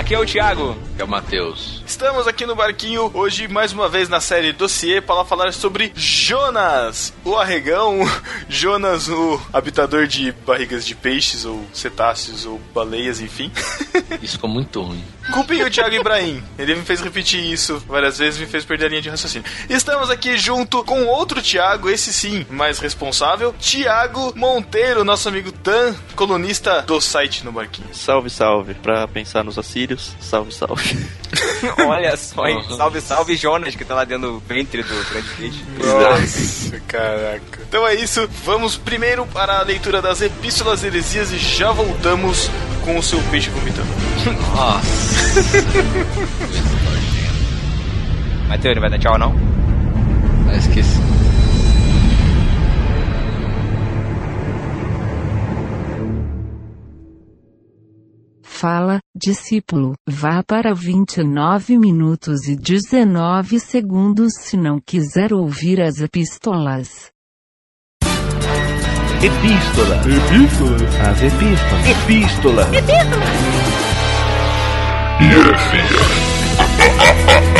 Aqui é o Thiago. É o Matheus. Estamos aqui no barquinho hoje, mais uma vez na série Dossiê, para falar sobre Jonas, o arregão. Jonas, o habitador de barrigas de peixes, ou cetáceos, ou baleias, enfim. Isso ficou muito ruim. Culpem o Thiago Ibrahim. Ele me fez repetir isso várias vezes, me fez perder a linha de raciocínio. Estamos aqui junto com outro Thiago, esse sim, mais responsável, Thiago Monteiro, nosso amigo Tan, colunista do site no barquinho. Salve, salve. Pra pensar nos assírios, salve, salve. Olha só, hein? Salve, salve Jonas, que tá lá dentro do ventre do grande peixe. Nossa, caraca. Então é isso, vamos primeiro para a leitura das epístolas heresias e já voltamos com o seu peixe vomitando. Nossa. Matheus, não vai dar tchau não? Ah, esqueci. Fala, discípulo, vá para 29 minutos e 19 segundos se não quiser ouvir as epístolas. Epístola. Epístola. As epístolas. Epístola. Estamos na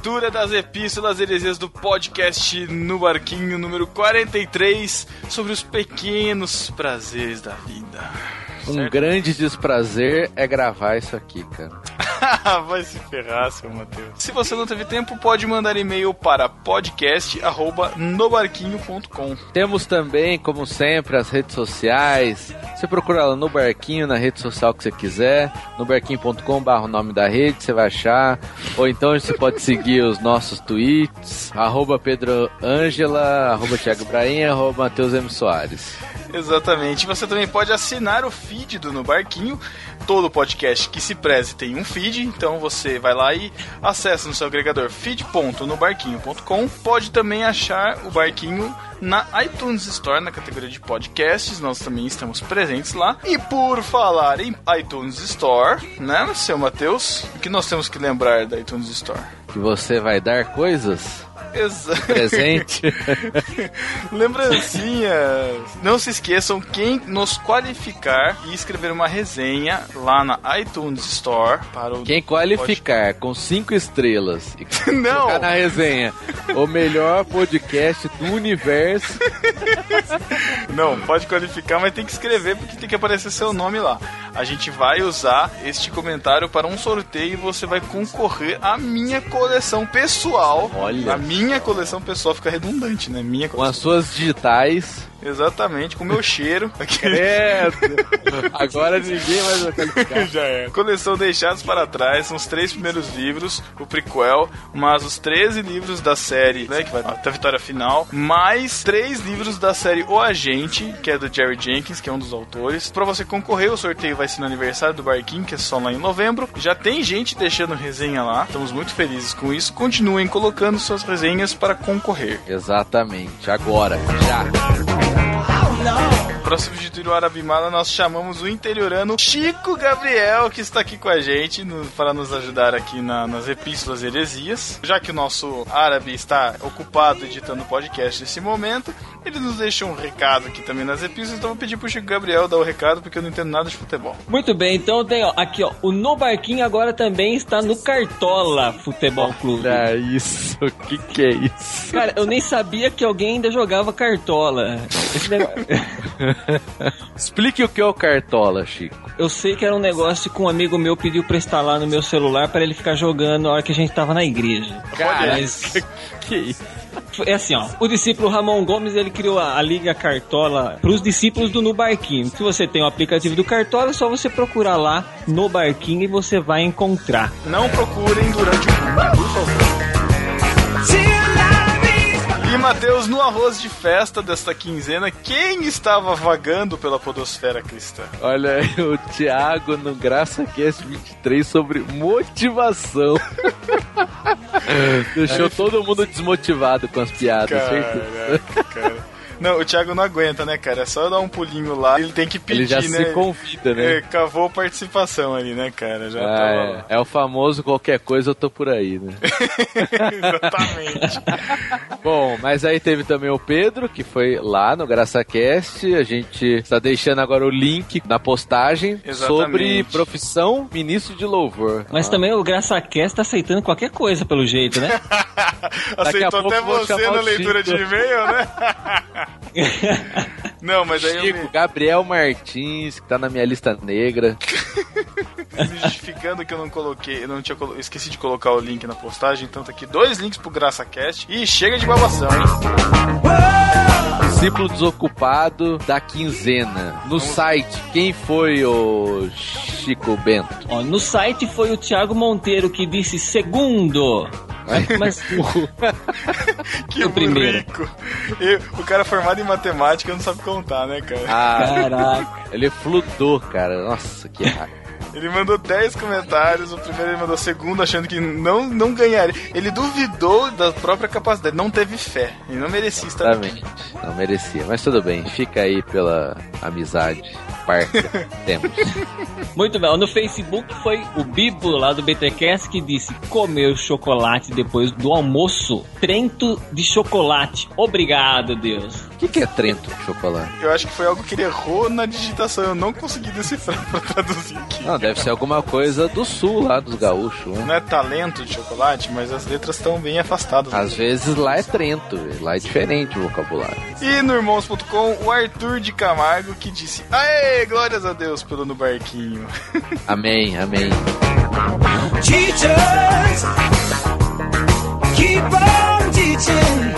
leitura das epístolas heresias do podcast no barquinho número 43 sobre os pequenos prazeres da vida. Um grande desprazer é gravar isso aqui, cara. Vai se ferrar, seu Matheus. Se você não teve tempo, pode mandar e-mail para podcast@nobarquinho.com. Temos também, como sempre, as redes sociais. Você procura lá no Barquinho, na rede social que você quiser, no barquinho.com barra o nome da rede, você vai achar. Ou então você pode seguir os nossos tweets, arroba Pedro Ângela, arroba Thiago Ibrahim, arroba Matheus M. Soares. Exatamente. Você também pode assinar o feed do No Barquinho. Todo podcast que se preze tem um feed, então você vai lá e acessa no seu agregador feed.nobarquinho.com. Pode também achar o Barquinho na iTunes Store, na categoria de podcasts. Nós também estamos presentes lá. E por falar em iTunes Store, né, seu Matheus? O que nós temos que lembrar da iTunes Store? Que você vai dar coisas? Exato. Presente. Lembrancinha. Não se esqueçam, quem nos qualificar e escrever uma resenha lá na iTunes Store para o. Quem qualificar com cinco estrelas e Não. na resenha o melhor podcast do universo. Não, pode qualificar, mas tem que escrever porque tem que aparecer seu nome lá. A gente vai usar este comentário para um sorteio e você vai concorrer à minha coleção pessoal. Olha. A minha coleção pessoal fica redundante, né? Minha Com coleção. as suas digitais. Exatamente, com o meu cheiro. É, agora ninguém mais vai qualificar. Já é. Coleção Deixados para Trás, são os três primeiros livros, o prequel, mas os 13 livros da série, né, que vai até a vitória final, mais três livros da série O Agente, que é do Jerry Jenkins, que é um dos autores. Pra você concorrer, o sorteio vai ser no aniversário do Barquinho, que é só lá em novembro. Já tem gente deixando resenha lá, estamos muito felizes com isso. Continuem colocando suas resenhas para concorrer. Exatamente, agora, já. Para substituir o Arabimala, nós chamamos o interiorano Chico Gabriel, que está aqui com a gente no- para nos ajudar aqui na- nas epístolas heresias. Já que o nosso árabe está ocupado editando o podcast nesse momento, ele nos deixou um recado aqui também nas epístolas, então eu vou pedir pro Chico Gabriel dar o recado, porque eu não entendo nada de futebol. Muito bem, então tem ó, aqui ó, o No Barquinho agora também está no Cartola Futebol Clube. Olha isso, o que que é isso? Cara, eu nem sabia que alguém ainda jogava Cartola. Esse negócio- Explique o que é o Cartola, Chico. Eu sei que era um negócio que um amigo meu pediu pra instalar no meu celular para ele ficar jogando na hora que a gente tava na igreja. Cara, Mas que isso? É assim, ó. O discípulo Ramon Gomes, ele criou a, a Liga Cartola pros discípulos do No Barquinho. Se você tem o aplicativo do Cartola, é só você procurar lá no Barquinho e você vai encontrar. Não procurem durante o por favor. E Matheus, no arroz de festa desta quinzena, quem estava vagando pela podosfera cristã? Olha aí o Thiago no GraçaCast 23 sobre motivação. Deixou todo mundo desmotivado com as piadas, certeza. Caraca, cara. Não, o Thiago não aguenta, né, cara? É só dar um pulinho lá, ele tem que pedir, Ele já né? se convida, né? É, cavou participação ali, né, cara? Já Ah, tava é. é o famoso qualquer coisa eu tô por aí, né? Exatamente. Bom, mas aí teve também o Pedro, que foi lá no GraçaCast. A gente está deixando agora o link na postagem Exatamente. sobre profissão ministro de louvor. Mas também o GraçaCast tá aceitando qualquer coisa, pelo jeito, né? Aceitou até você na leitura de e-mail, né? Não, mas aí eu Chico, me, Gabriel Martins, que tá na minha lista negra. justificando que eu não coloquei, eu não tinha colo- esqueci de colocar o link na postagem, então tá aqui dois links pro GraçaCast e chega de babação, hein? Discípulo desocupado da quinzena. No site, quem foi o Chico Bento? Ó, no site foi o Thiago Monteiro que disse segundo. Mas Que O primeiro. rico. O cara formado em matemática não sabe contar, né, cara? Ah, Caraca. ele fludou, cara. Nossa, que raiva. Ele mandou 10 comentários, o primeiro ele mandou o segundo achando que não, não ganharia. Ele duvidou da própria capacidade, não teve fé. Ele não merecia estar aqui. Exatamente. Não merecia, mas tudo bem. Fica aí pela amizade. Parca. Temos. Muito bem. No Facebook foi o Bibo lá do BTCast que disse: comeu chocolate depois do almoço. Trento de chocolate. Obrigado, Deus. O que, que é Trento de chocolate? Eu acho que foi algo que ele errou na digitação, eu não consegui decifrar pra traduzir aqui. Não, deve ser alguma coisa do sul lá dos gaúchos. né? Não é talento de chocolate, mas as letras estão bem afastadas. Às vezes lá é Trento, lá é diferente o vocabulário. E no irmãos.com, o Arthur de Camargo que disse: Aê, glórias a Deus pelo no barquinho. Amém, amém.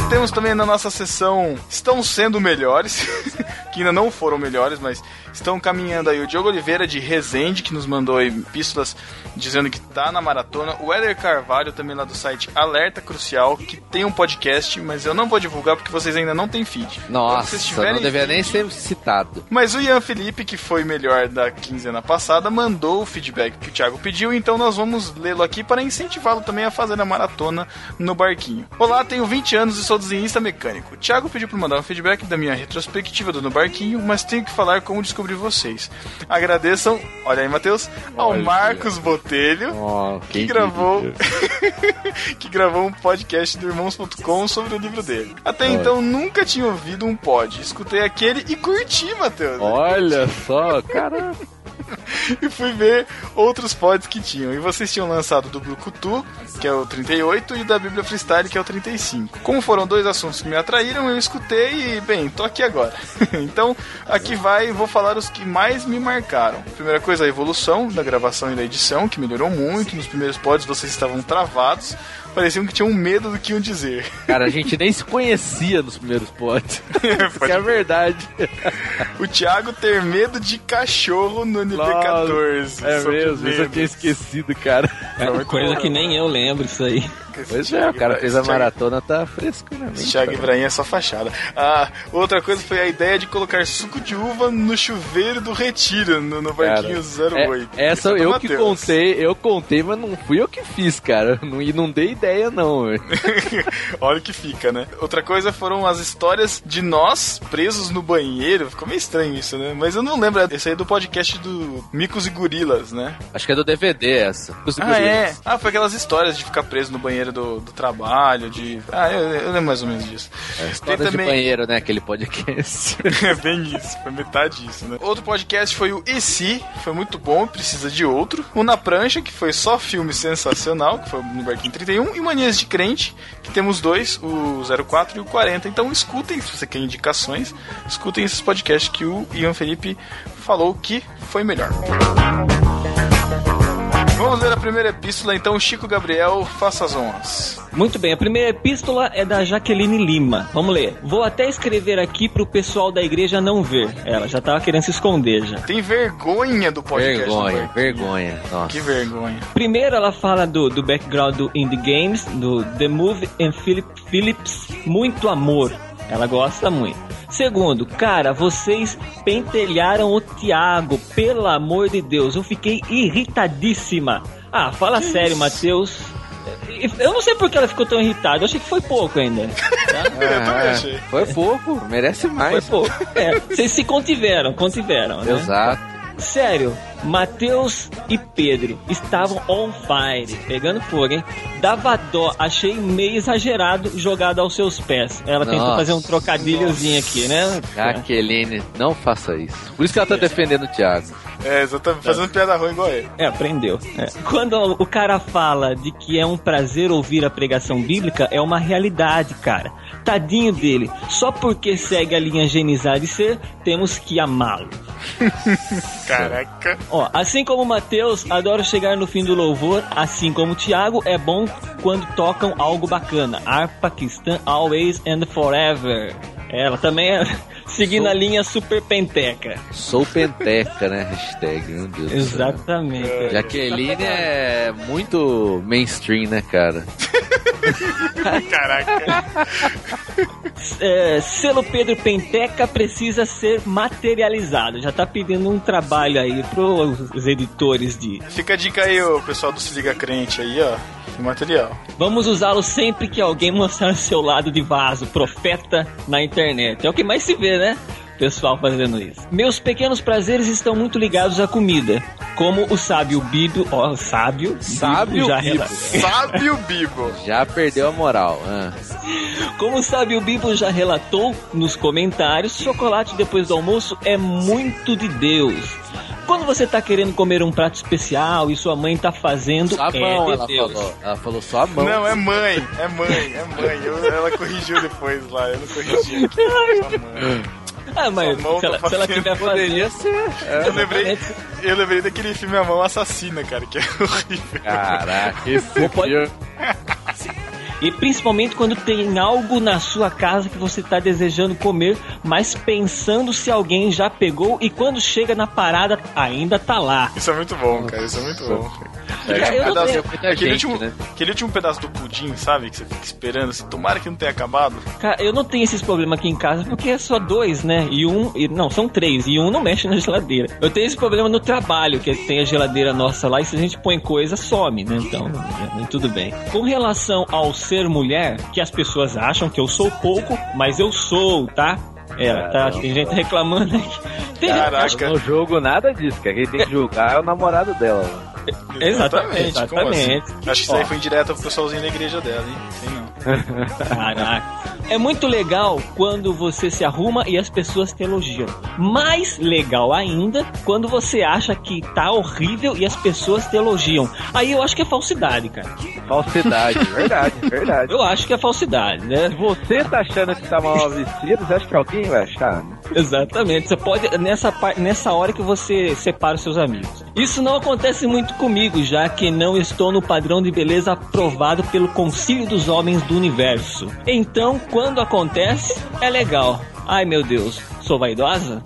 Temos também na nossa sessão Estão Sendo Melhores, que ainda não foram melhores, mas estão caminhando aí o Diogo Oliveira de Resende, que nos mandou epístolas dizendo que tá na maratona. O Éder Carvalho, também lá do site Alerta Crucial, que tem um podcast, mas eu não vou divulgar porque vocês ainda não têm feed. Quando Nossa, tiverem não devia nem ser citado. Mas o Ian Felipe, que foi melhor da quinzena passada, mandou o feedback que o Thiago pediu, então nós vamos lê-lo aqui para incentivá-lo também a fazer a maratona no barquinho. Olá, tenho 20 anos e sou desenhista mecânico. O Thiago pediu para mandar um feedback da minha retrospectiva do No Barquinho, mas tenho que falar como descobri vocês. Agradeçam, olha aí, Matheus, ao. Marcos Botelho, Oh, que gravou que gravou um podcast do Irmãos.com sobre o livro dele. Até Olha. então nunca tinha ouvido um pod. Escutei aquele e curti, Matheus. Olha só, cara. e fui ver outros pods que tinham. E vocês tinham lançado do Brucutu, que é o 38, e da Bíblia Freestyle, que é o 35. Como foram dois assuntos que me atraíram, eu escutei e, bem, tô aqui agora. então, aqui vai, vou falar os que mais me marcaram. Primeira coisa, a evolução da gravação e da edição, que melhorou muito. Nos primeiros pods vocês estavam travados, pareciam que tinham medo do que iam dizer. Cara, a gente nem se conhecia nos primeiros pods. Isso que é verdade. o Thiago ter medo de cachorro no NP14. É mesmo, isso eu medo. tinha esquecido, cara. É uma coisa que nem eu lembro isso aí. Pois é, o cara fez a maratona, tá fresco mente. Esse Thiago Ibrahim é só fachada. Ah, outra coisa foi a ideia de colocar suco de uva no chuveiro do Retiro, no, no Cara, barquinho 08. é- essa é eu que Matheus. contei, eu contei, mas não fui eu que fiz, cara. Não, e não dei ideia, não. Olha o que fica, né? Outra coisa foram as histórias de nós presos no banheiro. Ficou meio estranho isso, né? Mas eu não lembro. Esse aí é do podcast do Micos e Gorilas, né? Acho que é do DVD essa. Ah, é? Ah, foi aquelas histórias de ficar preso no banheiro do, do trabalho, de... Ah, eu, eu lembro mais ou menos disso. Tem História de banheiro, né? Aquele podcast. É bem isso, foi metade disso, né? Outro podcast foi o E se, foi muito bom, precisa de outro. O Na Prancha, que foi só filme sensacional, que foi no Barquinho 31. E Manias de Crente, que temos dois, o 04 e o 40. Então escutem, se você quer indicações, escutem esses podcasts que o Ian Felipe falou que foi melhor. Vamos ler a primeira epístola, então, Chico Gabriel, faça as honras. Muito bem, a primeira epístola é da Jaqueline Lima. Vamos ler. Vou até escrever aqui pro pessoal da igreja não ver. Ela já tava querendo se esconder já. Tem vergonha do podcast. do vergonha, vergonha. Nossa. Que vergonha. Primeiro ela fala do, do background do Indie Games, do The Movie and Philip Phillips, muito amor. Ela gosta muito. Segundo, cara, vocês pentelharam o Thiago, pelo amor de Deus, eu fiquei irritadíssima. Ah, fala sério, Matheus. Eu não sei por que ela ficou tão irritada, eu achei que foi pouco ainda. tá? Achei. Foi pouco, merece Foi mais. pouco. É, vocês se contiveram, contiveram, né? Exato. Sério, Matheus e Pedro estavam on fire, pegando fogo, hein? Dava dó, achei meio exagerado jogado aos seus pés. Ela tentou Nossa. fazer um trocadilhozinho aqui, né? Jaqueline, não faça isso. Por isso que ela tá defendendo o Thiago. É, exatamente. Fazendo piada ruim igual ele. É, aprendeu. É. Quando o cara fala de que é um prazer ouvir a pregação bíblica, é uma realidade, cara. Tadinho dele. Só porque segue a linha genizar de ser, temos que amá-lo. Caraca. Ó, assim como o Matheus, adoro chegar no fim do louvor, assim como o Thiago, é bom quando tocam algo bacana. Arpa Cristã Always and Forever. Ela também é seguindo a linha super penteca. Sou penteca, né? Hashtag, meu Deus. Exatamente. Jaqueline é muito mainstream, né, cara? Caraca. É, selo Pedro Penteca precisa ser materializado. Já tá pedindo um trabalho aí pros editores de. Fica a dica aí, o pessoal do Se Liga Crente aí, ó. O material. Vamos usá-lo sempre que alguém mostrar seu lado de vaso, profeta na internet. É o que mais se vê, né? Pessoal fazendo isso. Meus pequenos prazeres estão muito ligados à comida. Como o sábio Bibo, ó, sábio, Sábio já Bibo. rela- Sabe o Bibo. Já perdeu a moral. ah. Como o sábio Bibo já relatou nos comentários, chocolate depois do almoço é muito de Deus. Quando você tá querendo comer um prato especial e sua mãe tá fazendo, Só a é ela Deus. falou. Ela falou só a mão. Não, é mãe. É mãe, é mãe. Eu- ela corrigiu depois lá. Eu não corrigi. Ah, mas mão se ela, tá se ela fazendo- quiser fazer, Eu lembrei, eu lembrei daquele filme A Mão Assassina, cara, que é horrível. Caraca, esse Ou pode- filme- E principalmente quando tem algo na sua casa que você tá desejando comer, mas pensando se alguém já pegou e quando chega na parada ainda tá lá. Isso é muito bom, cara. Isso é muito bom. Cara, eu não pedaço- muita aquele, gente, último, né? aquele último pedaço do pudim, sabe? Que você fica esperando, assim, tomara que não tenha acabado. Cara, eu não tenho esses problemas aqui em casa porque é só dois, né? E um. e- não, são três. E um não mexe na geladeira. Eu tenho esse problema no trabalho, que tem a geladeira nossa lá e se a gente põe coisa, some, né? Então, é, tudo bem. Com relação ao ser mulher, que as pessoas acham que eu sou pouco, mas eu sou, tá? É, tá, tem gente reclamando aqui. Tem gente- Caraca. No jogo nada disso, que quem tem que julgar é o namorado dela. Exatamente, Como assim? exatamente. Acho que isso aí foi indireta pro pessoalzinho da igreja dela, hein? Sei não. Caraca. É muito legal quando você se arruma e as pessoas te elogiam. Mais legal ainda quando você acha que tá horrível e as pessoas te elogiam. Aí eu acho que é falsidade, cara. Falsidade, verdade, verdade. Eu acho que é falsidade, né? Se você tá achando que tá mal vestido, você acha que alguém vai achar? Exatamente. Você pode nessa nessa hora que você separa os seus amigos. Isso não acontece muito comigo, já que não estou no padrão de beleza aprovado pelo Concílio dos Homens do Universo. Então, quando acontece, é legal. Ai meu Deus, sou vaidosa?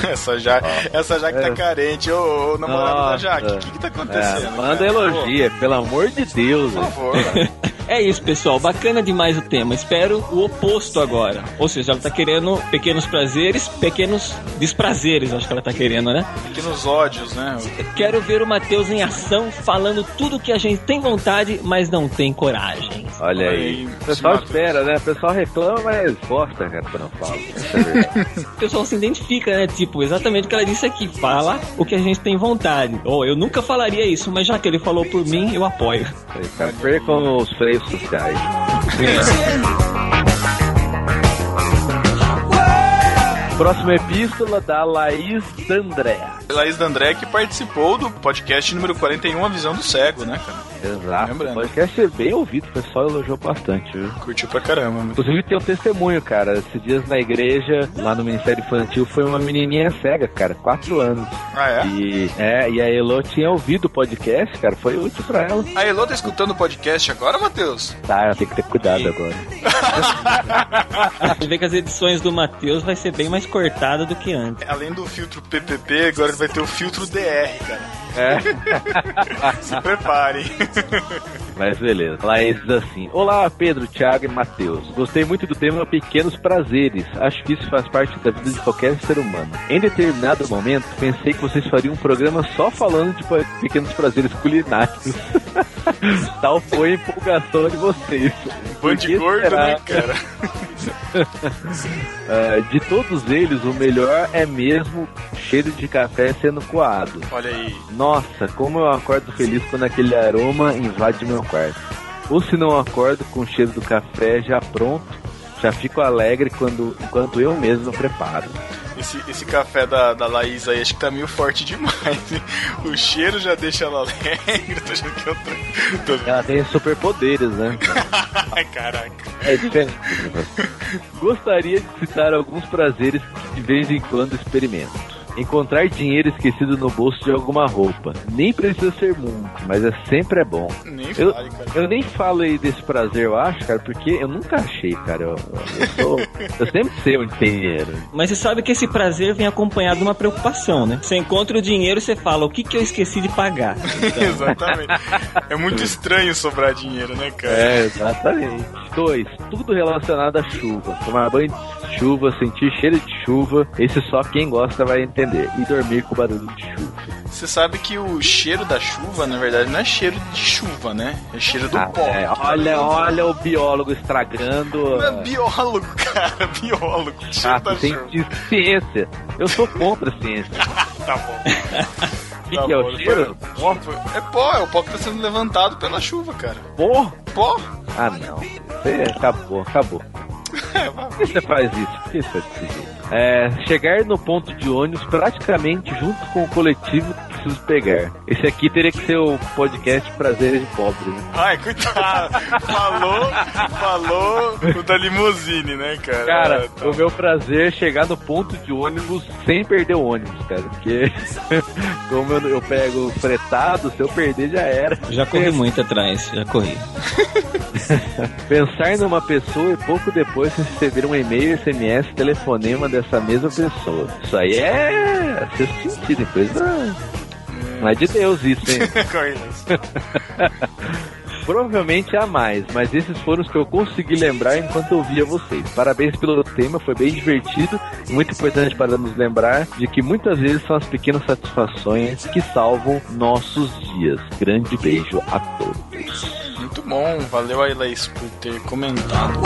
Essa já, essa já que tá carente. Ô, ô namorado da Nossa. Jaque, o que que tá É, acontecendo? manda cara? elogia, pelo amor de Deus. Por favor. É isso, pessoal. Bacana demais o tema. Espero o oposto agora. Ou seja, ela tá querendo pequenos prazeres, pequenos desprazeres, acho que ela tá querendo, né? Pequenos ódios, né? Quero ver o Matheus em ação, falando tudo que a gente tem vontade, mas não tem coragem. Olha aí. Aí, O pessoal se espera, né? O pessoal reclama, mas gosta, cara, quando eu falo. Essa é a verdade. O pessoal se identifica, né? Tipo, exatamente o que ela disse aqui. Fala o que a gente tem vontade. Oh, eu nunca falaria isso, mas já que ele falou por mim, eu apoio. Cara, percam os freios sociais. Próxima epístola da Laís D'André. Laís D'André que participou do podcast número 41, A Visão do Cego, né, cara? Exato. Lembrando. O podcast é bem ouvido, o pessoal elogiou bastante, viu? Curtiu pra caramba. mano. Inclusive tem um testemunho, cara. Esses dias na igreja, lá no Ministério Infantil, foi uma menininha cega, cara, quatro anos. Ah, é? E, é, e a Elo tinha ouvido o podcast, cara, foi útil pra ela. A Elô tá escutando o podcast agora, Matheus? Tá, ela tem que ter cuidado agora. Você vê que as edições do Matheus vai ser bem mais cortada do que antes. Além do filtro PPP, agora vai ter o filtro DR, cara. É. Se preparem. Mas beleza. Laís diz assim: Olá, Pedro, Thiago e Matheus. Gostei muito do tema Pequenos Prazeres. Acho que isso faz parte da vida de qualquer ser humano. Em determinado momento, pensei que vocês fariam um programa só falando de pequenos prazeres culinários. Tal foi a empolgação de vocês. Band gordo, né, cara? É, de todos eles, o melhor é mesmo cheiro de café sendo coado. Olha aí. Nossa, como eu acordo feliz quando aquele aroma invade meu quarto. Ou se não acordo com o cheiro do café já pronto, já fico alegre quando, enquanto eu mesmo preparo. Esse, esse café da, da Laís aí acho que tá meio forte demais. hein? O cheiro já deixa ela alegre. Tô achando que eu tô. tô... Ela tem superpoderes, né? Caraca. É diferente. Gostaria de citar alguns prazeres que de vez em quando experimento. Encontrar dinheiro esquecido no bolso de alguma roupa. Nem precisa ser muito, mas é sempre é bom. Nem Eu, fale, cara. eu nem falo aí desse prazer, eu acho, cara, porque eu nunca achei, cara. Eu, eu, sou, eu sempre sei onde tem dinheiro. Mas você sabe que esse prazer vem acompanhado de uma preocupação, né? Você encontra o dinheiro e você fala, o que, que eu esqueci de pagar? Exatamente. É muito estranho sobrar dinheiro, né, cara? É, exatamente. Dois, tudo relacionado à chuva. Tomar banho de chuva, sentir cheiro de chuva. Esse só quem gosta vai entender. E dormir com barulho de chuva. Você sabe que o cheiro da chuva, na verdade, não é cheiro de chuva, né? É cheiro do Ah, pó. é, olha, olha o biólogo estragando. Não é biólogo, cara. Biólogo. Cheiro Ah, da tem chuva. de ciência. Eu sou contra a ciência. Tá bom. O que, Tá que é o cheiro? Pó? É pó, é o pó que tá sendo levantado pela chuva, cara. Pô? Pó? Ah, não. Você acabou, acabou. Por que você faz isso? Por que você faz desse jeito? É, chegar no ponto de ônibus praticamente junto com o coletivo que preciso pegar. Esse aqui teria que ser o podcast Prazeres de Pobre. Né? Ai, coitado. Falou, falou o da limusine, né, cara? Cara, Ah, tá. o meu prazer é chegar no ponto de ônibus sem perder o ônibus, cara. Porque como eu, eu pego fretado, se eu perder já era. Já corri muito atrás, já corri. Pensar numa pessoa e pouco depois receber um e-mail, SMS, telefonema dessa mesma pessoa. Isso aí é sexto sentido, coisa. Não é de Deus isso, hein? Provavelmente há mais, mas esses foram os que eu consegui lembrar enquanto eu via vocês. Parabéns pelo tema, foi bem divertido e muito importante para nos lembrar de que muitas vezes são as pequenas satisfações que salvam nossos dias. Grande beijo a todos. Muito bom, valeu aí, Laís, por ter comentado.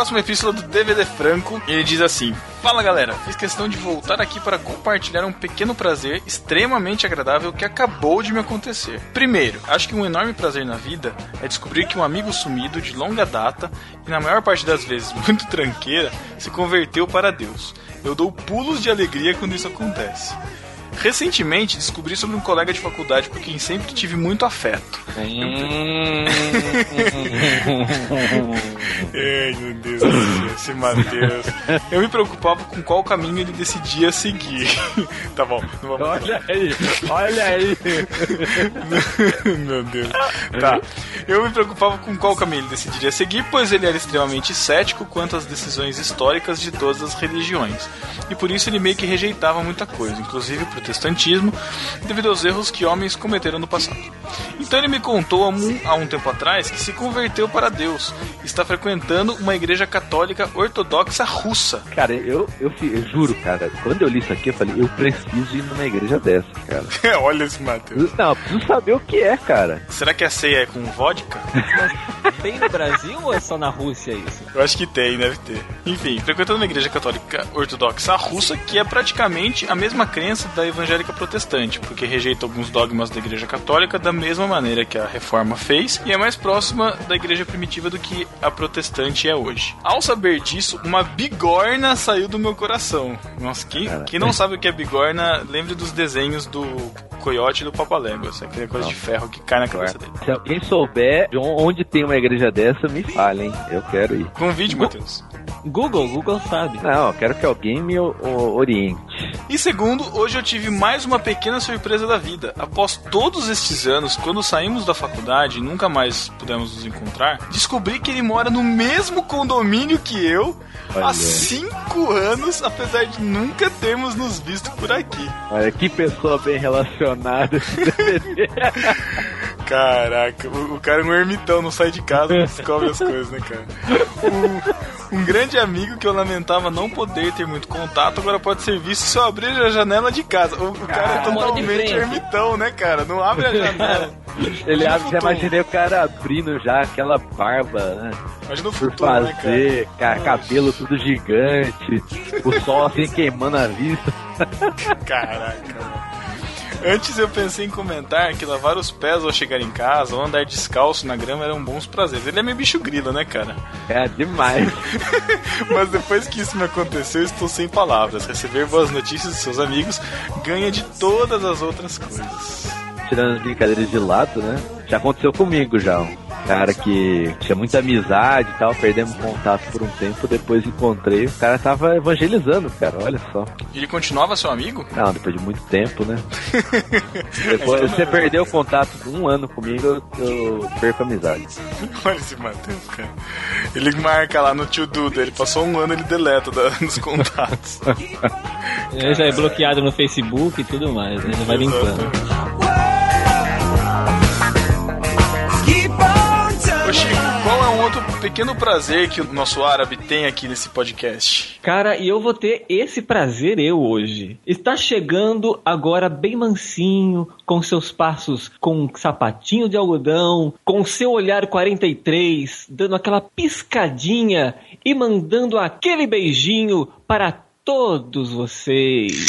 Próxima epístola do DVD Franco, ele diz assim: Fala galera, fiz questão de voltar aqui para compartilhar um pequeno prazer extremamente agradável que acabou de me acontecer. Primeiro, acho que um enorme prazer na vida é descobrir que um amigo sumido de longa data e na maior parte das vezes muito tranqueira se converteu para Deus. Eu dou pulos de alegria quando isso acontece. Recentemente descobri sobre um colega de faculdade por quem sempre tive muito afeto. Ai, meu Deus do céu, esse Matheus. Eu me preocupava com qual caminho ele decidia seguir. tá bom, não vamos. Olha aí, olha aí. Meu Deus. Tá. Eu me preocupava com qual caminho ele decidiria seguir, pois ele era extremamente cético quanto às decisões históricas de todas as religiões. E por isso ele meio que rejeitava muita coisa, inclusive o protestantismo, devido aos erros que homens cometeram no passado. Então ele me contou há um, há um tempo atrás que se converteu para Deus e está frequentando uma igreja católica ortodoxa russa. Cara, eu, eu, eu juro, cara, quando eu li isso aqui, eu falei, eu preciso ir numa igreja dessa, cara. Olha esse Matheus. Não, eu preciso saber o que é, cara. Será que a ceia é com vodka? Tem no Brasil ou é só na Rússia isso? Eu acho que tem, deve ter. Enfim, frequentando uma igreja católica ortodoxa russa, que é praticamente a mesma crença da evangélica protestante, porque rejeita alguns dogmas da igreja católica da mesma maneira que a reforma fez, e é mais próxima da igreja primitiva do que a protestante é hoje. Ao saber disso, uma bigorna saiu do meu coração. Nossa, quem, quem não sabe o que é bigorna, lembre dos desenhos do coiote e do papaléguas. Aquela coisa de ferro que cai na cabeça dele. Se alguém souber de onde tem uma igreja dessa, me fale, hein? Eu quero ir. Convide, Matheus. Google, Google sabe. Não, eu quero que alguém me oriente. E segundo, hoje eu tive mais uma pequena surpresa da vida. Após todos estes anos, quando saímos da faculdade e nunca mais pudemos nos encontrar, descobri que ele mora no mesmo condomínio que eu Olha. há cinco anos, apesar de nunca termos nos visto por aqui. Olha, que pessoa bem relacionada. Caraca, o, o cara é um ermitão, não sai de casa, não descobre as coisas, né, cara? Um, um grande amigo que eu lamentava não poder ter muito contato, agora pode ser visto eu abrir a janela de casa. O, o cara é mora de totalmente ermitão, né, cara? Não abre a janela. Ele abre, já imaginei o cara abrindo já aquela barba, né? Imagina o Por futuro, né, fazer, cara? ca- cabelo tudo gigante, o sol assim queimando a vista. Caraca. Antes eu pensei em comentar que lavar os pés ao chegar em casa ou andar descalço na grama eram bons prazeres. Ele é meio bicho grilo, né, cara? É demais. Mas depois que isso me aconteceu, eu estou sem palavras. Receber boas notícias de seus amigos ganha de todas as outras coisas. Tirando as brincadeiras de lado, né? Já aconteceu comigo já. Um cara que tinha muita amizade e tal, perdemos contato por um tempo, depois encontrei, o cara tava evangelizando, cara, olha só. Ele continuava seu amigo? Não, depois de muito tempo, né? Depois você perdeu o contato de um ano comigo, eu, perco a amizade. Olha esse Matheus, cara. Ele marca lá no tio Duda, ele passou um ano ele deleta da- nos contatos. Ele já é bloqueado no Facebook e tudo mais, né? Já vai limpando. Outro pequeno prazer que o nosso árabe tem aqui nesse podcast? Cara, e eu vou ter esse prazer eu hoje. Está chegando agora bem mansinho, com seus passos com um sapatinho de algodão, com seu olhar 43, dando aquela piscadinha e mandando aquele beijinho para todos vocês.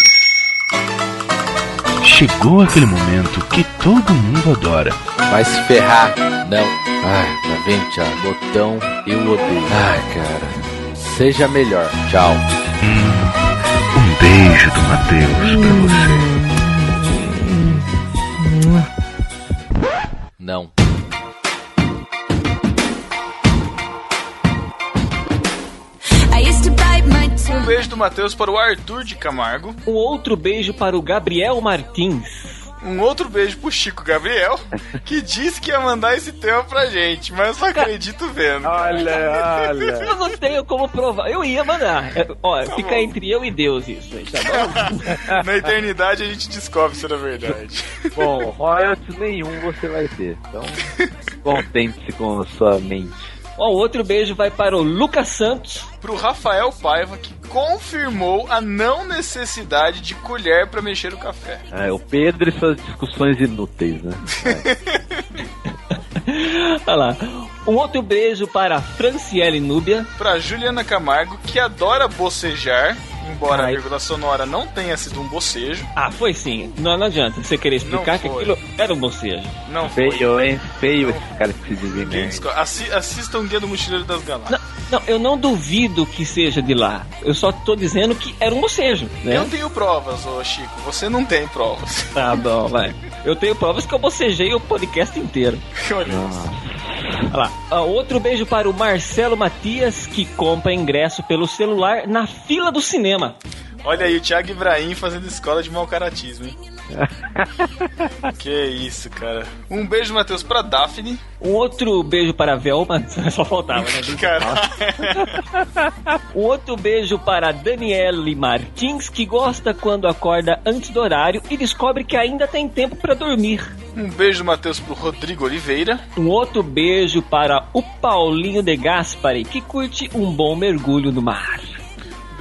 Chegou aquele momento que todo mundo adora. Vai se ferrar. Não. Ai, tá vendo, Thiago? Botão, eu odeio. Ai, cara. Seja melhor. Tchau. Um beijo do Matheus pra você. Não. Um beijo do Matheus para o Arthur de Camargo. Um outro beijo para o Gabriel Martins. Um outro beijo pro Chico Gabriel, que disse que ia mandar esse tema pra gente, mas eu só acredito vendo. Olha, olha. Eu não tenho como provar. Eu ia mandar. É, Ó, Tá fica bom. entre eu e Deus isso aí, tá bom? Na eternidade a gente descobre se era verdade. Bom, royalties nenhum você vai ter. Então, contente-se com a sua mente. Ó, outro beijo vai para o Lucas Santos. Pro Rafael Paiva, que confirmou a não necessidade de colher pra mexer o café. É, o Pedro e suas discussões inúteis, né? Olha lá. Um outro beijo para a Franciele Núbia. Pra Juliana Camargo, que adora bocejar, embora a Ai. vírgula sonora não tenha sido um bocejo. Ah, foi sim. Não, não adianta você querer explicar Não que foi. aquilo era um bocejo. Não foi. Feio, hein? Feio esse cara que se disco- Assi assistam o Guia do Mochileiro das Galáxias. Não, não, eu não duvido que seja de lá. Eu só tô dizendo que era um bocejo, né? Eu tenho provas, ô Chico. Você não tem provas. Tá bom, vai. Eu tenho provas que eu bocejei o podcast inteiro. Olha Olha lá. Ah, outro beijo para o Marcelo Matias, que compra ingresso pelo celular na fila do cinema. Olha aí, o Thiago Ibrahim fazendo escola de mau caratismo, hein? que isso, cara. Um beijo, Matheus, pra Daphne. Um outro beijo para a Velma, só faltava, né? Um outro beijo para a Daniele Martins, que gosta quando acorda antes do horário e descobre que ainda tem tempo para dormir. um beijo, Matheus, pro Rodrigo Oliveira. Um outro beijo para o Paulinho de Gaspari, que curte um bom mergulho no mar.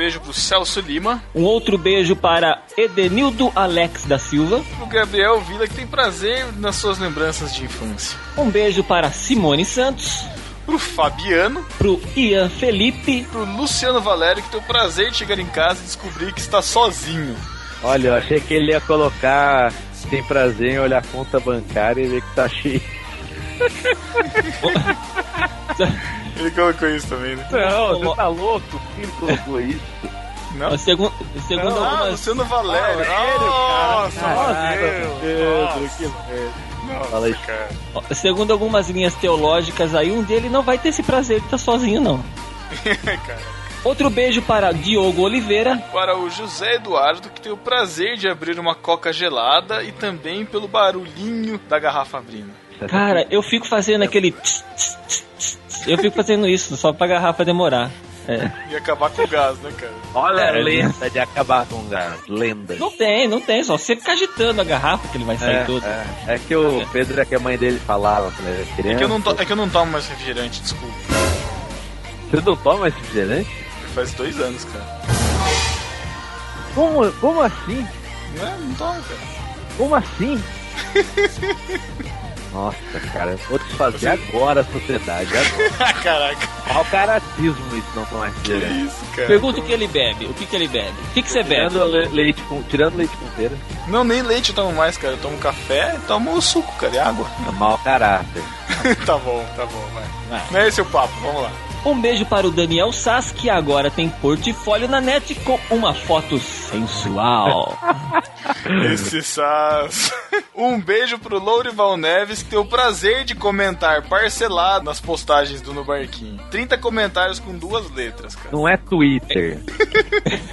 Um beijo pro Celso Lima. Um outro beijo para Edenildo Alex da Silva. Pro Gabriel Vila, que tem prazer nas suas lembranças de infância. Um beijo para Simone Santos. Pro Fabiano. Pro Ian Felipe. Pro Luciano Valério, que tem o prazer de chegar em casa e descobrir que está sozinho. Olha, eu achei que ele ia colocar tem prazer em olhar a conta bancária e ver que tá cheio. Ele colocou isso também, né? Não, você tá louco? Quem colocou isso? Não? Segundo, segundo ah, algumas... Luciano Valério. Ah, Nossa, Caralho, Deus. Pedro, que merda. Fala aí. cara. Segundo algumas linhas teológicas aí, um dele não vai ter esse prazer de estar sozinho, não. cara. Outro beijo para Diogo Oliveira. Para o José Eduardo, que tem o prazer de abrir uma coca gelada e também pelo barulhinho da garrafa abrindo. Cara, eu fico fazendo aquele... tss, tss, tss, tss. Eu fico fazendo isso só pra garrafa demorar. É. E acabar com o gás, né, cara? Olha a É, lenda de acabar com o gás. Lenda. Não tem, não tem. Só você ficar agitando a garrafa que ele vai sair É, todo. é. É que o Pedro é que a mãe dele falava quando ele era É criança. que, eu não to- é que eu não tomo mais refrigerante, desculpa. Você não toma esse refrigerante? Faz dois anos, cara. Como, como assim? Não, é, não tomo, cara. Como assim? Nossa, cara, eu vou desfazer agora a sociedade. Agora. Caraca, Qual caratismo isso não mais que isso, cara. Pergunta o que ele bebe. O que, que ele bebe? O que, que você bebe? Tirando le- leite com, tirando leite com pera, Não, nem leite eu tomo mais, cara. Eu tomo café e tomo suco, cara, e água. é mau caráter. tá bom, tá bom, vai. Vai. Não é esse o papo, vamos lá. Um beijo para o Daniel Sass, que agora tem portfólio na net com uma foto sensual. Esse sas. Um beijo pro Lourival Neves, que tem o prazer de comentar parcelado nas postagens do No Barquinho. 30 comentários com duas letras, cara. Não é Twitter.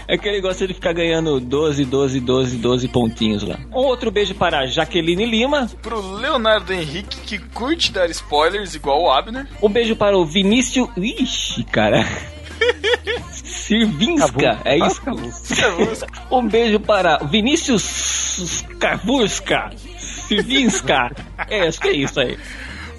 É que ele gosta de ficar ganhando 12, 12, 12, 12 pontinhos lá. Um outro beijo para a Jaqueline Lima. Pro Leonardo Henrique, que curte dar spoilers igual o Abner. Um beijo para o Vinícius. Ixi, cara. Sirvinska, é isso? Um beijo para Vinícius Kavurska. Sirvinska. É, acho que é isso aí.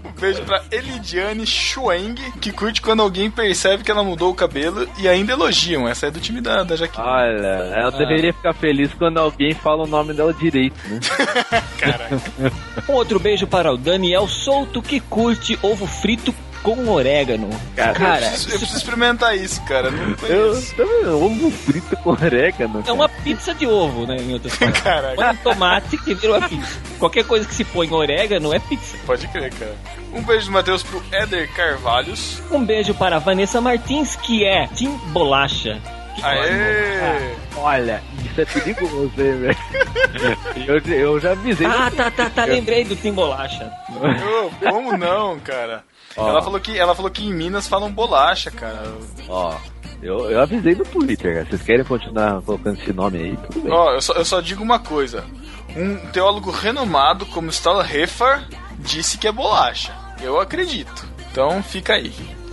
Um beijo pra Elidiane Schweng, que curte quando alguém percebe que ela mudou o cabelo e ainda elogiam. Essa é do time da, da Jaqueline. Olha, ela deveria ficar feliz quando alguém fala o nome dela direito, né? Caraca. Um outro beijo para o Daniel Souto, que curte ovo frito com orégano. eu, Cara, preciso, eu preciso experimentar isso, cara. Não Eu, também, ovo frito com orégano. é uma pizza de ovo, né? Em outras palavras. Caraca, Põe tomate que vira uma pizza. Qualquer coisa que se põe orégano é pizza. pode crer, cara. Um beijo do Matheus pro Éder Carvalhos. Um beijo para a Vanessa Martins, que é Tim Bolacha. Aê! Olha, isso é perigoso, hein, velho? Eu, eu já avisei. Ah, tá, tá, tá. Lembrei do Tim Bolacha. Como não, cara? Ó. Ela, falou que, ela falou que em Minas falam bolacha, cara. Ó, eu, eu avisei no Twitter, cara. Vocês querem continuar colocando esse nome aí? Tudo bem. Ó, eu só, eu só digo uma coisa. Um teólogo renomado como Stala Heffer disse que é bolacha. Eu acredito. Então fica aí.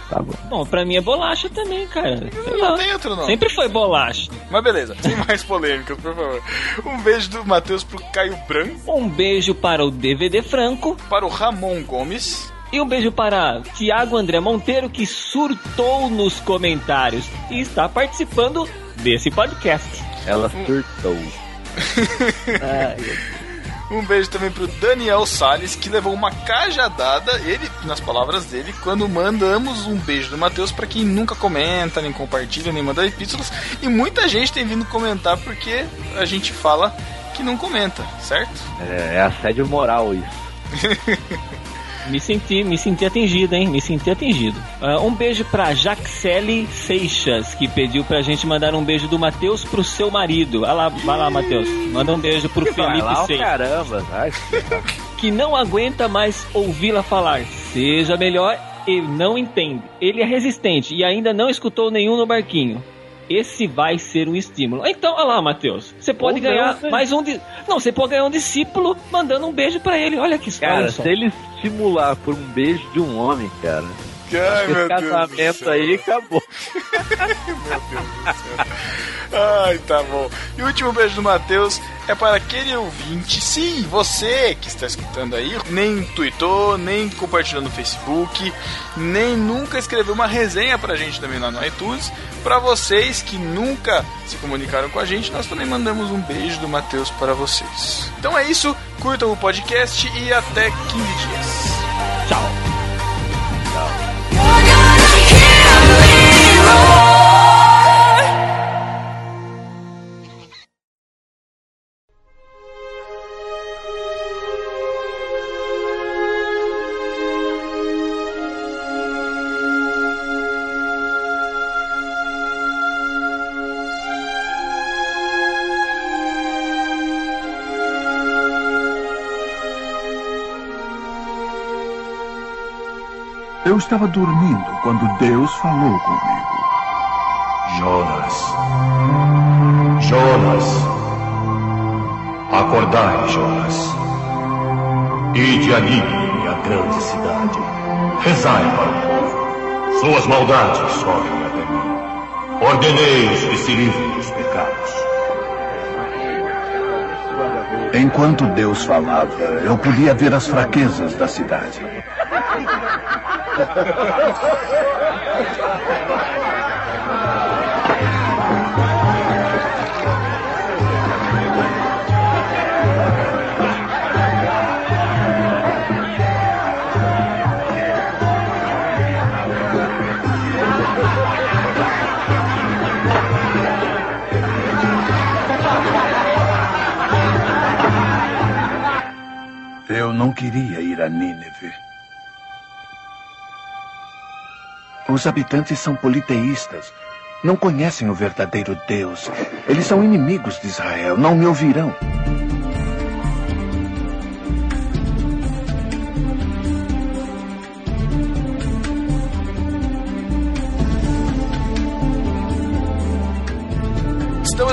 Tá bom. Bom, pra mim é bolacha também, cara. Sei Não lá. tem outro nome. Sempre foi bolacha. Mas beleza, sem mais polêmicas, por favor. Um beijo do Matheus pro Caio Branco, Um beijo para o DVD Franco. para o Ramon Gomes, E um beijo para Tiago André Monteiro, que surtou nos comentários e está participando desse podcast. Ela surtou. Um beijo também pro Daniel Salles, que levou uma cajadada, ele, nas palavras dele, quando mandamos um beijo do Matheus pra quem nunca comenta, nem compartilha, nem manda epístolas. E muita gente tem vindo comentar porque a gente fala que não comenta, certo? É, é assédio moral isso. Me senti, me senti atingido, hein? Me senti atingido. Ah, um beijo pra Jaxele Seixas, que pediu pra gente mandar um beijo do Matheus pro seu marido. Vai lá, vai lá, Matheus. Manda um beijo pro Vai Felipe lá, ó, Seixas. caramba, vai. que não aguenta mais ouvi-la falar. Seja melhor e não entende. Ele é resistente e ainda não escutou nenhum no barquinho. Esse vai ser um estímulo. Então, olha lá, Matheus. Você pode Ou não, ganhar né? mais um. Di... Não, você pode ganhar um discípulo mandando um beijo pra ele. Olha que Cara, olha só. se ele estimular por um beijo de um homem, cara, Ai, esse casamento aí acabou. Ai, tá bom. E o último beijo do Matheus é para aquele ouvinte, sim, você que está escutando aí, nem tweetou, nem compartilhou no Facebook, nem nunca escreveu uma resenha pra gente também lá no iTunes. Pra vocês que nunca se comunicaram com a gente, nós também mandamos um beijo do Matheus para vocês. Então é isso, curtam o podcast e até 15 dias. Tchau. Eu estava dormindo quando Deus falou comigo. Jonas. Jonas. Acordai, Jonas. Ide a Nínive, a grande cidade. Rezai para o povo. Suas maldades sobem até mim. Ordenei-os que se livrem dos pecados. Enquanto Deus falava, eu podia ver as fraquezas da cidade. Eu não queria ir a Nínive. Os habitantes são politeístas. Não conhecem o verdadeiro Deus. Eles são inimigos de Israel. Não me ouvirão.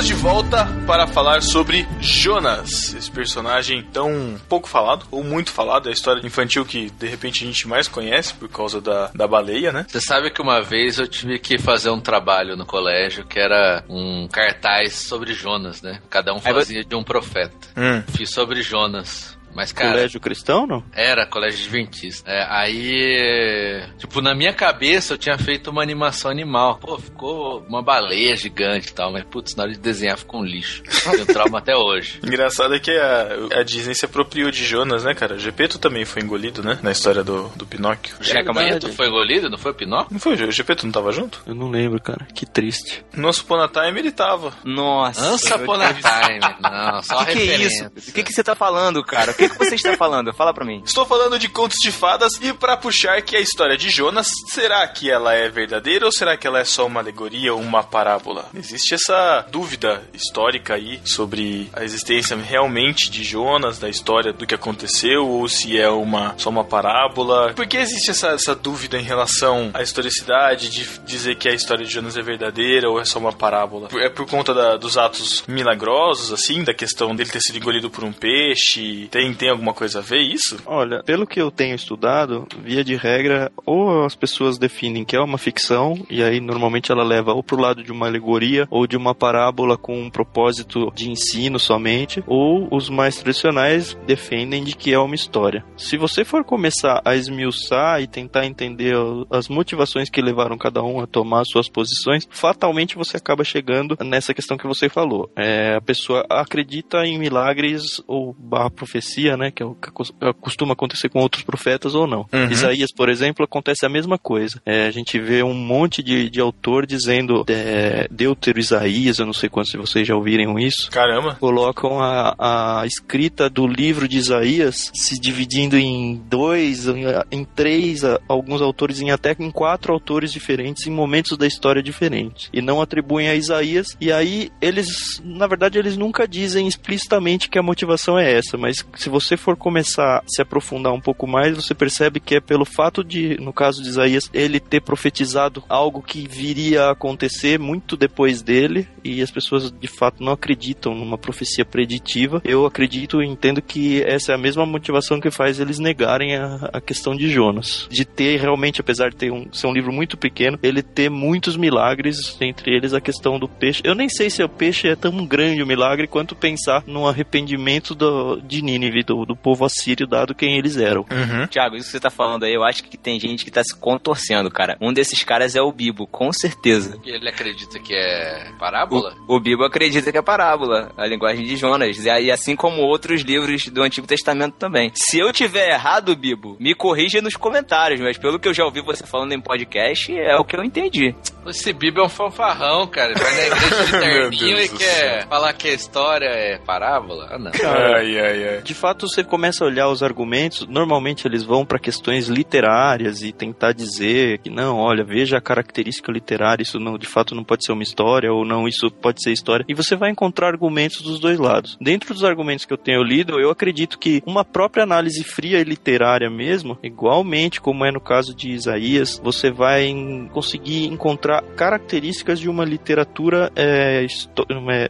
Estamos de volta para falar sobre Jonas, esse personagem tão pouco falado, ou muito falado, é a história infantil que de repente a gente mais conhece por causa da, da baleia, né? Você sabe que uma vez eu tive que fazer um trabalho no colégio que era um cartaz sobre Jonas, né? Cada um fazia de um profeta. Hum. Fiz sobre Jonas. Mas, cara. Colégio cristão, não? Era colégio adventista. É, aí, tipo, na minha cabeça eu tinha feito uma animação animal. Pô, ficou uma baleia gigante e tal, mas putz, na hora de desenhar ficou um lixo. Tenho trauma até hoje. Engraçado é que a, a Disney se apropriou de Jonas, né, cara? Gepeto também foi engolido, né? Na história do, do Pinóquio. O Gepeto foi engolido, não foi o Pinóquio? Não foi? O Gepeto não tava junto? Eu não lembro, cara. Que triste. No Nosso Time ele tava. Nossa. Nossa, Time. Não, só O que, que é isso? referência. O que, que você tá falando, cara? Que, que você está falando? Fala pra mim. Estou falando de contos de fadas e para puxar que a história de Jonas, será que ela é verdadeira ou será que ela é só uma alegoria ou uma parábola? Existe essa dúvida histórica aí sobre a existência realmente de Jonas, da história do que aconteceu ou se é uma só uma parábola. Por que existe essa, essa dúvida em relação à historicidade de dizer que a história de Jonas é verdadeira ou é só uma parábola? É por conta da- dos atos milagrosos, assim, da questão dele ter sido engolido por um peixe? Tem, tem alguma coisa a ver isso? Olha, pelo que eu tenho estudado, via de regra, ou as pessoas definem que é uma ficção, e aí normalmente ela leva ou pro lado de uma alegoria ou de uma parábola com um propósito de ensino somente, ou os mais tradicionais defendem de que é uma história. Se você for começar a esmiuçar e tentar entender as motivações que levaram cada um a tomar suas posições, fatalmente você acaba chegando nessa questão que você falou. É, a pessoa acredita em milagres ou barra profecia, né, que é cos- costuma acontecer com outros profetas ou não. Uhum. Isaías, por exemplo, acontece a mesma coisa. É, a gente vê um monte de, de autor dizendo é, Deutero Isaías, eu não sei quantos de vocês já ouviram isso, Caramba. colocam a, a escrita do livro de Isaías se dividindo em dois, em, em três, alguns autores em até em quatro autores diferentes em momentos da história diferentes e não atribuem a Isaías e aí eles, na verdade, eles nunca dizem explicitamente que a motivação é essa, mas se você for começar a se aprofundar um pouco mais, você percebe que é pelo fato de, no caso de Isaías, ele ter profetizado algo que viria a acontecer muito depois dele e as pessoas de fato não acreditam numa profecia preditiva. Eu acredito e entendo que essa é a mesma motivação que faz eles negarem a, a questão de Jonas. De ter realmente, apesar de ter um, ser um livro muito pequeno, ele ter muitos milagres, entre eles a questão do peixe. Eu nem sei se o peixe é tão grande o milagre quanto pensar no arrependimento do, de Nínive, do, do povo assírio, dado quem eles eram. Uhum. Tiago, isso que você tá falando aí, eu acho que tem gente que tá se contorcendo, cara. Um desses caras é o Bibo, com certeza. Ele acredita que é parábola? O Bibo acredita que é parábola, a linguagem de Jonas, e aí, assim como outros livros do Antigo Testamento também. Se eu tiver errado, Bibo, me corrija nos comentários, mas pelo que eu já ouvi você falando em podcast, é o que eu entendi. Esse Bibo é um fanfarrão, cara. Ele vai na igreja de terninho e quer céu. falar que a história é parábola? Ah, não. Ai, ai, ai. De fato, você começa a olhar os argumentos, normalmente eles vão para questões literárias e tentar dizer que não, olha, veja a característica literária, isso não, de fato não pode ser uma história ou não, isso pode ser história. E você vai encontrar argumentos dos dois lados. Dentro dos argumentos que eu tenho lido, eu acredito que uma própria análise fria e literária mesmo, igualmente como é no caso de Isaías, você vai conseguir encontrar características de uma literatura é,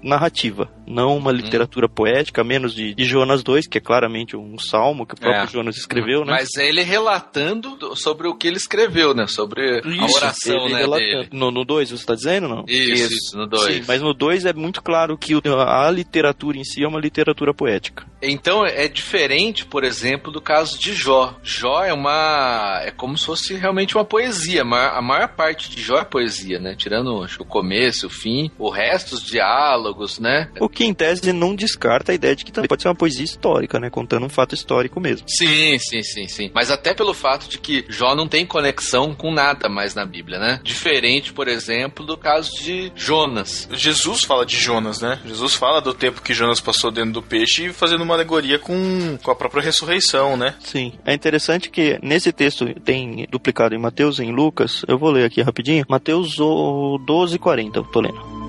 narrativa, não uma literatura poética, a menos de, de Jonas 2, que é claramente um salmo que o próprio É. Jonas escreveu, né? Mas é ele relatando do- sobre o que ele escreveu, né? Sobre a oração, ele né, relatando. dele. No, no 2, você está dizendo, não? Isso, isso, no 2. Sim, mas no 2 é muito claro que a literatura em si é uma literatura poética. Então é diferente, por exemplo, do caso de Jó. Jó é uma. é como se fosse realmente uma poesia. A maior, a maior parte de Jó é poesia, né? Tirando o começo, o fim, o resto, os diálogos, né? O que em tese não descarta a ideia de que também pode ser uma poesia histórica, né? Contando um fato histórico mesmo. Sim, sim, sim, sim. Mas até pelo fato de que Jó não tem conexão com nada mais na Bíblia, né? Diferente, por exemplo, do caso de Jonas. Jesus fala de Jonas, né? Jesus fala do tempo que Jonas passou dentro do peixe, fazendo uma alegoria com, com a própria ressurreição, né? Sim. É interessante que nesse texto tem duplicado em Mateus e em Lucas. Eu vou ler aqui rapidinho. Mateus 12, 40, eu tô lendo.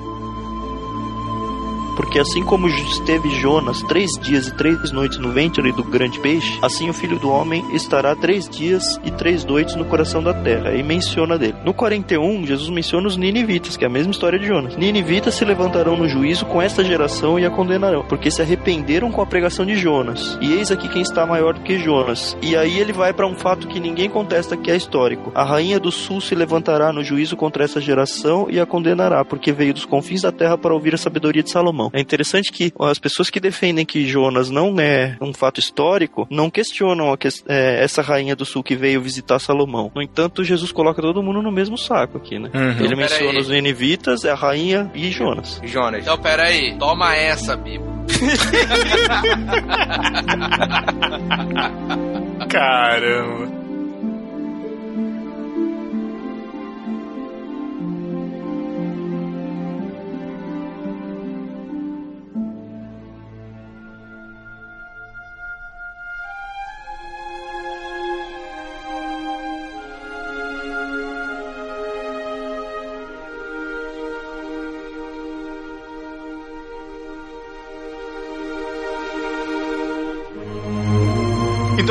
Porque assim como esteve Jonas três dias e três noites no ventre do grande peixe, assim o filho do homem estará três dias e três noites no coração da terra. E menciona dele. No 41, Jesus menciona os ninivitas, que é a mesma história de Jonas. Ninivitas se levantarão no juízo com esta geração e a condenarão, porque se arrependeram com a pregação de Jonas. E eis aqui quem está maior do que Jonas. E aí ele vai para um fato que ninguém contesta que é histórico. A rainha do sul se levantará no juízo contra essa geração e a condenará, porque veio dos confins da terra para ouvir a sabedoria de Salomão. É interessante que as pessoas que defendem que Jonas não é um fato histórico não questionam que, é, essa rainha do sul que veio visitar Salomão. No entanto, Jesus coloca todo mundo no mesmo saco aqui, né? Uhum. Ele Então, menciona peraí. os ninivitas, a rainha e Jonas. Jonas. Então, pera aí. Toma essa, Bíblia. Caramba.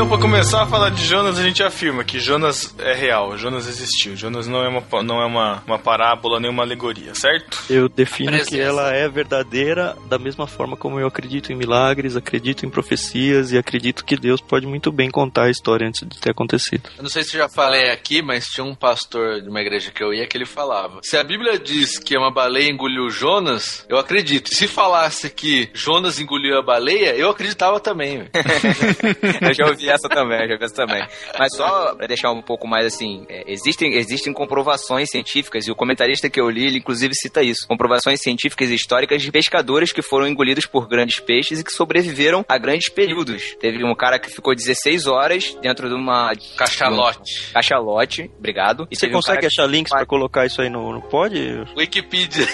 Então, pra começar a falar de Jonas, a gente afirma que Jonas é real, Jonas existiu. Jonas não é uma, não é uma, uma parábola nem uma alegoria, certo? Eu defino Presença. que ela é verdadeira da mesma forma como eu acredito em milagres, acredito em profecias e acredito que Deus pode muito bem contar a história antes de ter acontecido. Eu não sei se eu já falei aqui, mas tinha um pastor de uma igreja que eu ia que ele falava: se a Bíblia diz que uma baleia engoliu Jonas, eu acredito. E se falasse que Jonas engoliu a baleia, eu acreditava também. eu já ouvi essa também, já ouvi essa também. Mas só pra deixar um pouco mais assim, é, existem, existem comprovações científicas, e o comentarista que eu li, ele inclusive cita isso. Comprovações científicas e históricas de pescadores que foram engolidos por grandes peixes e que sobreviveram a grandes períodos. Teve um cara que ficou 16 horas dentro de uma... Cachalote. Cachalote, obrigado. E Você um consegue que- achar links pra colocar isso aí no, no pod? Wikipedia.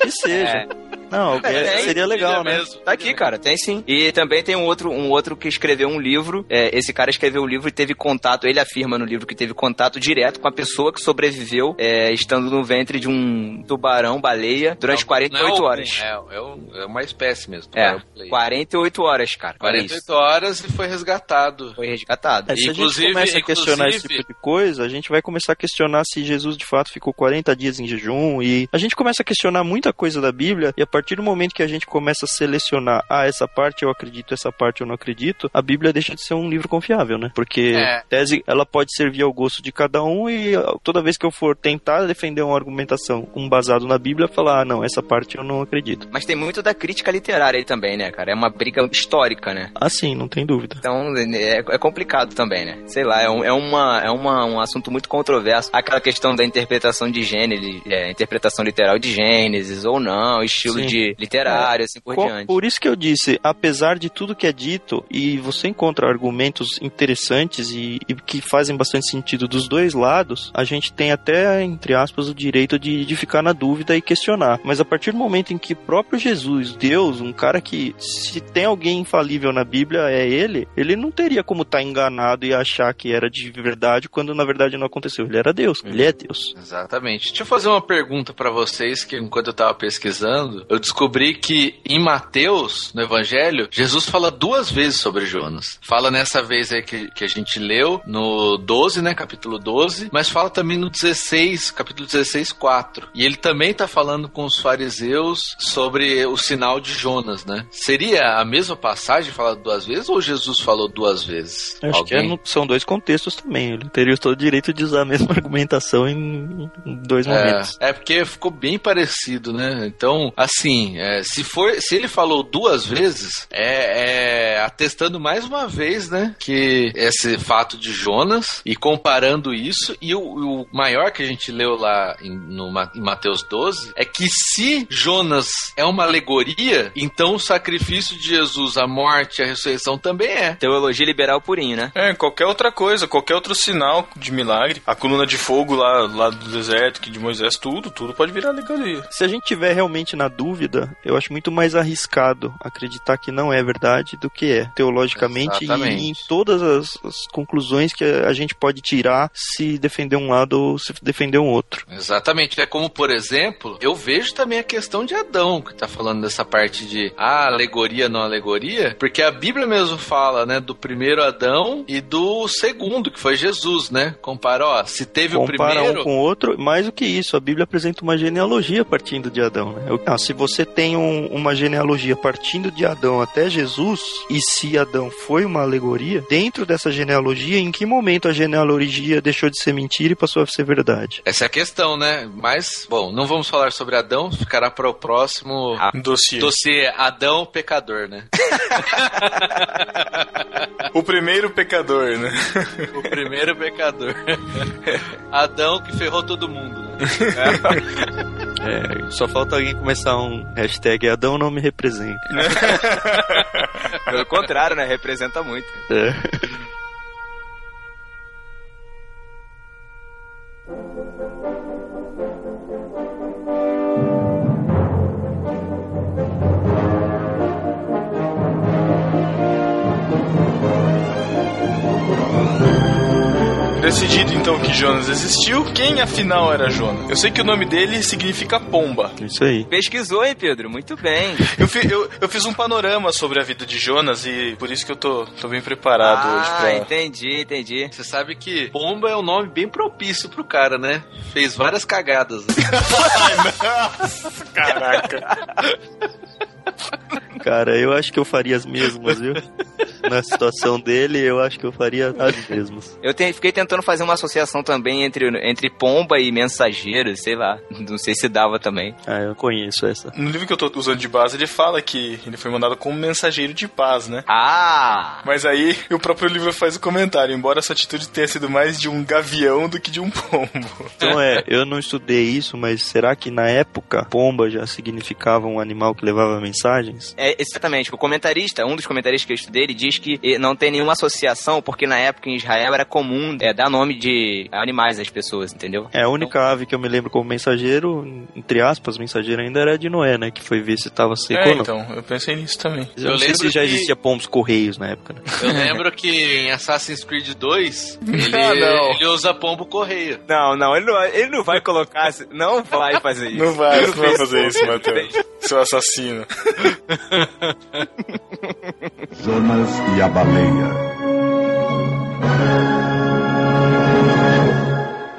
Que seja. É. Não, É, é- tem, seria legal, né? mesmo. Tá aqui, cara, tem sim. E também tem um outro, um outro que escreveu um livro. é, esse cara escreveu um livro e teve contato. Ele afirma no livro que teve contato direto com a pessoa que sobreviveu é, estando no ventre de um tubarão, baleia, durante 48 Não é o- horas. É, é, é uma espécie mesmo. É, tubarão play. 48 horas, cara. Olha 48 isso. horas e foi resgatado. Foi resgatado. É, se a gente Inclusive- começa a questionar esse inclusive- tipo de coisa, a gente vai começar a questionar se Jesus de fato ficou 40 dias em jejum e a gente começa a questionar muita coisa da Bíblia e a partir do momento que a gente começa a selecionar, ah, essa parte eu acredito, essa parte eu não acredito, a Bíblia deixa de ser um livro confiável, né? Porque É. tese ela pode servir ao gosto de cada um e ah, toda vez que eu for tentar defender uma argumentação com basado na Bíblia, falar, ah, não, essa parte eu não acredito. Mas tem muito da crítica literária aí também, né, cara? É uma briga histórica, né? Assim, não tem dúvida. Então é, é complicado também, né? Sei lá, é, um, é, uma, é uma, um assunto muito controverso. Aquela questão da interpretação de Gênesis, é, interpretação literal de Gênesis ou não, estilo Sim. de literário, assim por Co- diante. Por isso que eu disse, apesar de tudo que é dito, e você encontra argumentos interessantes e, e que fazem bastante sentido dos dois lados, a gente tem até, entre aspas, o direito de, de ficar na dúvida e questionar. Mas a partir do momento em que próprio Jesus, Deus, um cara que, se tem alguém infalível na Bíblia, é ele, ele não teria como estar enganado e achar que era de verdade quando na verdade não aconteceu. Ele era Deus, ele é Deus. Exatamente. Deixa eu fazer uma pergunta pra vocês que enquanto eu tava pesquisando, eu descobri que em Mateus, no Evangelho, Jesus fala duas vezes sobre Jonas. Fala nessa vez aí que, que a gente leu, no 12, né, capítulo 12, mas fala também no 16, capítulo 16, 4. E ele também tá falando com os fariseus sobre o sinal de Jonas, né? Seria a mesma passagem falada duas vezes ou Jesus falou duas vezes? Eu Acho que é são dois contextos também. Ele teria todo o direito de usar a mesma argumentação em, em dois momentos. É, é porque ficou bem parecido, né? Então, assim, assim, é, se for, se ele falou duas vezes, é, é atestando mais uma vez, né, que esse fato de Jonas e comparando isso e o, o maior que a gente leu lá em, no, em Mateus 12 é que se Jonas é uma alegoria, então o sacrifício de Jesus, a morte, a ressurreição também é. Teologia liberal purinho, né? É, qualquer outra coisa, qualquer outro sinal de milagre, a coluna de fogo lá, lá do deserto, que de Moisés, tudo, tudo pode virar alegoria. Se a gente tiver realmente na dúvida, eu acho muito mais arriscado acreditar que não é verdade do que é, teologicamente Exatamente. e em todas as, as conclusões que a gente pode tirar se defender um lado ou se defender um outro. Exatamente. É como, por exemplo, eu vejo também a questão de Adão, que tá falando dessa parte de ah, alegoria, não alegoria, porque a Bíblia mesmo fala, né, do primeiro Adão e do segundo, que foi Jesus, né? Compara, ó, se teve o Compara primeiro. um com o outro, mais do que isso, a Bíblia apresenta uma genealogia partindo de Adão. Né? Eu- ah, se você tem um- uma genealogia partindo de Adão até Jesus, e se Adão foi uma alegoria, dentro dessa genealogia, em que momento a genealogia deixou de ser mentira e passou a ser verdade? Essa é a questão, né? Mas, bom, não vamos falar sobre Adão, ficará para o próximo Dossiê. dossiê Adão Pecador, né? O primeiro pecador, né? O primeiro pecador. Adão que ferrou todo mundo, né? É, só falta alguém começar um hashtag Adão não me representa. Pelo contrário, né? Representa muito. É. Decidido então que Jonas existiu, quem afinal era Jonas? Eu sei que o nome dele significa pomba. Isso aí. Pesquisou, hein, Pedro? Muito bem. Eu, fi- eu- eu fiz um panorama sobre a vida de Jonas e por isso que eu tô, tô bem preparado hoje Ah, pra. entendi, entendi. Você sabe que Pomba é um nome bem propício pro cara, né? Fez várias cagadas. Caraca. Cara, eu acho que eu faria as mesmas, viu? Na situação dele, eu acho que eu faria as mesmas. Eu te- fiquei tentando fazer uma associação também entre, entre pomba e mensageiro, sei lá. Não sei se dava também. Ah, eu conheço essa. No livro que eu tô usando de base, ele fala que ele foi mandado como mensageiro de paz, né? Ah! Mas aí o próprio livro faz o comentário, embora essa atitude tenha sido mais de um gavião do que de um pombo. Então é, eu não estudei isso, mas será que na época pomba já significava um animal que levava mensagens? É, exatamente. O comentarista, um dos comentaristas que eu estudei, ele diz que eh, não tem nenhuma associação, porque na época em Israel era comum é, dar nome de animais às pessoas, entendeu? É, a única ave que eu me lembro como mensageiro, entre aspas, mensageiro ainda era a de Noé, né? Que foi ver se tava seco É, ou não. então, eu pensei nisso também. Eu, Eu não sei lembro se já que- existia pombos correios na época, né? Eu lembro que em Assassin's Creed 2, ele, Ah, não. ele usa pombo correio. Não, não, ele não, vai- ele não vai colocar, não vai fazer isso. Não vai, não vai fazer isso. Matheus. Seu assassino. Jonas e a baleia.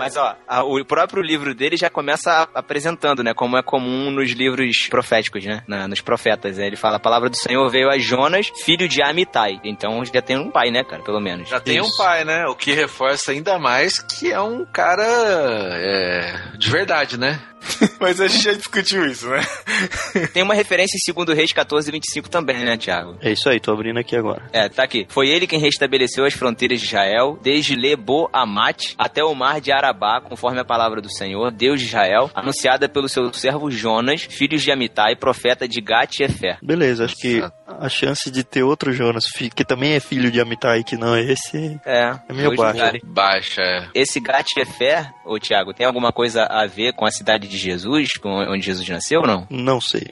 Mas ó, a- o próprio livro dele já começa apresentando, né? Como é comum nos livros proféticos, né? na- nos profetas. né? Ele fala: a palavra do Senhor veio a Jonas, filho de Amitai. Então já tem um pai, né, cara? Pelo menos. Já tem um Isso. pai, né? O que reforça ainda mais que é um cara é, de verdade, né? Mas a gente já discutiu isso, né? Tem uma referência em 2 Reis 14, 25 também, né, Tiago? É isso aí, tô abrindo aqui agora. É, tá aqui. Foi ele quem restabeleceu as fronteiras de Israel, desde Lebo Amat até o mar de Arabá, conforme a palavra do Senhor, Deus de Israel, anunciada pelo seu servo Jonas, filho de Amitai, profeta de Gat e Efer. Beleza, acho que a chance de ter outro Jonas, que também é filho de Amitai, que não é esse, É, É meio dois baixo. lugares. Baixa, é. Esse Gat e Efer, ô Tiago, tem alguma coisa a ver com a cidade de Jesus, com onde Jesus nasceu ou não? não sei.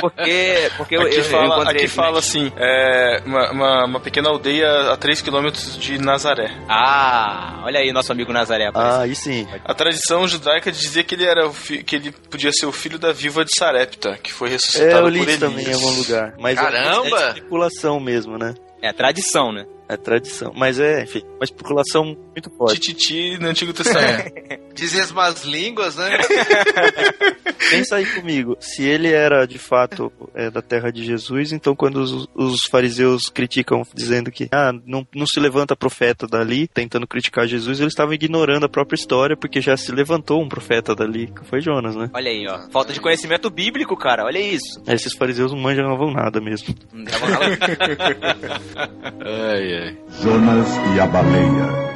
Porque, porque eu, Aqui eu, eu fala, encontrei... aqui fala assim, é uma, uma, uma pequena aldeia a 3 km de Nazaré. Ah, olha aí nosso amigo Nazaré. Ah, aí sim. A tradição judaica dizia que ele era que ele podia ser o filho da viúva de Sarepta, que foi É, ressuscitada eu li por isso Elias. também em algum lugar. Mas é- Caramba! é especulação mesmo, né? É tradição, né? É tradição. Mas é, enfim, uma especulação muito forte. Tititi no Antigo Testamento. Dizem as más línguas, né? Pensa aí comigo, se ele era de fato é, da terra de Jesus, então quando os, os fariseus criticam dizendo que ah, não, não se levanta profeta dali, tentando criticar Jesus, eles estavam ignorando a própria história, porque já se levantou um profeta dali, que foi Jonas, né? Olha aí, ó. Falta de conhecimento bíblico, cara. Olha isso. Esses fariseus não manjavam nada mesmo. Não dava nada. Ai, ai. Jonas e a baleia.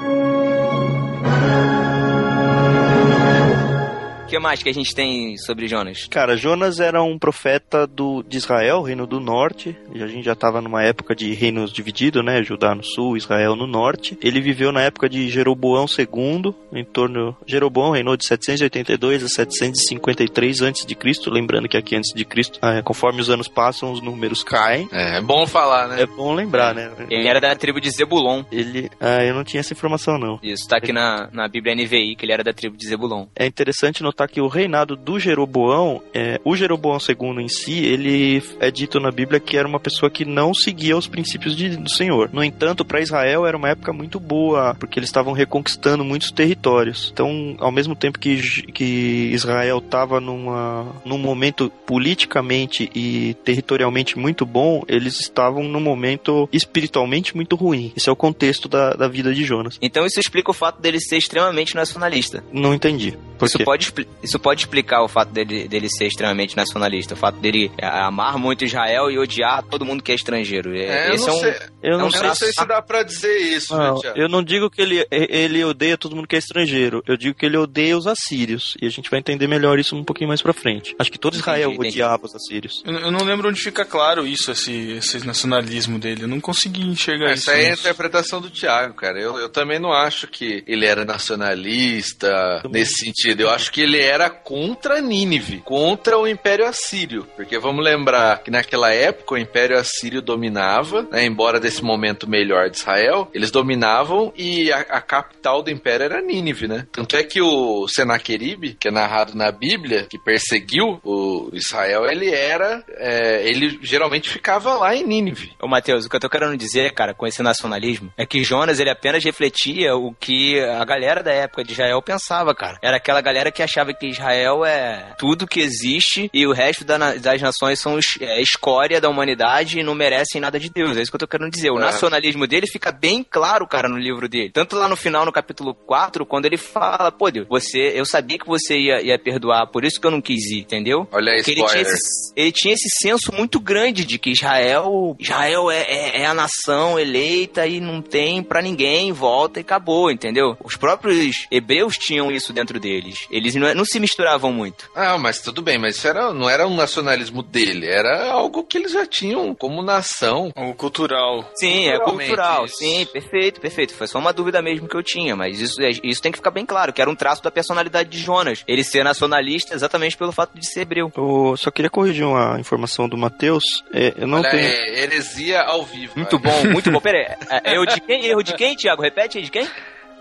O que mais que a gente tem sobre Jonas? Cara, Jonas era um profeta do, de Israel, reino do norte, e a gente já estava numa época de reinos divididos, né? Judá no sul, Israel no norte. Ele viveu na época de Jeroboão II, em torno. Jeroboão reinou de 782 a 753 a.C., lembrando que aqui antes de Cristo, ah, conforme os anos passam, os números caem. É, é bom falar, né? É bom lembrar, né? Ele era da tribo de Zebulon. Ele. Ah, eu não tinha essa informação, não. Isso, tá aqui na, na Bíblia NVI, que ele era da tribo de Zebulon. É interessante notar que o reinado do Jeroboão, é, o Jeroboão II em si, ele é dito na Bíblia que era uma pessoa que não seguia os princípios de- do Senhor. No entanto, para Israel era uma época muito boa, porque eles estavam reconquistando muitos territórios. Então, ao mesmo tempo que, que Israel estava num momento politicamente e territorialmente muito bom, eles estavam num momento espiritualmente muito ruim. Esse é o contexto da, da vida de Jonas. Então isso explica o fato dele ser extremamente nacionalista. Não entendi. Por Isso quê? pode, isso pode explicar o fato dele, dele ser extremamente nacionalista. O fato dele é, amar muito Israel e odiar todo mundo que é estrangeiro. É, É, eu esse não é um, sei. Eu é não um Eu sei traço- se dá pra dizer isso, Não, né, Thiago? eu não digo que ele, ele odeia todo mundo que é estrangeiro. Eu digo que ele odeia os assírios. E a gente vai entender melhor isso um pouquinho mais pra frente. Acho que todo Israel Entendi, entendi. odiava os assírios. Eu, eu não lembro onde fica claro isso, esse, esse nacionalismo dele. Eu não consegui enxergar isso. Essa é a interpretação do Thiago, cara. Eu, eu também não acho que ele era nacionalista nesse sentido. Eu acho que ele era contra Nínive, contra o Império Assírio. Porque vamos lembrar que naquela época o Império Assírio dominava, né, embora desse momento melhor de Israel, eles dominavam e a, a capital do Império era Nínive, né? Tanto é que o Senaqueribe, que é narrado na Bíblia, que perseguiu o Israel, ele era. é, ele geralmente ficava lá em Nínive. Ô, Matheus, o que eu tô querendo dizer, cara, com esse nacionalismo, é que Jonas, ele apenas refletia o que a galera da época de Israel pensava, cara. Era aquela galera que achava que Israel é tudo que existe e o resto da na- das nações são é, escória da humanidade e não merecem nada de Deus. É isso que eu tô querendo dizer. O É. nacionalismo dele fica bem claro, cara, no livro dele. Tanto lá no final, no capítulo 4, quando ele fala, pô, Deus, você, eu sabia que você ia, ia perdoar, por isso que eu não quis ir, entendeu? Olha aí, Porque ele tinha, esse, ele tinha esse senso muito grande de que Israel, Israel é, é- é a nação eleita e não tem pra ninguém, volta e acabou, entendeu? Os próprios hebreus tinham isso dentro deles. Eles não, não se misturavam muito. Ah, mas tudo bem, mas isso era, não era um nacionalismo dele, era algo que eles já tinham como nação. O cultural. Sim, é cultural. isso. Sim, perfeito, perfeito. Foi só uma dúvida mesmo que eu tinha, mas isso, é- isso tem que ficar bem claro, que era um traço da personalidade de Jonas. Ele ser nacionalista exatamente pelo fato de ser hebreu. Eu só queria corrigir uma informação do Matheus. É, eu não Olha, tenho. é heresia ao vivo. Muito bom, muito bom. Pera aí, é erro de quem? Erro de quem, Thiago? Repete aí de quem?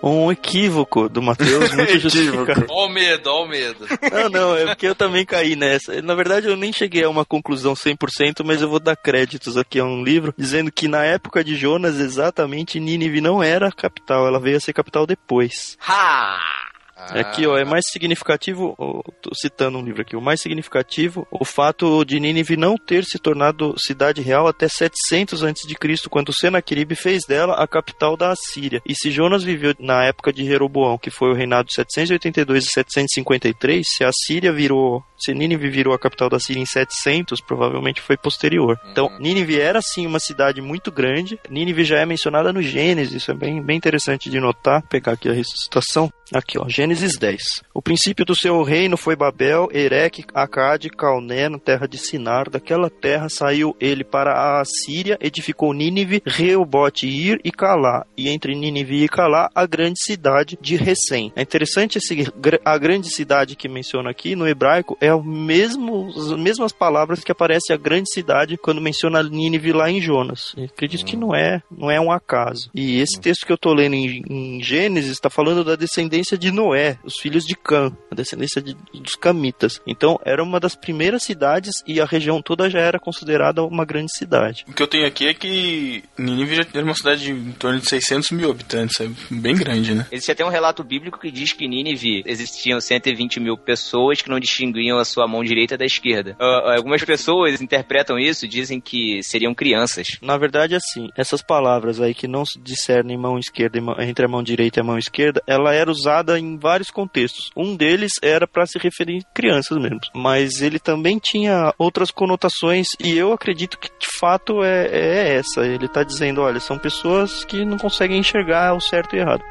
Um equívoco do Matheus, muito justificado. Ó o medo, ó o medo. Não, não, é porque eu também caí nessa. Na verdade, eu nem cheguei a uma conclusão 100%, mas eu vou dar créditos aqui a um livro, dizendo que na época de Jonas, exatamente, Nínive não era a capital, ela veio a ser capital depois. Ha! Aqui, ó, é mais significativo, ó, citando um livro aqui, o mais significativo, o fato de Nínive não ter se tornado cidade real até 700 a.C., quando Senaqueribe fez dela a capital da Assíria. E se Jonas viveu na época de Jeroboão, que foi o reinado de 782 e 753, se a Síria virou, se Nínive virou a capital da Síria em 700, provavelmente foi posterior. Então, Nínive era sim uma cidade muito grande. Nínive já é mencionada no Gênesis, isso é bem, bem interessante de notar. Vou pegar aqui a ressuscitação. Aqui, ó, Gênesis 10. O princípio do seu reino foi Babel, Ereque, Acade, Calné, na terra de Sinar. Daquela terra saiu ele para a Assíria, edificou Nínive, Reobote, Ir e Calá. E entre Nínive e Calá, a grande cidade de Recém. É interessante esse, a grande cidade que menciona aqui no hebraico é o mesmo, as mesmas palavras que aparece a grande cidade quando menciona Nínive lá em Jonas. Eu acredito que não é, não é um acaso. E esse texto que eu tô lendo em, em Gênesis está falando da descendência descendência de Noé, os filhos de Cã, a descendência de, dos camitas. Então era uma das primeiras cidades e a região toda já era considerada uma grande cidade. O que eu tenho aqui é que Nínive já era uma cidade de em torno de 600 mil habitantes, é bem grande, né? Existe até um relato bíblico que diz que em Nínive existiam 120 mil pessoas que não distinguiam a sua mão direita da esquerda. Uh, algumas pessoas interpretam isso, dizem que seriam crianças. Na verdade, assim, essas palavras aí que não se discernem mão esquerda e mão- entre a mão direita e a mão esquerda, ela era usada em vários contextos. Um deles era para se referir a crianças mesmo, mas ele também tinha outras conotações e eu acredito que de fato é, é essa. Ele tá dizendo, olha, são pessoas que não conseguem enxergar o certo e o errado.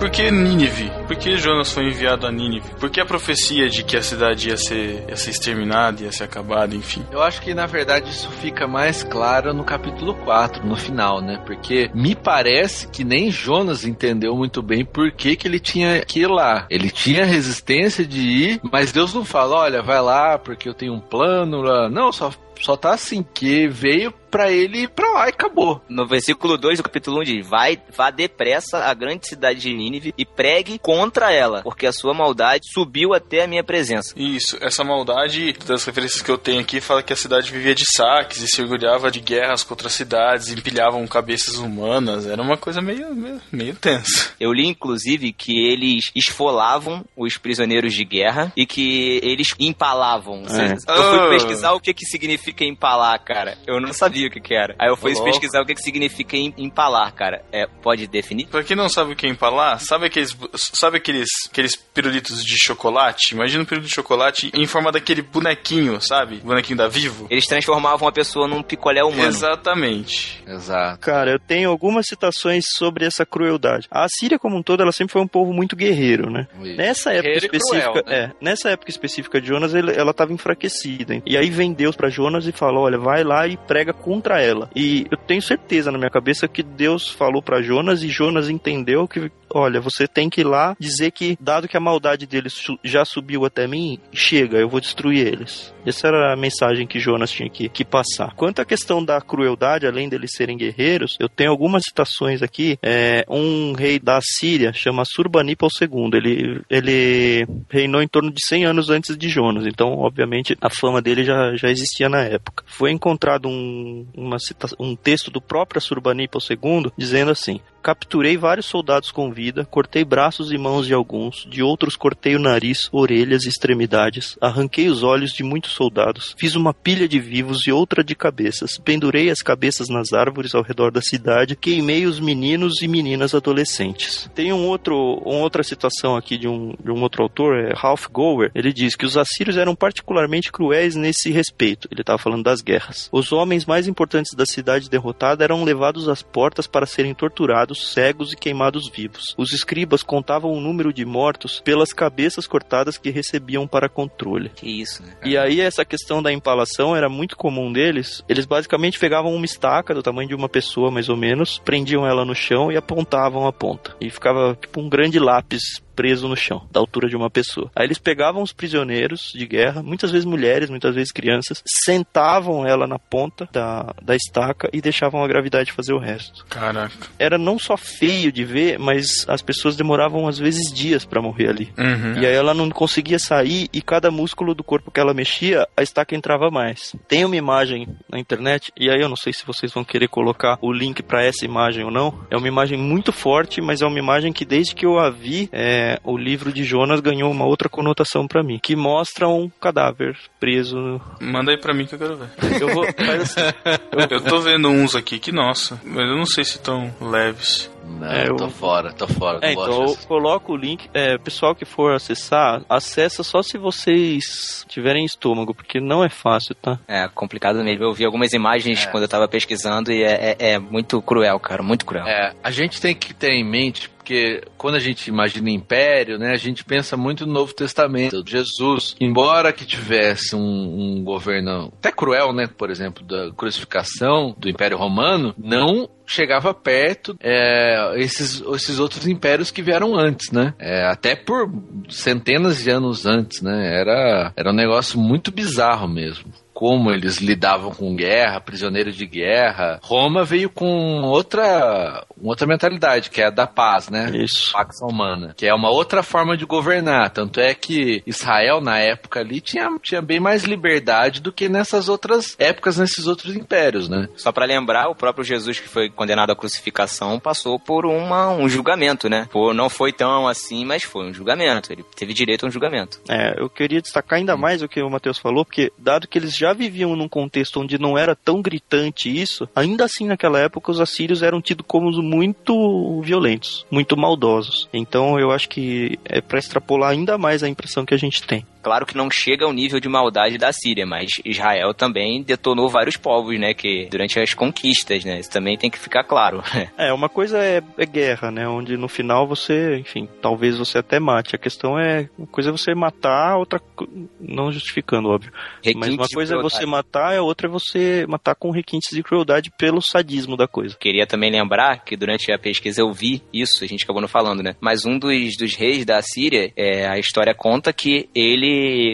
E por que Nínive? Por que Jonas foi enviado a Nínive? Por que a profecia de que a cidade ia ser, ia ser exterminada, ia ser acabada, enfim? Eu acho que na verdade isso fica mais claro no capítulo 4, no final, né? Porque me parece que nem Jonas entendeu muito bem por que, que ele tinha que ir lá. Ele tinha resistência de ir, mas Deus não fala, olha, vai lá porque eu tenho um plano lá. Não, só, só tá assim, que veio pra ele ir pra lá e acabou. No versículo 2 do capítulo 1 diz: Vai, vá depressa à grande cidade de Nínive e pregue contra ela, porque a sua maldade subiu até a minha presença. Isso, essa maldade, das referências que eu tenho aqui, fala que a cidade vivia de saques e se orgulhava de guerras contra cidades, empilhavam cabeças humanas, era uma coisa meio, meio, meio tensa. Eu li, inclusive, que eles esfolavam os prisioneiros de guerra e que eles empalavam. É. Eu fui Ah. pesquisar o que, que significa empalar, cara. Eu não sabia o que, que era. Aí eu fui louco. pesquisar o que, que significa em- empalar, cara. É, pode definir? Pra quem não sabe o que é empalar, sabe aqueles, sabe aqueles, aqueles pirulitos de chocolate? Imagina um pirulito de chocolate em forma daquele bonequinho, sabe? Bonequinho da Vivo. Eles transformavam a pessoa num picolé humano. Exatamente. Exato. Cara, eu tenho algumas citações sobre essa crueldade. A Síria como um todo, ela sempre foi um povo muito guerreiro, né? Nessa época Guerreiro específica, cruel, né? é, nessa época específica de Jonas, ele- ela estava enfraquecida. hein? E aí vem Deus pra Jonas e fala: "Olha, vai lá e prega contra ela". E eu tenho certeza na minha cabeça que Deus falou pra Jonas e Jonas entendeu que Olha, você tem que ir lá dizer que, dado que a maldade deles já subiu até mim, chega, eu vou destruir eles. Essa era a mensagem que Jonas tinha que, que passar. Quanto à questão da crueldade, além deles serem guerreiros, eu tenho algumas citações aqui. É, um rei da Síria chama Surbanipal II. Ele, ele reinou em torno de 100 anos antes de Jonas, então, obviamente, a fama dele já, já existia na época. Foi encontrado um, uma cita- um texto do próprio Surbanipal II dizendo assim: Capturei vários soldados com vida, cortei braços e mãos de alguns, de outros cortei o nariz, orelhas e extremidades, arranquei os olhos de muitos soldados, fiz uma pilha de vivos e outra de cabeças, pendurei as cabeças nas árvores ao redor da cidade, queimei os meninos e meninas adolescentes. Tem um outro, uma outra citação aqui de um, de um outro autor, é Ralph Gower, ele diz que os assírios eram particularmente cruéis nesse respeito, ele estava falando das guerras. Os homens mais importantes da cidade derrotada eram levados às portas para serem torturados, cegos e queimados vivos. Os escribas contavam o número de mortos pelas cabeças cortadas que recebiam para controle. Que isso, né? E aí essa questão da empalação era muito comum deles. Eles basicamente pegavam uma estaca do tamanho de uma pessoa, mais ou menos, prendiam ela no chão e apontavam a ponta. E ficava tipo um grande lápis preso no chão, da altura de uma pessoa. Aí eles pegavam os prisioneiros de guerra, muitas vezes mulheres, muitas vezes crianças, sentavam ela na ponta da, da estaca e deixavam a gravidade fazer o resto. Caraca. Era não só feio de ver, mas as pessoas demoravam às vezes dias pra morrer ali. Uhum. E aí ela não conseguia sair e cada músculo do corpo que ela mexia, a estaca entrava mais. Tem uma imagem na internet, e aí eu não sei se vocês vão querer colocar o link pra essa imagem ou não. É uma imagem muito forte, mas é uma imagem que desde que eu a vi, é, o livro de Jonas ganhou uma outra conotação pra mim, que mostra um cadáver preso. no- Manda aí pra mim que eu quero ver. Eu vou assim. Eu tô vendo uns aqui que, nossa, mas eu não sei se tão leves. Não, É, eu- tô fora, tô fora. É, então eu coloco o link. É, pessoal que for acessar, acessa só se vocês tiverem estômago, porque não é fácil, tá? É complicado mesmo. Eu vi algumas imagens É. quando eu tava pesquisando e é, é- é muito cruel, cara, muito cruel. É, a gente tem que ter em mente Porque quando a gente imagina império, né, a gente pensa muito no Novo Testamento, Jesus. Embora que tivesse um, um governo até cruel, né, por exemplo, da crucificação do Império Romano, não chegava perto é, esses, esses outros impérios que vieram antes, né? É, até por centenas de anos antes, né? Era, era um negócio muito bizarro mesmo como eles lidavam com guerra, prisioneiros de guerra. Roma veio com outra, outra mentalidade, que é a da paz, né? Isso. Pax Romana, que é uma outra forma de governar. Tanto é que Israel, na época ali, tinha, tinha bem mais liberdade do que nessas outras épocas, nesses outros impérios, né? Só pra lembrar, o próprio Jesus que foi condenado à crucificação passou por uma, um julgamento, né? Por, não foi tão assim, mas foi um julgamento. Ele teve direito a um julgamento. É, eu queria destacar ainda mais o que o Matheus falou, porque dado que eles já viviam num contexto onde não era tão gritante isso, ainda assim naquela época os assírios eram tidos como muito violentos, muito maldosos. Então eu acho que é para extrapolar ainda mais a impressão que a gente tem. Claro que não chega ao nível de maldade da Síria, mas Israel também detonou vários povos, né? Que durante as conquistas, né? Isso também tem que ficar claro. É, uma coisa é, é guerra, né? Onde no final você, enfim, talvez você até mate. A questão é, uma coisa é você matar, outra não justificando, óbvio. Mas uma coisa é você matar, a outra é você matar com requintes de crueldade pelo sadismo da coisa. Queria também lembrar que durante a pesquisa eu vi isso, a gente acabou não falando, né? Mas um dos, dos reis da Síria, é, a história conta que ele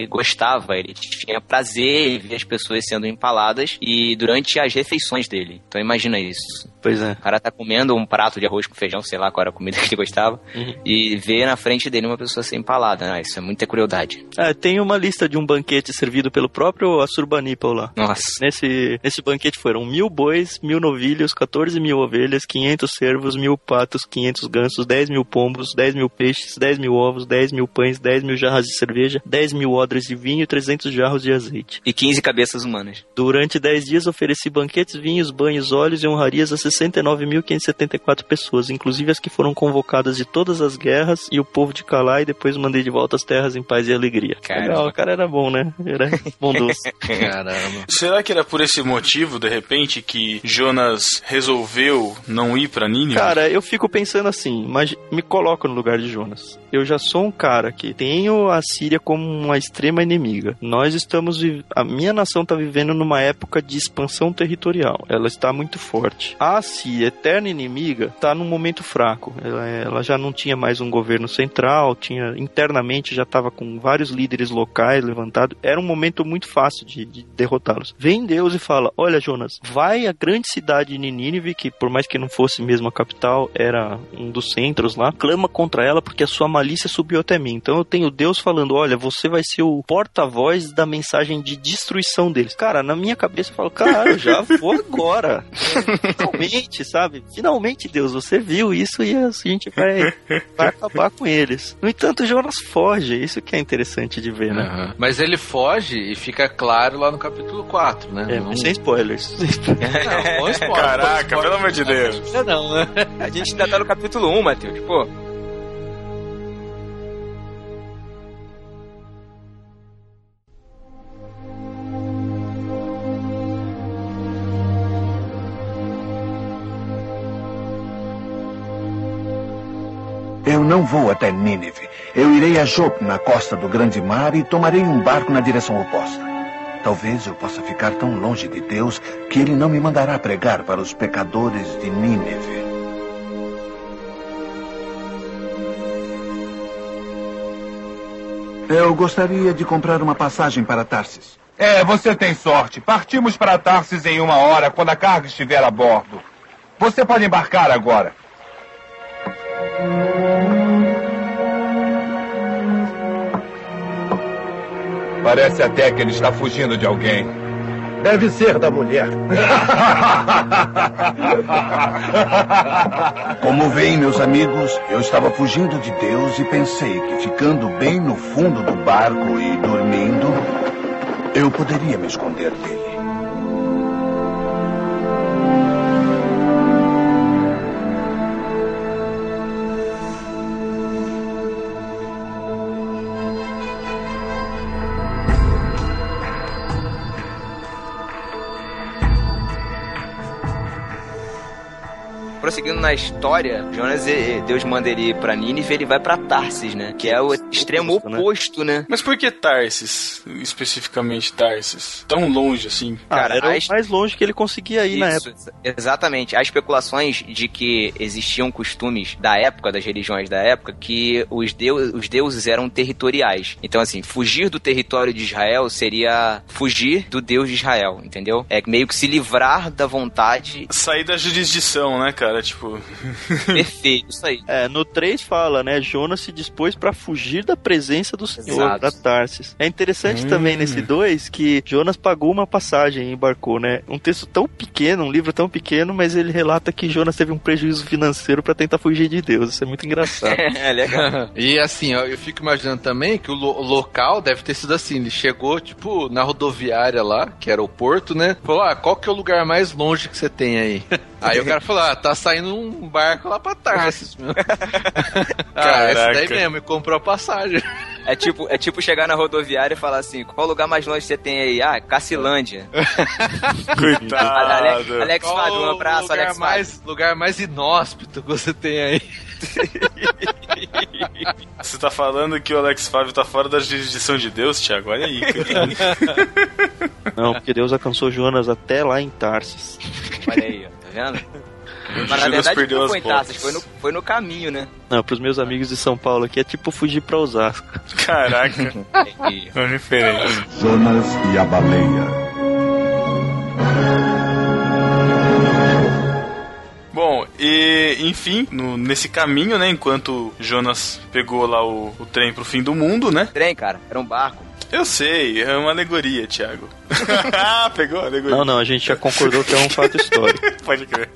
gostava, ele tinha prazer em ver as pessoas sendo empaladas e durante as refeições dele. Então imagina isso. Pois é. O cara tá comendo um prato de arroz com feijão, sei lá qual era a comida que ele gostava, Uhum. e vê na frente dele uma pessoa ser empalada. Ah, isso é muita crueldade. É, tem uma lista de um banquete servido pelo próprio Assurbanipal lá. Nossa. Nesse, nesse banquete foram mil bois, mil novilhos, 14 mil ovelhas, 500 cervos, mil patos, 500 gansos, 10 mil pombos, 10 mil peixes, 10 mil ovos, 10 mil pães, 10 mil jarras de cerveja, 10 mil odres de vinho e 300 jarros de azeite. E 15 cabeças humanas. Durante 10 dias ofereci banquetes, vinhos, banhos, óleos e honrarias a 69.574 pessoas, inclusive as que foram convocadas de todas as guerras e o povo de Calá, e depois mandei de volta as terras em paz e alegria. Caramba. Legal, o cara era bom, né? Era bondoso. Caramba. Será que era por esse motivo, de repente, que Jonas resolveu não ir pra Nínive? Cara, eu fico pensando assim, mas me coloco no lugar de Jonas. Eu já sou um cara que tenho a Síria como uma extrema inimiga. Nós estamos a minha nação está vivendo numa época de expansão territorial. Ela está muito forte. A Síria, eterna inimiga, está num momento fraco. Ela, ela já não tinha mais um governo central, tinha internamente já estava com vários líderes locais levantados. Era um momento muito fácil de, de derrotá-los. Vem Deus e fala: Olha, Jonas, vai à grande cidade de Nínive, que por mais que não fosse mesmo a capital, era um dos centros lá, clama contra ela porque a sua malícia subiu até mim. Então eu tenho Deus falando: Olha, você vai ser o porta-voz da mensagem de destruição deles. Cara, na minha cabeça eu falo: Cara, eu já vou agora. Finalmente, sabe? Finalmente, Deus, você viu isso e a gente vai, vai acabar com eles. No entanto, Jonas foge. Isso que é interessante de ver, né? Aham. Mas ele foge e fica claro lá no capítulo 4, né? É, Não- mas sem spoilers. Não, spoiler, Caraca, spoiler. pelo amor de Deus. Não, não, né? A gente ainda tá no capítulo 1, Matheus. Pô, Eu não vou até Nínive. Eu irei a Jope, na costa do Grande Mar, e tomarei um barco na direção oposta. Talvez eu possa ficar tão longe de Deus que ele não me mandará pregar para os pecadores de Nínive. Eu gostaria de comprar uma passagem para Tarsis. É, você tem sorte. Partimos para Tarsis em uma hora, quando a carga estiver a bordo. Você pode embarcar agora. Parece até que ele está fugindo de alguém. Deve ser da mulher. Como veem, meus amigos, eu estava fugindo de Deus e pensei que ficando bem no fundo do barco e dormindo, eu poderia me esconder dele. Prosseguindo na história, Jonas, Deus manda ele ir pra Nínive, ele vai pra Tarsis, né? Que é o extremo Oposto, né? oposto, né? Mas por que Tarsis? Especificamente Tarsis? Tão longe assim. Cara, Ah, era as- o mais longe que ele conseguia ir na Isso, época. ex- exatamente. Há especulações de que existiam costumes da época, das religiões da época, que os, deu os deuses eram territoriais. Então, assim, fugir do território de Israel seria fugir do Deus de Israel, entendeu? É meio que se livrar da vontade Sair da jurisdição, né, cara? Tipo. perfeita. Isso aí. É, no 3 fala, né? Jonas se dispôs pra fugir da presença do Senhor, Exato. pra Tarsis. É interessante Hum. também nesse 2 que Jonas pagou uma passagem e embarcou, né? Um texto tão pequeno, um livro tão pequeno, mas ele relata que Jonas teve um prejuízo financeiro pra tentar fugir de Deus. Isso é muito engraçado. é legal. E assim, ó, eu fico imaginando também que o lo- local deve ter sido assim. Ele chegou, tipo, na rodoviária lá, que era o porto, né? Falou, ah, qual que é o lugar mais longe que você tem aí? Aí o cara falou, ah, tá saindo um barco lá pra Tarsis, meu. ah, esse daí mesmo, e comprou a passagem. É tipo, é tipo chegar na rodoviária e falar assim: qual lugar mais longe você tem aí? Ah, Cacilândia. Coitado. Ale- Alex Qual Fábio, um abraço, lugar Alex Fábio. mais, lugar mais inóspito que você tem aí. Você tá falando que o Alex Fábio tá fora da jurisdição de Deus, Thiago? Olha aí, coitado. Não, porque Deus alcançou Jonas até lá em Tarsis. Olha aí, ó, tá vendo? Mas na Jonas verdade perdeu não foi em foi no, foi no caminho, né? Não, pros meus amigos de São Paulo aqui é tipo fugir pra Osasco. Caraca. É uma diferença. Jonas e a baleia. Bom, e enfim, no- nesse caminho, né, enquanto Jonas pegou lá o, o trem pro fim do mundo, né? Trem, cara, era um barco. Eu sei, é uma alegoria, Thiago. Ah, pegou a alegoria. Não, não, a gente já concordou que é um fato histórico. Pode crer.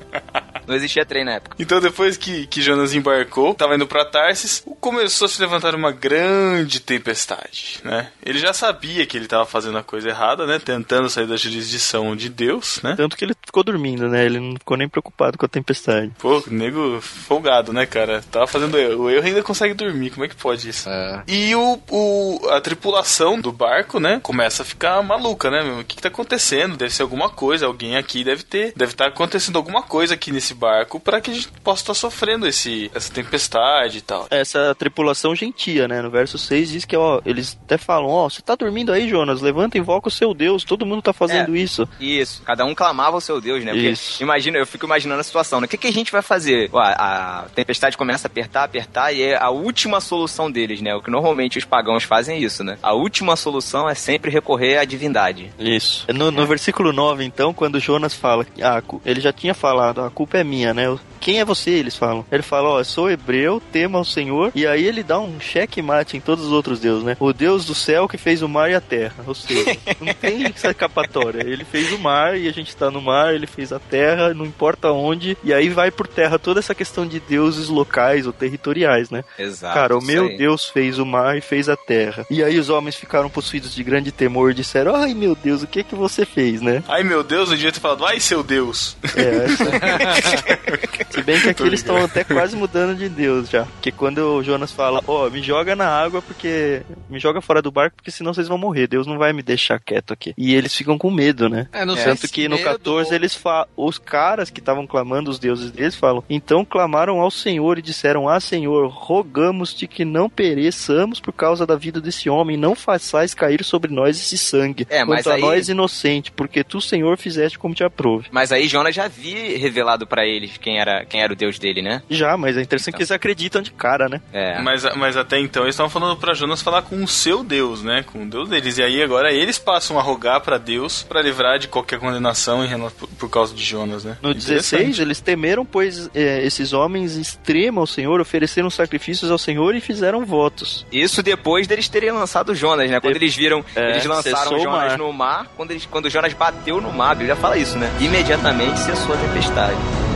Não existia trem na época. Então, depois que, que Jonas embarcou, tava indo pra Tarsis, começou a se levantar uma grande tempestade, né? Ele já sabia que ele tava fazendo a coisa errada, né? Tentando sair da jurisdição de Deus, né? Tanto que ele ficou dormindo, né? Ele não ficou nem preocupado com a tempestade. Pô, nego folgado, né, cara? Tava fazendo erro. O erro ainda consegue dormir, como é que pode isso? É. E o, o- a tripulação do barco, né, começa a ficar maluca, né? Meu? O que, que tá acontecendo? Deve ser alguma coisa, alguém aqui deve ter, deve estar acontecendo alguma coisa aqui nesse barco para que a gente possa estar sofrendo esse, essa tempestade e tal. Essa tripulação gentia, né? No verso 6 diz que, ó, eles até falam, ó, você tá dormindo aí, Jonas? Levanta e invoca o seu Deus, todo mundo tá fazendo isso. Isso, cada um clamava o seu Deus, né? Porque Isso. imagina, eu fico imaginando a situação, né? O que, que a gente vai fazer? Ó, a, a tempestade começa a apertar, apertar, e é a última solução deles, né? O que normalmente os pagãos fazem é isso, né? A última solução é sempre recorrer à divindade. Isso. No, no versículo 9, então, quando Jonas fala, ah, ele já tinha falado, a culpa é minha, né? Quem é você? Eles falam. Ele fala, ó, eu sou hebreu, tema ao Senhor. E aí ele dá um cheque mate em todos os outros deuses, né? O Deus do céu que fez o mar e a terra. Ou seja, não tem escapatória. Ele fez o mar e a gente tá no mar, ele fez a terra, não importa onde. E aí vai por terra toda essa questão de deuses locais ou territoriais, né? Exato. Cara, o meu. Deus fez o mar e fez a terra. E aí os homens ficaram possuídos de grande temor e disseram: Ai meu Deus, o que que você fez, né? Ai meu Deus, eu devia ter falado, ai seu Deus. É, essa- Se bem que aqui eles estão até quase mudando de Deus já. Porque quando o Jonas fala, ó, me joga na água porque. Me joga fora do barco porque senão vocês vão morrer. Deus não vai me deixar quieto aqui. E eles ficam com medo, né? É, não sei Tanto que no medo 14 ou- eles falam. Os caras que estavam clamando, os deuses deles, falam. Então clamaram ao Senhor e disseram: Ah, Senhor, rogamos-te que não pereçamos por causa da vida desse homem. Não façais cair sobre nós esse sangue. É, mas Quanto a aí- nós inocente, porque tu, Senhor, fizeste como te aprouve. Mas aí Jonas já havia revelado pra eles quem era, quem era o Deus dele, né? Já, mas é interessante que eles acreditam de cara, né? É. Mas, mas até então eles estavam falando pra Jonas falar com o seu Deus, né? Com o Deus deles. E aí agora eles passam a rogar pra Deus pra livrar de qualquer condenação por, por causa de Jonas, né? No Interessante. 16, eles temeram, pois é, esses homens extremam ao Senhor, ofereceram sacrifícios ao Senhor e fizeram votos. Isso depois deles terem lançado Jonas, né? Quando eles viram, É, eles lançaram Jonas mar. no mar, quando, eles, quando Jonas bateu no mar, a Bíblia fala isso, né? Imediatamente cessou a tempestade.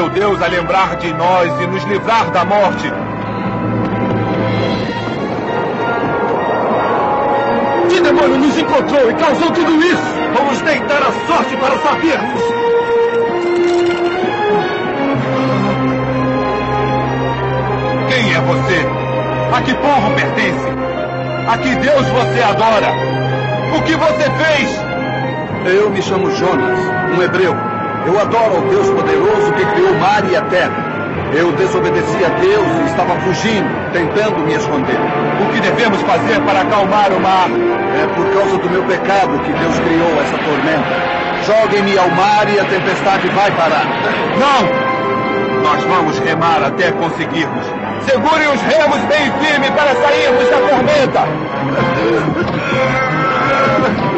Teu Deus a lembrar de nós e nos livrar da morte! Que demônio nos encontrou e causou tudo isso? Vamos tentar a sorte para sabermos. Quem é você? A que povo pertence? A que Deus você adora? O que você fez? Eu me chamo Jonas, um hebreu. Eu adoro ao Deus poderoso que criou o mar e a terra. Eu desobedeci a Deus e estava fugindo, tentando me esconder. O que devemos fazer para acalmar o mar? É por causa do meu pecado que Deus criou essa tormenta. Joguem-me ao mar e a tempestade vai parar. Não! Nós vamos remar até conseguirmos. Segurem os remos bem firme para sairmos da tormenta!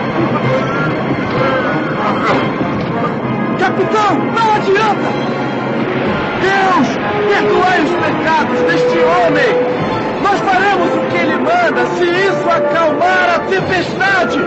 Capitão, não adianta! Deus, perdoai os pecados deste homem! Nós faremos o que ele manda se isso acalmar a tempestade!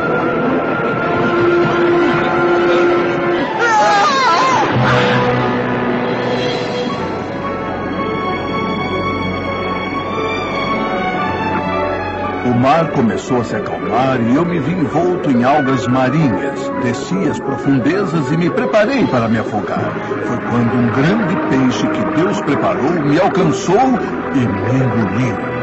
Mar começou a se acalmar e eu me vi envolto em algas marinhas. Desci as profundezas e me preparei para me afogar. Foi quando um grande peixe que Deus preparou me alcançou e me engoliu.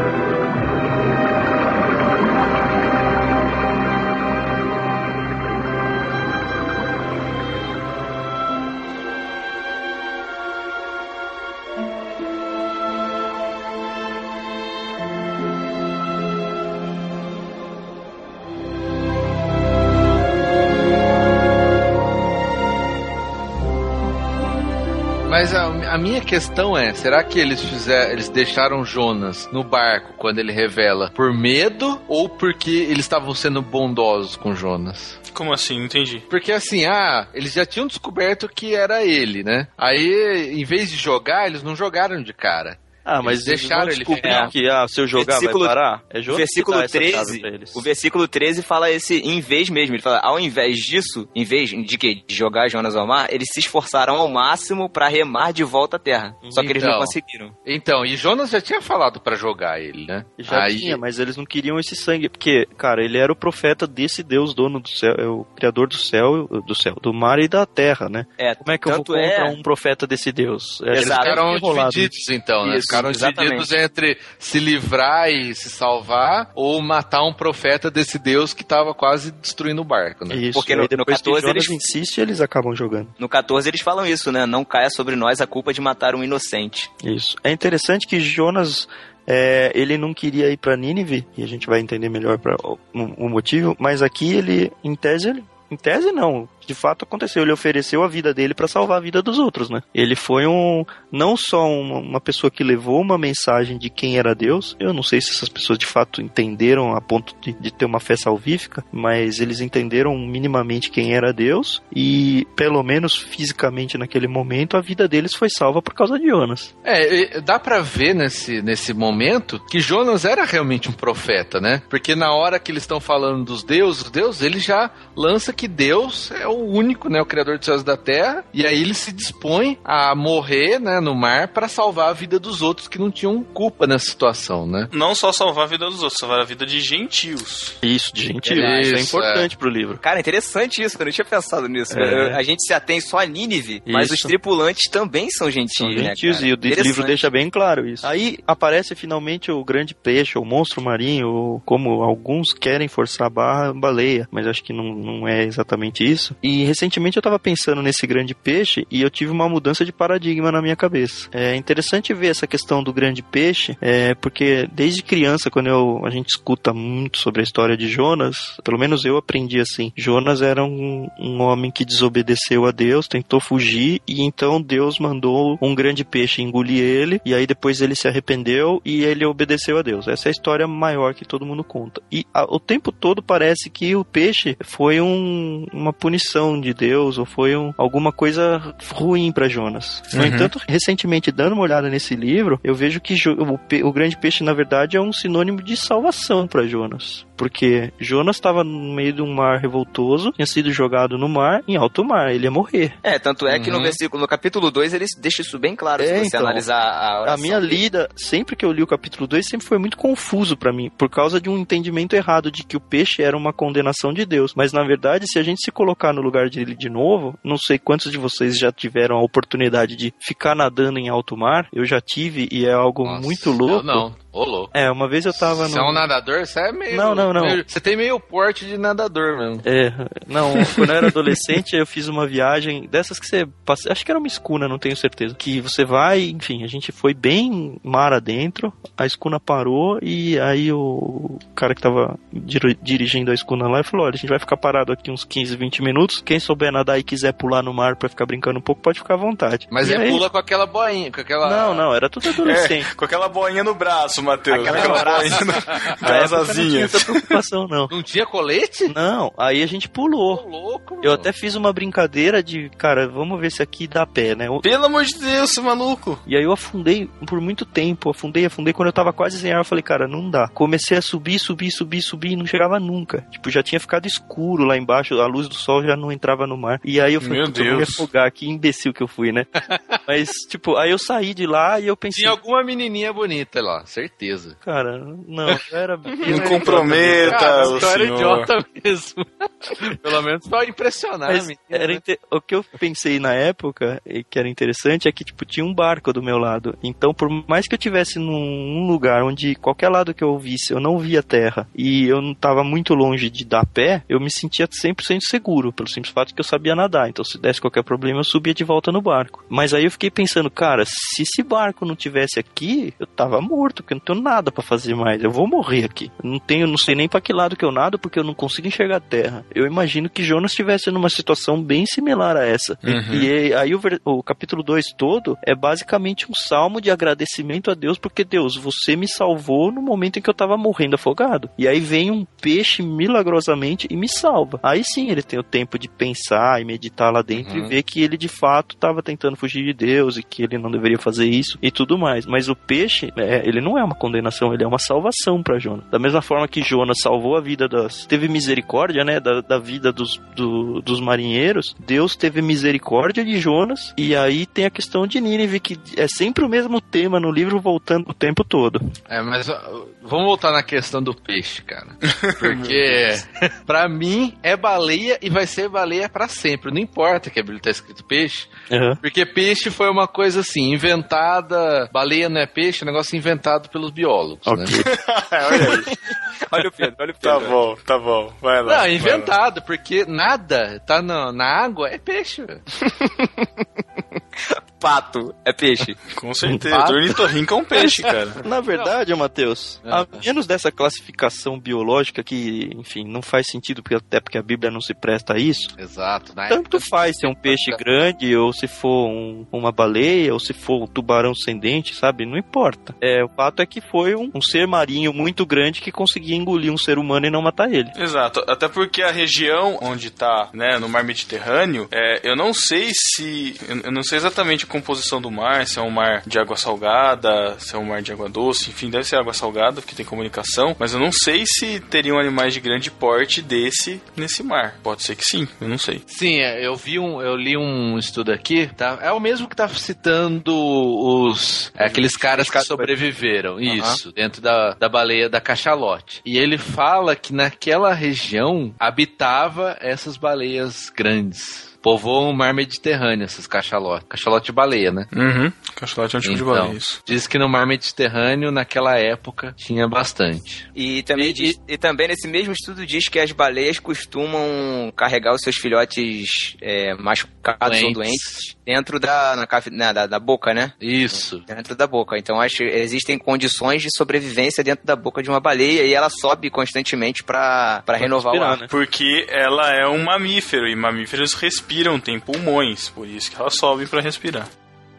A, minha questão é, será que eles fizeram, eles deixaram Jonas no barco quando ele revela por medo ou porque eles estavam sendo bondosos com Jonas? Como assim? Não entendi. Porque assim, ah, eles já tinham descoberto que era ele, né? Aí, em vez de jogar, eles não jogaram de cara. Ah, mas Eles deixaram ele descobrir ficar. que ah, se eu jogar Versículo- vai parar? É O Jonas versículo que dá essa chave 13, pra eles. o versículo 13 fala esse em vez mesmo. Ele fala, ao invés disso, em vez de que de jogar Jonas ao mar, eles se esforçaram ao máximo pra remar de volta à terra. Só que eles não Então. conseguiram. Então, e Jonas já tinha falado pra jogar ele, né? Já Aí- tinha, mas eles não queriam esse sangue, porque, cara, ele era o profeta desse Deus, dono do céu, é o criador do céu, do céu, do mar e da terra, né? É, Como é que eu vou tanto é- contra um profeta desse Deus? É, Eles ficaram divididos, então, né? Isso, ficaram divididos entre se livrar e se salvar ou matar um profeta desse Deus que tava quase destruindo o barco, né? Isso, Porque no- no depois 14 que Jonas eles- insiste, eles acabam jogando. No 14 eles falam isso, né? Não caia sobre nós a culpa de matar um inocente. Isso. É interessante que Jonas, é, ele não queria ir pra Nínive, e a gente vai entender melhor pra, o, o motivo, mas aqui ele, em tese, ele, em tese não, de fato aconteceu, ele ofereceu a vida dele pra salvar a vida dos outros, né? Ele foi um, não só uma, uma pessoa que levou uma mensagem de quem era Deus, eu não sei se essas pessoas de fato entenderam a ponto de, de ter uma fé salvífica, mas eles entenderam minimamente quem era Deus, e pelo menos fisicamente naquele momento, a vida deles foi salva por causa de Jonas. É, dá pra ver nesse, nesse momento que Jonas era realmente um profeta, né? Porque na hora que eles estão falando dos deuses, Deus, ele já lança que Deus é o único, né? O criador dos céus e da terra. E aí ele se dispõe a morrer, né? No mar para salvar a vida dos outros que não tinham culpa nessa situação, né? Não só salvar a vida dos outros, salvar a vida de gentios. Isso, de gentil. É Isso, é importante pro livro. Cara, interessante isso, eu não tinha pensado nisso. É. A gente se atém só a Nínive, mas os tripulantes também são gentios, São né, gentios cara? e o livro deixa bem claro isso. Aí aparece finalmente o grande peixe, o monstro marinho, ou como alguns querem forçar a barra, baleia, mas acho que não, não é exatamente isso. E recentemente eu tava pensando nesse grande peixe e eu tive uma mudança de paradigma na minha cabeça. É interessante ver essa questão do grande peixe, é, porque desde criança, quando eu, a gente escuta muito sobre a história de Jonas, pelo menos eu aprendi assim. Jonas era um, um homem que desobedeceu a Deus, tentou fugir e então Deus mandou um grande peixe engolir ele e aí depois ele se arrependeu e ele obedeceu a Deus. Essa é a história maior que todo mundo conta. E a, o tempo todo parece que o peixe foi um, uma punição de Deus ou foi um, alguma coisa ruim para Jonas. No Uhum. entanto, recentemente dando uma olhada nesse livro, eu vejo que Jo- o, o grande peixe na verdade é um sinônimo de salvação para Jonas. Porque Jonas estava no meio de um mar revoltoso, tinha sido jogado no mar, em alto mar, ele ia morrer. É, tanto é que no Uhum. versículo, no capítulo 2, ele deixa isso bem claro, se É, você então, analisar a A oração minha dele. lida, sempre que eu li o capítulo 2, sempre foi muito confuso pra mim, por causa de um entendimento errado de que o peixe era uma condenação de Deus. Mas na verdade, se a gente se colocar no lugar dele de novo, não sei quantos de vocês já tiveram a oportunidade de ficar nadando em alto mar. Eu já tive e é algo muito louco. Não, ô louco. É, uma vez eu tava Você no. é um nadador? Você é meio. Não, não, não. meio- você tem meio porte de nadador mesmo. É, não, quando eu era adolescente eu fiz uma viagem dessas que você passa, acho que era uma escuna, não tenho certeza. Que você vai, enfim, a gente foi bem mar adentro, a escuna parou e aí o cara que tava dir- dirigindo a escuna lá falou: olha, a gente vai ficar parado aqui uns 15, 20 minutos. Quem souber nadar e quiser pular no mar pra ficar brincando um pouco, pode ficar à vontade. Mas E ele aí- pula com aquela boinha, com aquela. Não, não, era tudo adolescente. É, com aquela boinha no braço, Matheus. Aquela braço. Aquelas época não tinha asinhas. preocupação, não. Não tinha colete? Não, aí a gente pulou. louco, Eu até fiz uma brincadeira de, cara, vamos ver se aqui dá pé, né? Eu- Pelo amor de Deus, seu maluco. E aí eu afundei por muito tempo, afundei, afundei. Quando eu tava quase sem ar, eu falei, cara, não dá. Comecei a subir, subir, subir, subir e não chegava nunca. Tipo, já tinha ficado escuro lá embaixo, a luz do sol já não entrava no mar. E aí eu falei, Meu "Putz, eu vou me Deus. afogar, que imbecil que eu fui, né? Mas, tipo, aí eu saí de lá e eu pensei, Tinha alguma menininha bonita lá, certeza. Cara, não, era. Não comprometa Cara, o era senhor. idiota mesmo. Pelo menos pra impressionar a Mas menina. era inte- o que eu pensei na época, e que era interessante, é que tipo, tinha um barco do meu lado. Então, por mais que eu tivesse num lugar onde qualquer lado que eu visse, eu não via terra e eu não estava muito longe de dar pé, eu me sentia 100% seguro, pelo simples fato que eu sabia nadar. Então, se desse qualquer problema, eu subia de volta no barco. Mas aí eu fiquei pensando, cara, se esse barco não tivesse aqui, eu tava morto, porque eu não tenho nada pra fazer mais. Eu vou morrer aqui. Não tenho, não sei nem pra que lado que eu nado, porque eu não consigo enxergar a terra. Eu imagino que Jonas estivesse numa situação bem similar a essa. Uhum. E aí o, o capítulo 2 todo é basicamente um salmo de agradecimento a Deus, porque Deus, você me salvou no momento em que eu tava morrendo afogado. E aí vem um peixe milagrosamente e me salva. Aí sim ele tem o tempo de pensar e meditar lá dentro Uhum. e ver que ele de fato tava tentando fugir de Deus e que ele não deveria fazer isso e tudo mais. Mas o peixe, é, ele não é uma condenação, ele é uma salvação para Jonas. Da mesma forma que Jonas salvou a vida das. teve misericórdia, né? Da, da vida dos, do- dos marinheiros, Deus teve misericórdia de Jonas. E aí tem a questão de Nínive, que é sempre o mesmo tema no livro, voltando o tempo todo. É, mas vamos voltar na questão do peixe, cara. Porque pra mim é baleia e vai ser baleia pra sempre. Não importa que a Bíblia tá escrito peixe. Uhum. Porque peixe foi uma coisa assim, inventada. Baleia não é peixe, é um negócio inventado pelos biólogos, né? olha aí. Olha o Pedro, olha o Tá Pedro. bom, tá bom. Vai lá. Não, vai lá. inventado, porque nada tá na, na água é peixe. Pato é peixe. Com certeza. Ornitorrinco é um peixe, cara. Na verdade, Matheus, a menos dessa classificação biológica que, enfim, não faz sentido, porque até porque a Bíblia não se presta a isso, Exato. Na Tanto faz se é um peixe grande, ou se for um- uma baleia, ou se for um tubarão sem dente, sabe? Não importa. É, o fato é que foi um, um ser marinho muito grande que conseguia engolir um ser humano e não matar ele. Exato, até porque a região onde tá, né, no mar Mediterrâneo, é, eu não sei se. Eu eu não sei exatamente a composição do mar, se é um mar de água salgada, se é um mar de água doce, enfim, deve ser água salgada, porque tem comunicação, mas eu não sei se teriam animais de grande porte desse nesse mar. Pode ser que sim, eu não sei. Sim, é, eu vi um, eu li um estudo aqui, tá? É o mesmo que tá citando os é, aqueles caras que sobreviveram, isso, dentro da, da baleia da cachalote. E ele fala que naquela região habitava essas baleias grandes. Povoam o mar Mediterrâneo, esses cachalotes. Cachalote de baleia, né? Uhum. Cachalote é um tipo de Então, baleia, isso. Diz que no mar Mediterrâneo, naquela época, tinha bastante. E também, diz- e também nesse mesmo estudo diz que as baleias costumam carregar os seus filhotes é, machucados ou Doentes. Dentro da, na na- da, da boca, né? Isso. Dentro da boca. Então acho que existem condições de sobrevivência dentro da boca de uma baleia e ela sobe constantemente pra pra renovar o respirar, ar. né? Porque ela é um mamífero e mamíferos respiram, têm pulmões, por isso que elas sobem pra respirar.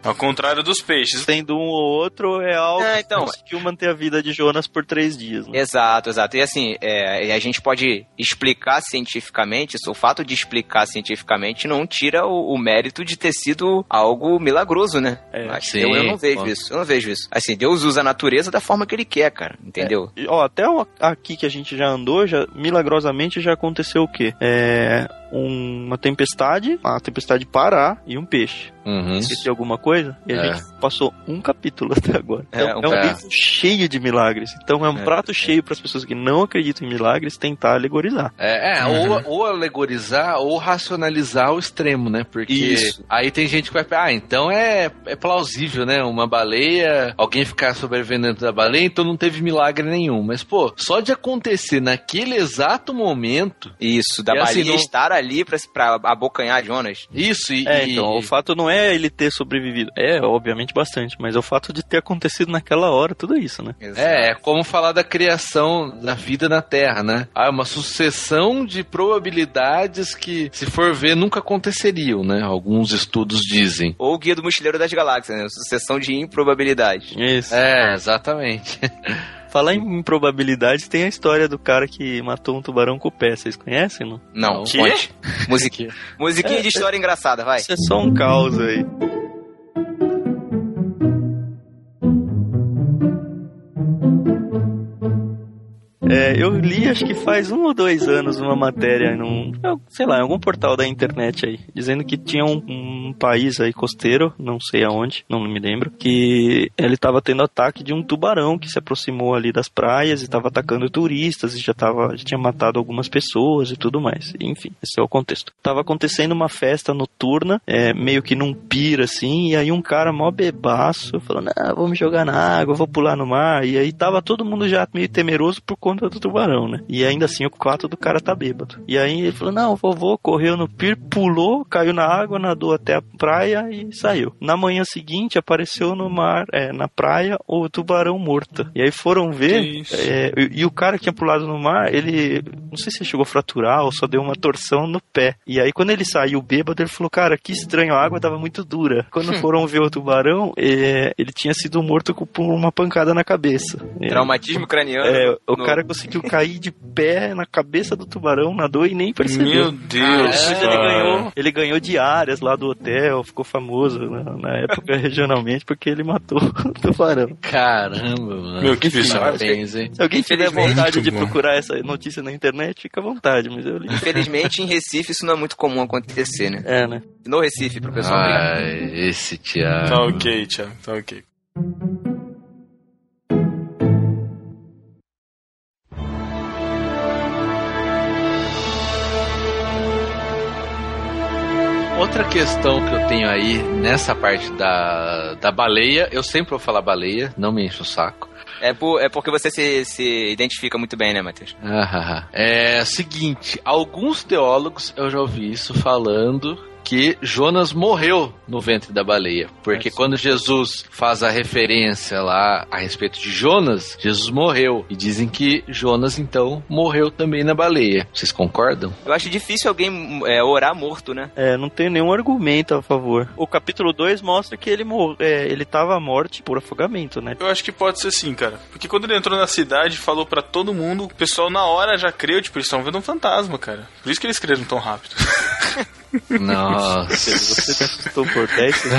Ao contrário dos peixes. Tendo um ou outro é algo É, que então. conseguiu manter a vida de Jonas por três dias. Né? Exato, exato. E assim, é, a gente pode explicar cientificamente, o fato de explicar cientificamente não tira o, o mérito de ter sido algo milagroso, né? É, Mas sim, eu, eu não vejo pô. isso, eu não vejo isso. Assim, Deus usa a natureza da forma que ele quer, cara, entendeu? E, Ó, até aqui que a gente já andou, já milagrosamente já aconteceu o quê? É uma tempestade, a tempestade parar e um peixe. Uhum. Esqueci alguma coisa? E a É. gente passou um capítulo até agora. É, Então, um é um é. livro cheio de milagres. Então é um É. prato cheio para as pessoas que não acreditam em milagres tentar alegorizar. É, é, Uhum. ou, ou alegorizar ou racionalizar o extremo, né? Porque Isso. aí tem gente que vai ah, então é, é plausível, né? Uma baleia, alguém ficar sobrevivendo dentro da baleia, então não teve milagre nenhum. Mas, pô, só de acontecer naquele exato momento, Isso, da E assim, baleia não- estar ali pra, pra abocanhar Jonas. isso e. É, e- então, o fato não é ele ter sobrevivido. É, obviamente, bastante. Mas é o fato de ter acontecido naquela hora, tudo isso, né? É, é como falar da criação da vida na Terra, né? Ah, é uma sucessão de probabilidades que, se for ver, nunca aconteceriam, né? Alguns estudos dizem. Ou o Guia do Mochileiro das Galáxias, né? Sucessão de improbabilidades. Isso. É, exatamente. Falar em improbabilidades, tem a história do cara que matou um tubarão com o pé. Vocês conhecem, não? Não, conte. Musiquinha, musiquinha de história engraçada, vai. Isso é só um caos aí. É, eu li, acho que faz um ou dois anos, uma matéria num, sei lá, em algum portal da internet aí, dizendo que tinha um, um país aí costeiro, não sei aonde, não me lembro, que ele estava tendo ataque de um tubarão que se aproximou ali das praias e estava atacando turistas e já, tava, já tinha matado algumas pessoas e tudo mais. Enfim, esse é o contexto. Tava acontecendo uma festa noturna, é, meio que num pira assim, e aí um cara mó bebaço falando, ah, vou me jogar na água, vou pular no mar, e aí tava todo mundo já meio temeroso por conta do tubarão, né? E ainda assim o fato do cara tá bêbado. E aí ele falou, não, vovô correu no pir, pulou, caiu na água, nadou até a praia e saiu. Na manhã seguinte apareceu no mar, é, na praia, o tubarão morto. E aí foram ver, é, e, e o cara que tinha pulado no mar, ele, não sei se chegou a fraturar ou só deu uma torção no pé. E aí quando ele saiu bêbado, ele falou, cara, que estranho, a água tava muito dura. Quando foram ver o tubarão, é, ele tinha sido morto com por uma pancada na cabeça. É, Traumatismo craniano. é, o no- cara conseguiu cair de pé na cabeça do tubarão, nadou e nem percebeu. Meu Deus, Depois ele cara. ganhou, ele ganhou diárias lá do hotel, ficou famoso na, na época regionalmente porque ele matou o tubarão. Caramba, mano. Meu, que bizarro. Parabéns, hein? Se alguém tiver vontade de bom. procurar essa notícia na internet, fica à vontade, mas eu li. Infelizmente, em Recife isso não é muito comum acontecer, né? É, né? No Recife, pro pessoal. Ai, esse Thiago. Tá ok, Thiago, tá ok. Outra questão que eu tenho aí nessa parte da, da baleia, eu sempre vou falar baleia, não me enche o saco. É, por- é porque você se, se identifica muito bem, né, Matheus? Ah, é o seguinte, alguns teólogos eu já ouvi isso falando que Jonas morreu no ventre da baleia, porque quando Jesus faz a referência lá a respeito de Jonas, Jesus morreu e dizem que Jonas então morreu também na baleia. Vocês concordam? Eu acho difícil alguém é, orar morto, né? É, não tem nenhum argumento a favor. O capítulo 2 mostra que ele, mor é, ele tava à morte por afogamento, né? Eu acho que pode ser sim, cara. Porque quando ele entrou na cidade, falou pra todo mundo, o pessoal na hora já creu, tipo, eles estão vendo um fantasma, cara. Por isso que eles creram tão rápido. Nossa. Você assustou por 10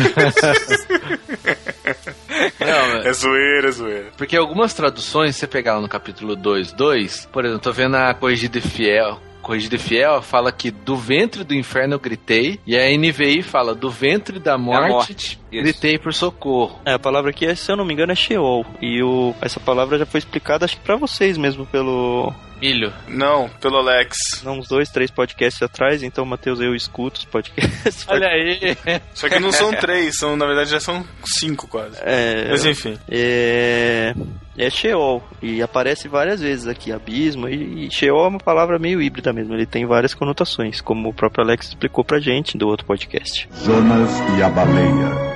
Não, É zoeira, é zoeira. Porque algumas traduções, você pegar lá no capítulo 2, 2, por exemplo, tô vendo a Corrigida e Fiel, Corrigida e Fiel fala que do ventre do inferno eu gritei, e a NVI fala do ventre da morte, morte, gritei por socorro. É, a palavra aqui, é, se eu não me engano, é Sheol. E o, essa palavra já foi explicada, acho que pra vocês mesmo, pelo. Milho. Não, pelo Alex. Não, uns dois, três podcasts atrás, então, Matheus, eu escuto os podcasts. Olha aí. Só que não são três, são, na verdade já são cinco quase. É, Mas enfim. é, é Sheol. E aparece várias vezes aqui, abismo. E, e Sheol é uma palavra meio híbrida mesmo. Ele tem várias conotações, como o próprio Alex explicou pra gente do outro podcast. Jonas e a baleia.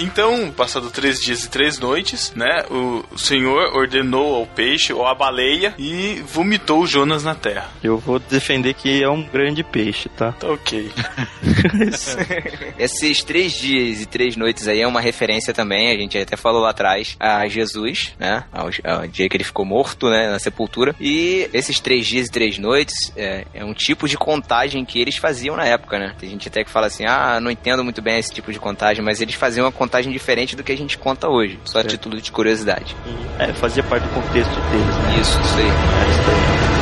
Então, passado três dias e três noites, né? O Senhor ordenou ao peixe, ou à baleia, e vomitou Jonas na terra. Eu vou defender que é um grande peixe, tá? Tá ok. Esses três dias e três noites aí é uma referência também, a gente até falou lá atrás, a Jesus, né? Ao, ao dia que ele ficou morto, né? Na sepultura. E esses três dias e três noites é, é um tipo de contagem que eles faziam na época, né? Tem gente até que fala assim, ah, não entendo muito bem esse tipo de contagem, mas eles faziam uma contagem diferente do que a gente conta hoje. Só a título de curiosidade. É, fazia parte do contexto deles, né? Isso, isso aí.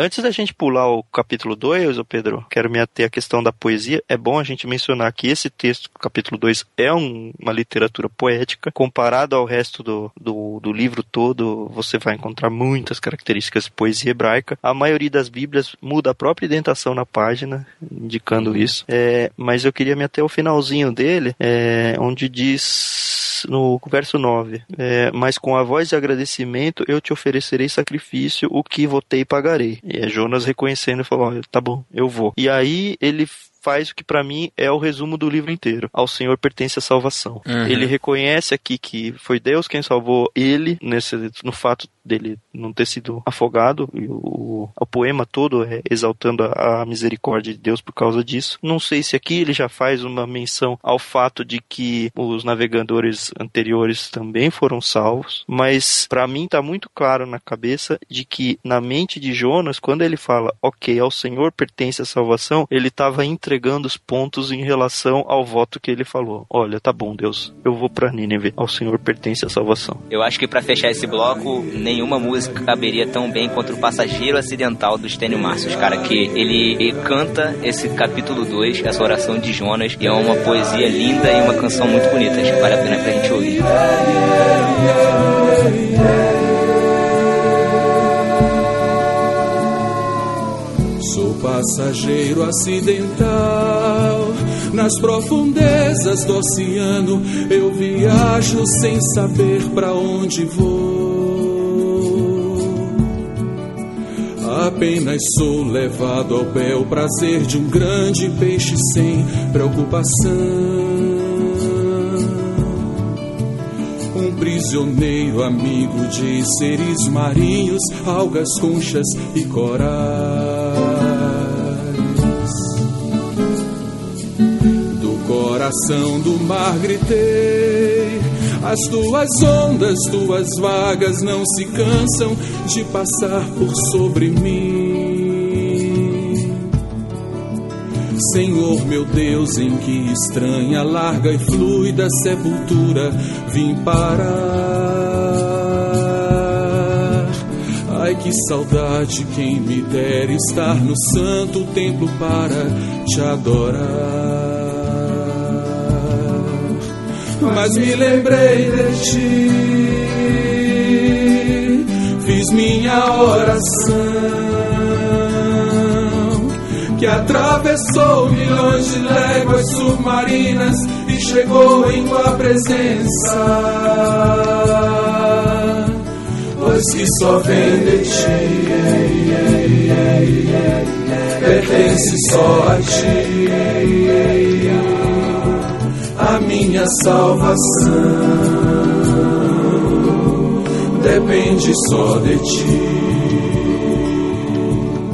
Antes da gente pular o capítulo 2, ô Pedro, quero me ater à questão da poesia. É bom a gente mencionar que esse texto, capítulo 2, é um- uma literatura poética. Comparado ao resto do, do, do livro todo, você vai encontrar muitas características de poesia hebraica. A maioria das Bíblias muda a própria indentação na página, indicando isso. É, mas eu queria me ater ao finalzinho dele, é, onde diz no verso 9: é, Mas com a voz de agradecimento eu te oferecerei sacrifício, o que votei pagarei. E é Jonas reconhecendo e falou: "Olha, tá bom, eu vou. E aí ele faz o que pra mim é o resumo do livro inteiro. Ao Senhor pertence a salvação. Uhum. Ele reconhece aqui que foi Deus quem salvou ele nesse no fato dele não ter sido afogado e o, o poema todo é exaltando a, a misericórdia de Deus por causa disso. Não sei se aqui ele já faz uma menção ao fato de que os navegadores anteriores também foram salvos, mas pra mim tá muito claro na cabeça de que na mente de Jonas, quando ele fala, ok, ao Senhor pertence a salvação, ele estava entregando os pontos em relação ao voto que ele falou. Olha, tá bom, Deus, eu vou pra Nínive, ao Senhor pertence a salvação. Eu acho que pra fechar esse bloco, nenhuma música caberia tão bem quanto o Passageiro Acidental do Stênio Márcios, cara, que ele, ele canta esse capítulo 2, essa oração de Jonas, e é uma poesia linda e uma canção muito bonita. Acho que vale a pena pra gente ouvir. Sou passageiro acidental. Nas profundezas do oceano, eu viajo sem saber pra onde vou. Apenas sou levado ao bel prazer de um grande peixe sem preocupação. Um prisioneiro amigo de seres marinhos, algas, conchas e corais. Do coração do mar gritei. As tuas ondas, tuas vagas não se cansam de passar por sobre mim. Senhor meu Deus, em que estranha, larga e fluida sepultura vim parar. Ai que saudade, quem me dera estar no santo templo para te adorar. Mas me lembrei de ti, fiz minha oração que atravessou milhões de léguas submarinas e chegou em tua presença. Pois que só vem de ti, pertence só a ti, minha salvação depende só de ti.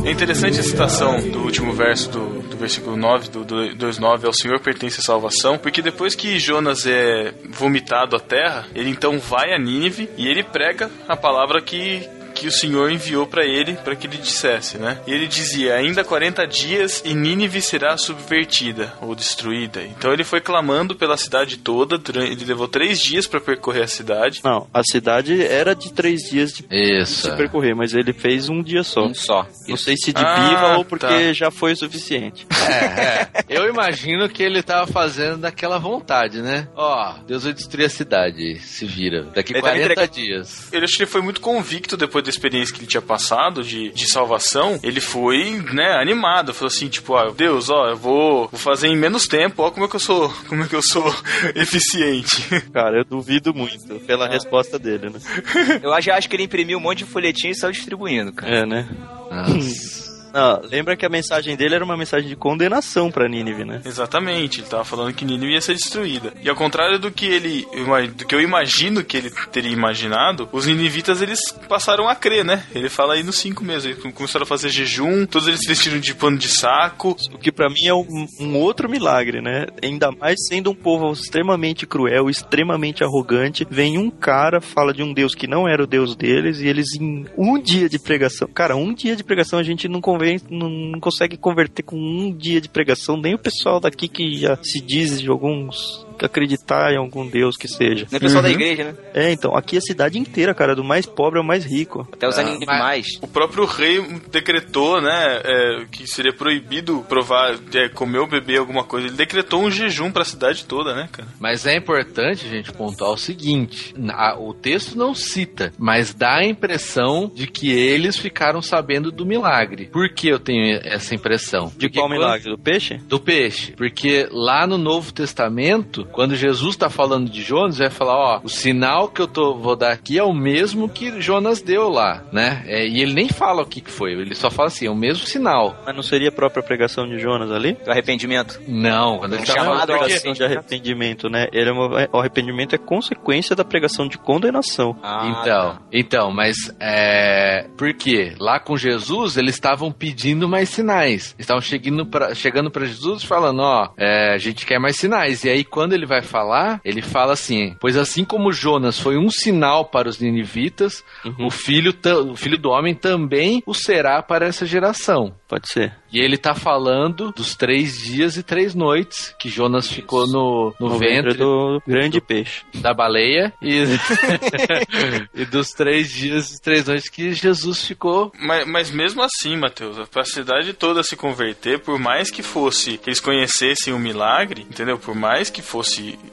É interessante a citação do último verso do, do versículo 9, do, do 2.9, ao Senhor pertence a salvação, porque depois que Jonas é vomitado à terra, ele então vai a Nínive e ele prega a palavra que, que o Senhor enviou para ele para que ele dissesse, né? E ele dizia: ainda 40 dias e Nínive será subvertida ou destruída. Então ele foi clamando pela cidade toda. durante- Ele levou três dias para percorrer a cidade. Não, a cidade era de três dias de, de percorrer, mas ele fez um dia só. Um só. Não sei se de Ah, ou porque tá. já foi o suficiente. É, é. Eu imagino que ele tava fazendo daquela vontade, né? Ó, Deus vai destruir a cidade, se vira. Daqui Ele tava 40 entrega- dias. Eu acho que ele foi muito convicto depois da experiência que ele tinha passado de, de salvação. Ele foi, né, animado. Falou assim, tipo, ah, Deus, ó, eu vou, vou fazer em menos tempo. Ó, como é que eu sou, como é que eu sou eficiente. Cara, eu duvido muito pela resposta dele, né? Eu já acho que ele imprimiu um monte de folhetinho e saiu distribuindo, cara. É, né? Não, lembra que a mensagem dele era uma mensagem de condenação pra Nínive, né? Exatamente, ele tava falando que Nínive ia ser destruída. E ao contrário do que ele, do que eu imagino que ele teria imaginado, os ninivitas eles passaram a crer, né? Ele fala aí nos cinco meses, eles começaram a fazer jejum, todos eles se vestiram de pano de saco. O que pra mim é um, um outro milagre, né? Ainda mais sendo um povo extremamente cruel, extremamente arrogante, vem um cara, fala de um Deus que não era o Deus deles, e eles em um dia de pregação. Cara, um dia de pregação a gente não não, não consegue converter com um dia de pregação, nem o pessoal daqui que já se diz de alguns acreditar em algum Deus que seja. Nem o pessoal da Uhum. igreja, né? É, então, aqui a cidade inteira, cara, do mais pobre ao mais rico. Até os Ah, animais. O próprio rei decretou, né, é, que seria proibido provar, é, comer ou beber alguma coisa. Ele decretou um jejum pra cidade toda, né, cara? Mas é importante, gente, pontuar o seguinte: a- o texto não cita, mas dá a impressão de que eles ficaram sabendo do milagre. Por que eu tenho essa impressão? De Porque qual quando- milagre? Do peixe? Do peixe. Porque lá no Novo Testamento, quando Jesus está falando de Jonas, vai falar, ó, o sinal que eu tô, vou dar aqui é o mesmo que Jonas deu lá, né? É, e ele nem fala o que, que foi, ele só fala assim, é o mesmo sinal. Mas não seria a própria pregação de Jonas ali? Do arrependimento. Não, quando ele tá chamado porque- pregação de arrependimento, né? Ele é uma- o arrependimento é consequência da pregação de condenação. Ah, Então, tá. então, mas é. Por quê? Lá com Jesus, eles estavam pedindo mais sinais. Estavam chegando pra, chegando para Jesus falando: Ó, é, a gente quer mais sinais. E aí, quando ele vai falar, ele fala assim: Pois assim como Jonas foi um sinal para os ninivitas, Uhum. o, filho o filho do homem também o será para essa geração. Pode ser. E ele tá falando dos três dias e três noites que Jonas ficou no, no, No ventre ventre do grande peixe. da baleia e, e dos três dias e três noites que Jesus ficou. Mas, mas mesmo assim, Matheus, pra cidade toda se converter, por mais que fosse que eles conhecessem o milagre, entendeu? Por mais que fosse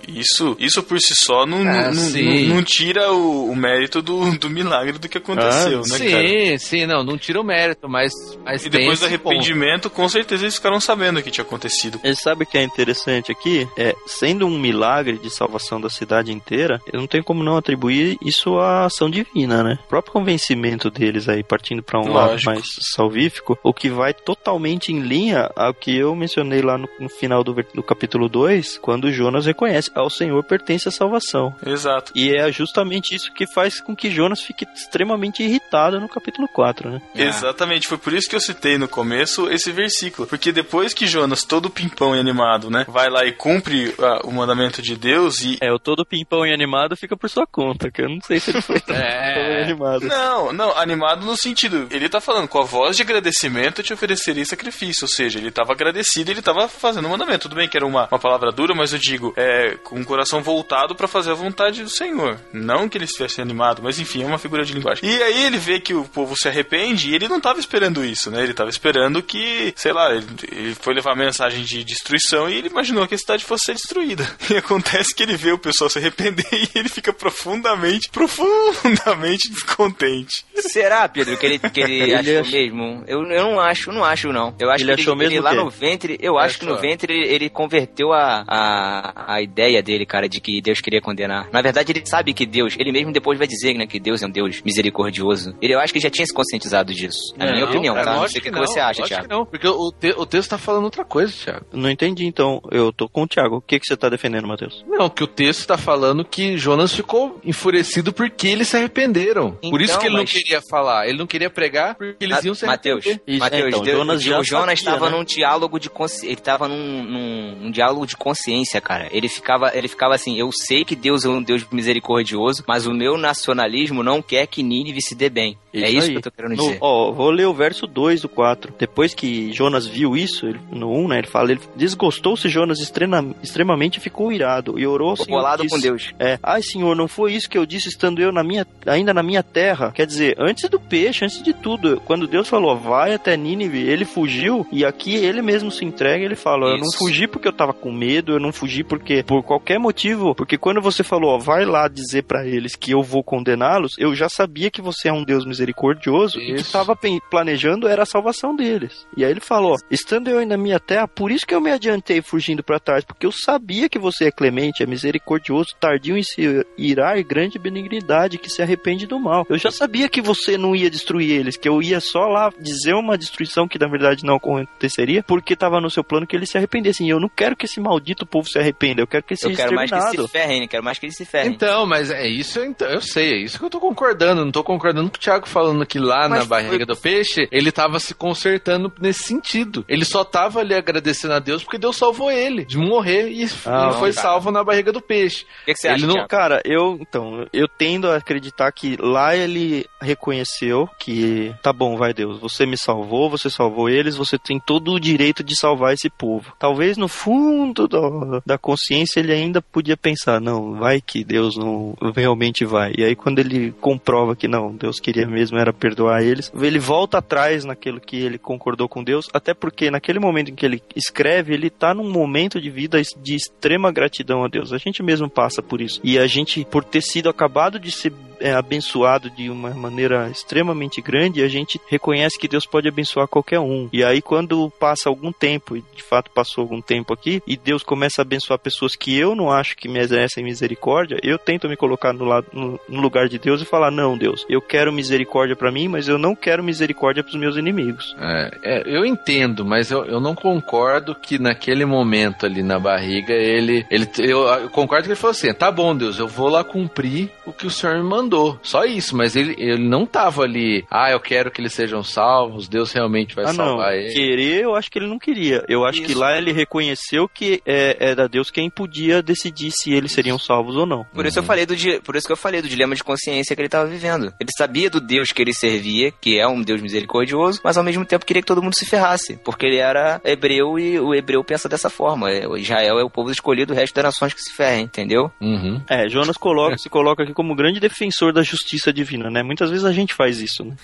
isso, isso por si só não, Ah, não, sim. não, não tira o, o mérito do, do milagre do que aconteceu, né, sim, cara? sim, não, não tira o mérito, mas, mas E tem depois do esse ponto. arrependimento, com certeza eles ficaram sabendo o que tinha acontecido. Ele sabe o que é interessante aqui? É, sendo um milagre de salvação da cidade inteira, eu não tenho como não atribuir isso à ação divina, né? O próprio convencimento deles aí, partindo para um lado Lógico. mais salvífico, o que vai totalmente em linha ao que eu mencionei lá no, no final do, do capítulo 2, quando Jonas reconhece ao Senhor pertence a salvação. Exato. E é justamente isso que faz com que Jonas fique extremamente irritado no capítulo 4, né? Exatamente, foi por isso que eu citei no começo esse versículo. Porque depois que Jonas, todo pimpão e animado, né, vai lá e cumpre ah, o mandamento de Deus e. É, o todo pimpão e animado fica por sua conta, que eu não sei se ele foi tão É. pimpão e animado. Não, não, animado no sentido. Ele tá falando, com a voz de agradecimento eu te ofereceria sacrifício. Ou seja, ele tava agradecido ele tava fazendo o mandamento. Tudo bem que era uma, uma palavra dura, mas eu digo, é, com o coração voltado pra fazer a vontade do Senhor. Não que ele estivesse animado, mas enfim, é uma figura de linguagem. E aí ele vê que o povo se arrepende e ele não tava esperando isso, né? Ele tava esperando que, sei lá, ele, ele foi levar a mensagem de destruição e ele imaginou que a cidade fosse ser destruída. E acontece que ele vê o pessoal se arrepender e ele fica profundamente, profundamente descontente. Será, Pedro, que ele, que ele, Ele achou ach- mesmo? Eu, eu não acho, não acho, não. Eu acho Ele que achou ele, ele mesmo lá o quê? no ventre, eu acho que no Achou. ventre ele, ele converteu a, a, a ideia dele, cara, de que Deus queria condenar. Na verdade, ele sabe que Deus, ele mesmo depois vai dizer, né, que Deus é um Deus misericordioso. Ele, eu acho que já tinha se conscientizado disso. Na minha Não, opinião, cara, tá? Não sei o que, que você não, acha, Thiago. que não, porque o, te- o texto tá falando outra coisa, Thiago. Não entendi, então. Eu tô com o Thiago. O que, que você tá defendendo, Matheus? Não, que o texto tá falando que Jonas ficou enfurecido porque eles se arrependeram. Por isso Então, que ele mas- não queria falar. Ele não queria pregar porque eles iam se Mateus, arrepender. Mateus, então, Deus- Jonas o já Jonas sabia, estava né? num diálogo de consciência. Ele estava num, num, num diálogo de consciência, cara. Ele ficava, ele ficava assim, eu sei que Deus é um Deus misericordioso, mas o meu nacionalismo não quer que Nínive se dê bem. é isso aí. que eu tô querendo No- dizer. ó, vou ler o verso 2 do 4. Depois que Jonas viu isso, ele- no 1, né, ele fala, ele desgostou-se Jonas extrema- extremamente e ficou irado, e orou ao Ficou Senhor. e bolado disse, com Deus. É, ai Senhor, não foi isso que eu disse estando eu na minha, ainda na minha terra? Quer dizer, antes do peixe, antes de tudo, quando Deus falou, vai até Nínive, ele fugiu, e aqui ele mesmo se entrega, ele fala, eu não Isso. fugi porque eu tava com medo, eu não fugi porque, por qualquer motivo, porque quando você falou, ó, vai lá dizer pra eles que eu vou condená-los, eu já sabia que você é um Deus misericordioso e que Isso. tava pen- planejando era a salvação deles. E aí ele falou, estando eu ainda na minha terra, por isso que eu me adiantei fugindo pra trás, porque eu sabia que você é clemente, é misericordioso, tardio em se irar e grande benignidade, que se arrepende do mal. Eu já sabia que você não ia destruir eles, que eu ia só lá dizer uma destruição que na verdade não aconteceria, porque tava no seu plano que eles se arrependessem. E eu não quero que esse maldito povo se arrependa, eu quero que ele Eu seja quero mais que eles exterminado. se ferrem, né? quero mais que eles se ferrem. Então, mas é isso, então, eu sei, é isso que eu tô concordando. Não tô concordando com o Thiago falando que lá Mas na barriga do peixe, ele tava se consertando nesse sentido. Ele só tava ali agradecendo a Deus porque Deus salvou ele de morrer e, Ah, e foi cara. salvo na barriga do peixe. O que, que você Ele acha, não- Thiago? Cara, eu então, eu tendo a acreditar que lá ele reconheceu que tá bom, vai Deus, você me salvou, você salvou eles, você tem todo o direito de salvar esse povo. Talvez no fundo da, da consciência ele ainda podia pensar, não, vai que Deus não realmente vai. E aí quando ele comprova que não, Deus queria mesmo era perdoar eles, ele volta atrás naquilo que ele concordou com Deus, até porque naquele momento em que ele escreve, ele tá num momento de vida de extrema gratidão a Deus. A gente mesmo passa por isso. E a gente, por ter sido acabado de ser é, abençoado de uma maneira extremamente grande, a gente reconhece que Deus pode abençoar qualquer um. E aí, quando passa algum tempo, e de fato passou algum tempo aqui, e Deus começa a abençoar pessoas que eu não acho que merecem misericórdia, eu tento me colocar no, lado, no, no lugar de Deus e falar: não, Deus, eu quero misericórdia para mim, mas eu não quero misericórdia para os meus inimigos. É, é, eu entendo, mas eu, eu não concordo que naquele momento ali na barriga ele. ele eu, eu concordo que ele falou assim: tá bom, Deus, eu vou lá cumprir o que o senhor me mandou. Só isso, mas ele, ele não tava ali, ah, eu quero que eles sejam salvos, Deus realmente vai ah, não. salvar ele. Querer, eu acho que ele não queria. Eu acho que Isso. lá ele reconheceu que é, era Deus quem podia decidir se eles seriam salvos ou não. Por isso eu falei do por isso que eu falei do dilema de consciência que ele estava vivendo. Ele sabia do Deus que ele servia, que é um Deus misericordioso, mas ao mesmo tempo queria que todo mundo se ferrasse, porque ele era hebreu e o hebreu pensa dessa forma. É, o Israel é o povo escolhido, o resto das nações que se ferrem, entendeu? Uhum. É, Jonas coloca, se coloca aqui como grande defensor da justiça divina, né? Muitas vezes a gente faz isso, né?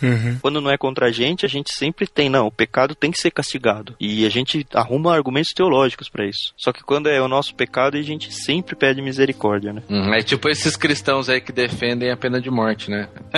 Quando não é contra a gente, a gente sempre tem, não, o pecado tem que ser castigado. E a gente arruma argumentos teológicos pra isso. Só que quando é o nosso pecado, a gente sempre pede misericórdia, né? Uhum, É tipo esses cristãos aí que defendem a pena de morte, né?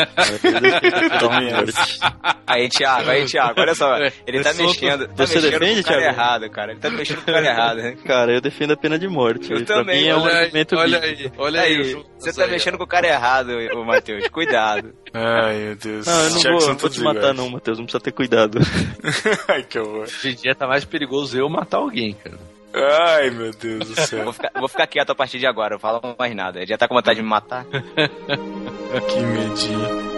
Aí, Thiago, aí, Thiago, olha só. Ele tá mexendo, tá Você mexendo defende, com o cara Thiago? errado, cara. Ele tá mexendo com o cara errado, né? Cara, eu defendo a pena de morte. Eu pra também, mim é um olha aí, olha aí, olha aí. O você tá aí, mexendo com o cara errado, ô Matheus. Cuidado. Ai, meu Deus. Não, eu não vou, não vou te matar iguais. não, Matheus. Não precisa ter cuidado. Ai, que horror. Hoje em dia tá mais perigoso eu matar alguém, cara. Ai, meu Deus do Eu céu. vou ficar, eu vou ficar quieto a partir de agora, eu falo mais nada. Ele já tá com vontade de me matar? que medinho.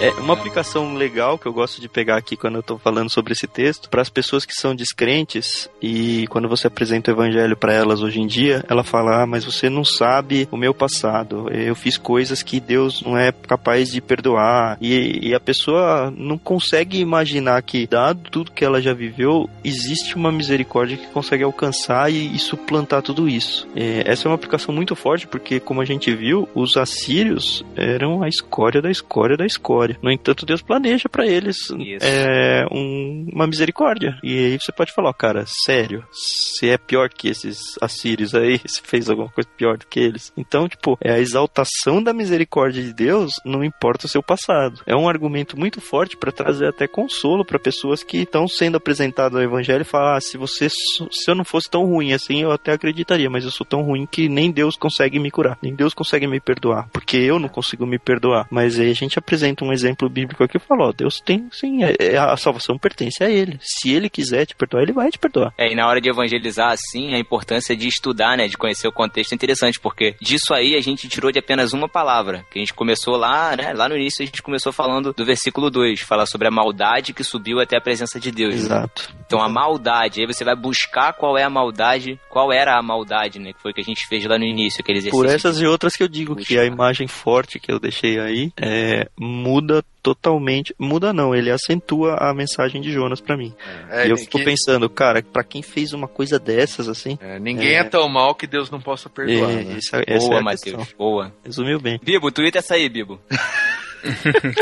É uma aplicação legal que eu gosto de pegar aqui quando eu tô falando sobre esse texto, para as pessoas que são descrentes e quando você apresenta o evangelho para elas hoje em dia, ela fala: "Ah, mas você não sabe o meu passado. Eu fiz coisas que Deus não é capaz de perdoar". E, e a pessoa não consegue imaginar que dado tudo que ela já viveu, existe uma misericórdia que consegue alcançar e, e suplantar tudo isso. É, essa é uma aplicação muito forte porque como a gente viu, os assírios eram a escória da escória da escória. No entanto, Deus planeja para eles é, um- uma misericórdia. E aí você pode falar, ó, cara, sério, você é pior que esses assírios aí, você fez alguma coisa pior do que eles. Então, tipo, é a exaltação da misericórdia de Deus, não importa o seu passado. É um argumento muito forte para trazer até consolo para pessoas que estão sendo apresentadas ao evangelho e falar, ah, se você se eu não fosse tão ruim assim, eu até acreditaria, mas eu sou tão ruim que nem Deus consegue me curar, nem Deus consegue me perdoar, porque eu não consigo me perdoar. Mas aí a gente apresenta um exemplo bíblico aqui fala, ó, Deus tem, sim, é- é- a salvação pertence a ele. Se ele quiser te perdoar, ele vai te perdoar. É, e na hora de evangelizar, assim, a importância de estudar, né, de conhecer o contexto é interessante, porque disso aí a gente tirou de apenas uma palavra, que a gente começou lá, né, lá no início a gente começou falando do versículo 2, falar sobre a maldade que subiu até a presença de Deus. né? Exato. Então a maldade, aí você vai buscar qual é a maldade, qual era a maldade, né? Que foi o que a gente fez lá no início, aquele exercício. Por essas e outras que eu digo que a imagem forte que eu deixei aí é, muda totalmente. Muda não, ele acentua a mensagem de Jonas pra mim. É, e eu que- fico pensando, cara, pra quem fez uma coisa dessas assim. É, ninguém é... tão mal que Deus não possa perdoar. É, né? essa, essa Boa, é a Matheus, questão. boa. Resumiu bem. Bibo, Twitter essa aí, Bibo.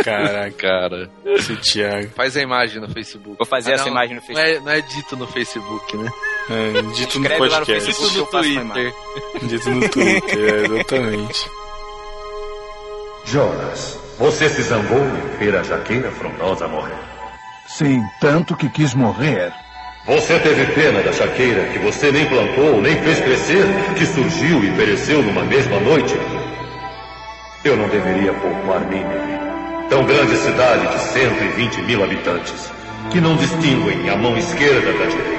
Caraca, Cara, esse Thiago. faz a imagem no Facebook. Vou fazer Ah, essa não, imagem no Não Facebook. é, não é dito no Facebook, né? É, dito no no podcast. Que faço uma imagem. Dito no Twitter, é, exatamente. Jonas, você se zangou em ver a jaqueira frondosa morrer. Sim, tanto que quis morrer. Você teve pena da jaqueira que você nem plantou, nem fez crescer, que surgiu e pereceu numa mesma noite? Eu não deveria poupar Nínive, tão grande cidade de 120 mil habitantes, que não distinguem a mão esquerda da direita.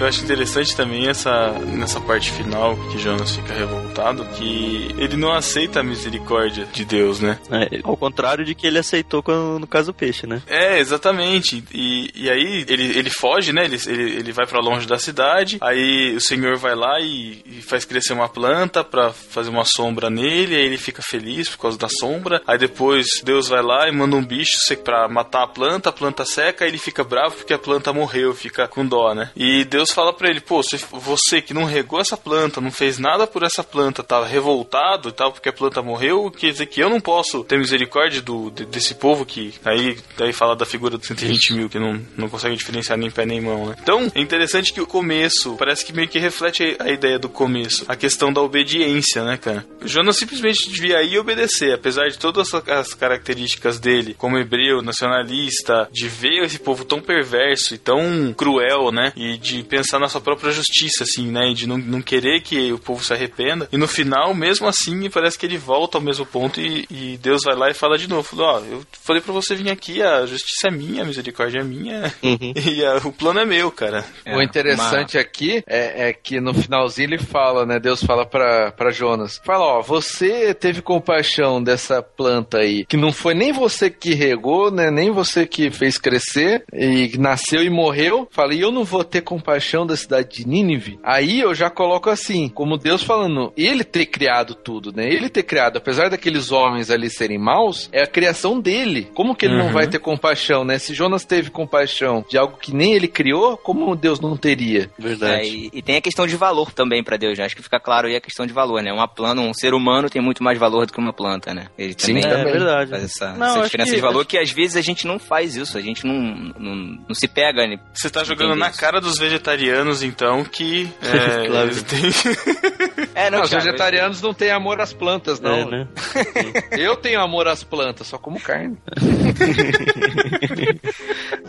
Eu acho interessante também essa nessa parte final que Jonas fica revoltado, que ele não aceita a misericórdia de Deus, né? É, ao contrário de que ele aceitou quando, no caso do peixe, né? É, exatamente. E, e aí ele, ele foge, né? Ele, ele, ele vai pra longe da cidade. Aí o Senhor vai lá e, e faz crescer uma planta pra fazer uma sombra nele. Aí ele fica feliz por causa da sombra. Aí depois Deus vai lá e manda um bicho pra matar a planta. A planta seca. Aí ele fica bravo porque a planta morreu, fica com dó, né? E Deus fala pra ele: Pô, você, que não regou essa planta, não fez nada por essa planta, tá revoltado e tal porque a planta morreu, quer dizer que eu não posso ter misericórdia do, de- desse povo que. Aí, aí fala da figura dos 120 mil, que não, não consegue diferenciar nem pé nem mão, né? Então, é interessante que o começo parece que meio que reflete a, ideia do começo, a questão da obediência, né, cara? Jonas simplesmente devia ir obedecer, apesar de todas as- as características dele, como hebreu, nacionalista, de ver esse povo tão perverso e tão cruel, né? E de pensar na sua própria justiça, assim, né? E de não, não querer que o povo se arrependa. E no final, mesmo assim, parece que ele volta ao mesmo ponto e, e Deus vai lá e fala de novo: Ó, eu falei pra você vir aqui, a justiça é minha, a misericórdia é minha. E ah, o plano é meu, cara. o interessante aqui é, é que no finalzinho ele fala, né? Deus fala pra, pra Jonas: Fala, ó, você teve compaixão dessa planta aí, que não foi nem você que regou, né? Nem você que fez crescer e nasceu e morreu. Fala, e eu não vou ter compaixão da cidade de Nínive. Aí eu já coloco assim, como Deus falando, ele ter criado tudo, né? Ele ter criado, apesar daqueles homens ali serem maus, é a criação dele. Como que ele não Uhum. vai ter compaixão, né? Se Jonas teve compaixão de algo que nem ele criou, como Deus não teria? É, e, e tem a questão de valor também pra Deus, né? Acho que fica claro aí a questão de valor, né? Uma planta, um ser humano tem muito mais valor do que uma planta, né? Ele Sim, também é verdade. faz essa, Não, essa acho diferença que- de valor que às vezes a gente não faz isso, a gente não, não, não se pega, né? Você tá jogando na cara dos vegetarianos, então, que. É, Claro. eles têm- É, não, Não, os vegetarianos não têm amor às plantas, não. É, né? Eu tenho amor às plantas, só como carne.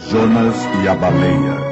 Jonas e a baleia.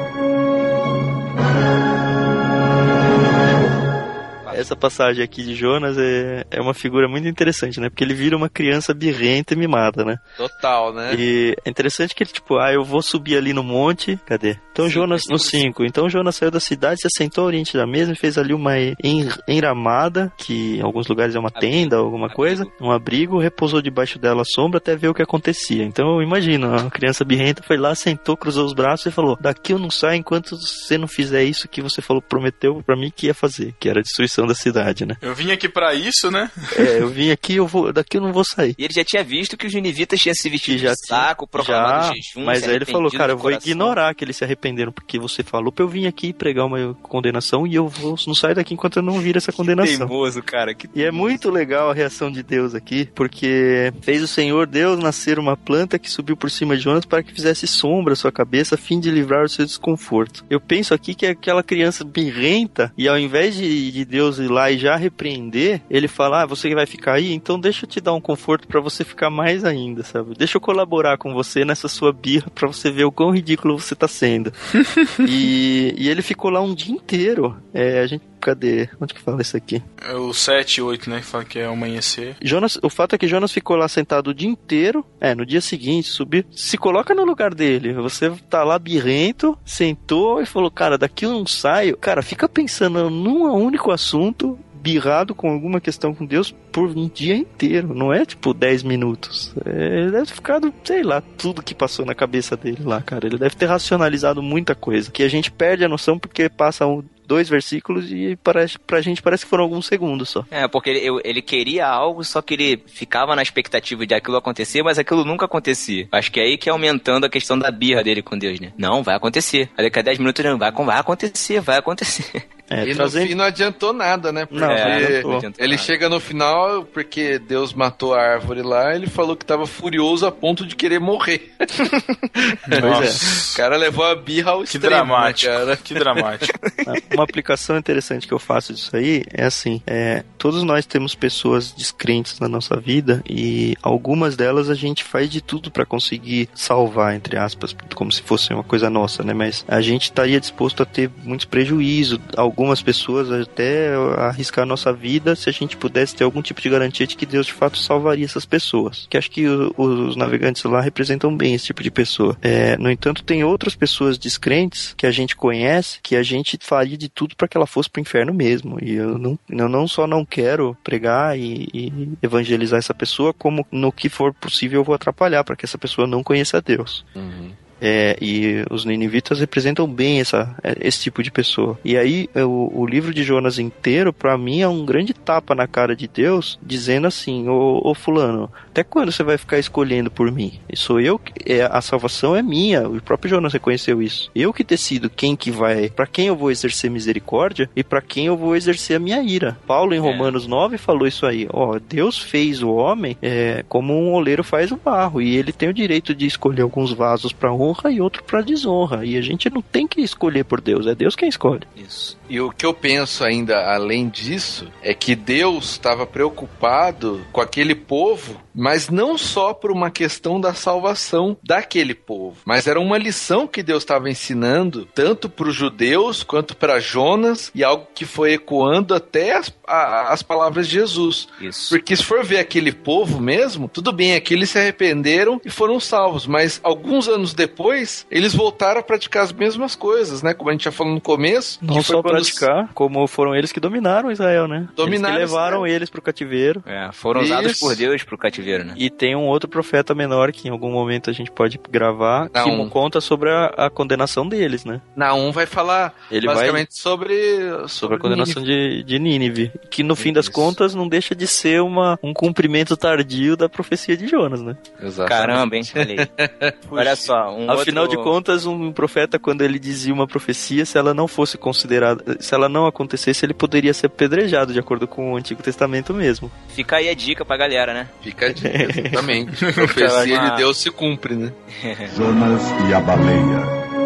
Essa passagem aqui de Jonas é, é uma figura muito interessante, né? Porque ele vira uma criança birrenta e mimada, né? Total, né? E é interessante que ele, tipo, ah, eu vou subir ali no monte. Cadê? Então Jonas, no 5. Então Jonas saiu da cidade, se assentou ao oriente da mesa e fez ali uma en- enramada, que em alguns lugares é uma tenda, alguma coisa, um abrigo, repousou debaixo dela à sombra até ver o que acontecia. Então imagina, a criança birrenta foi lá, sentou, cruzou os braços e falou: Daqui eu não saio enquanto você não fizer isso que você falou, prometeu pra mim que ia fazer, que era a destruição da cidade, né? Eu vim aqui pra isso, né? É, eu vim aqui, eu vou, daqui eu não vou sair. E ele já tinha visto que os ninivitas tinham se vestido já de saco, proclamado Já, jejum, mas aí ele falou, cara, eu vou coração. ignorar que eles se arrependeram, porque você falou pra eu vir aqui pregar uma condenação e eu vou, não saio daqui enquanto eu não vir essa condenação. Teimoso, cara. Que... E é muito legal a reação de Deus aqui, porque fez o Senhor Deus nascer uma planta que subiu por cima de Jonas para que fizesse sombra à sua cabeça, a fim de livrar o seu desconforto. Eu penso aqui que é aquela criança birrenta, e ao invés de, de Deus ir lá e já repreender, ele fala: ah, você vai ficar aí, então deixa eu te dar um conforto para você ficar mais ainda, sabe? Deixa eu colaborar com você nessa sua birra para você ver o quão ridículo você tá sendo. e, e ele ficou lá um dia inteiro. É, a gente. Cadê? Onde que fala isso aqui? É o 7 e 8, né? Que fala que é amanhecer. Jonas, o fato é que Jonas ficou lá sentado o dia inteiro. É, no dia seguinte, subir. Se coloca no lugar dele. Você tá lá birrento, sentou e falou: Cara, daqui eu não saio. Cara, fica pensando num único assunto. birrado com alguma questão com Deus por um dia inteiro. Não é tipo 10 minutos. É, ele deve ter ficado, sei lá, tudo que passou na cabeça dele lá, cara. Ele deve ter racionalizado muita coisa. Que a gente perde a noção porque passa um, dois versículos e parece, pra gente parece que foram alguns segundos só. É, porque ele, ele queria algo, só que ele ficava na expectativa de aquilo acontecer, mas aquilo nunca acontecia. Acho que é aí que é aumentando a questão da birra dele com Deus, né? Não, vai acontecer. Aí daqui a 10 minutos ele vai, vai acontecer, vai acontecer. É, e trazendo- no fim não adiantou nada, né? Porque Não, não adiantou. ele chega no final, porque Deus matou a árvore lá, ele falou que tava furioso a ponto de querer morrer. Pois O cara levou a birra ao Que extremo, dramático, né, cara? que dramático. Uma aplicação interessante que eu faço disso aí é assim: é, todos nós temos pessoas descrentes na nossa vida e algumas delas a gente faz de tudo pra conseguir salvar, entre aspas, como se fosse uma coisa nossa, né? Mas a gente estaria disposto a ter muitos prejuízos, algumas pessoas até arriscar a nossa vida se a gente pudesse ter algum tipo de garantia de que Deus de fato salvaria essas pessoas. Que acho que o- os navegantes lá representam bem esse tipo de pessoa. É, no entanto, tem outras pessoas descrentes que a gente conhece que a gente faria de tudo para que ela fosse pro inferno mesmo. E eu não, eu não só não quero pregar e, e evangelizar essa pessoa, como no que for possível eu vou atrapalhar para que essa pessoa não conheça Deus. É, e os ninivitas representam bem essa, esse tipo de pessoa. E aí, o, o livro de Jonas inteiro, pra mim, é um grande tapa na cara de Deus, dizendo assim: Ô, ô Fulano, até quando você vai ficar escolhendo por mim? Sou eu que. É, a salvação é minha. O próprio Jonas reconheceu isso. Eu que decido quem que vai. Pra quem eu vou exercer misericórdia e pra quem eu vou exercer a minha ira. Paulo, em Romanos 9, falou isso aí: Ó, Deus fez o homem é, como um oleiro faz o barro. E ele tem o direito de escolher alguns vasos pra honra e outro pra desonra. E a gente não tem que escolher por Deus, é Deus quem escolhe. Isso. E o que eu penso ainda além disso é que Deus estava preocupado com aquele povo, mas não só por uma questão da salvação daquele povo, mas era uma lição que Deus estava ensinando tanto para os judeus quanto para Jonas e algo que foi ecoando até as, a- as palavras de Jesus. Isso. Porque se for ver aquele povo mesmo, tudo bem, aqui eles se arrependeram e foram salvos, mas alguns anos depois eles voltaram a praticar as mesmas coisas, né? Como a gente já falou no começo. Não só praticar, como foram eles que dominaram Israel, né? Dominaram eles que levaram Israel. eles pro cativeiro. É, foram usados Isso. por Deus pro cativeiro, né? E tem um outro profeta menor que em algum momento a gente pode gravar, que conta sobre a, a condenação deles, né? Na 1 vai falar Ele basicamente sobre, Sobre a condenação de, de Nínive. Que no fim das contas não deixa de ser uma, um cumprimento tardio da profecia de Jonas, né? Caramba, hein? Olha só, um Afinal outro... de contas, um profeta, quando ele dizia uma profecia, se ela não fosse considerada, se ela não acontecesse, ele poderia ser apedrejado, de acordo com o Antigo Testamento mesmo. Fica aí a dica pra galera, né? Fica a dica, exatamente. A profecia de Deus se cumpre, né? Jonas e a baleia.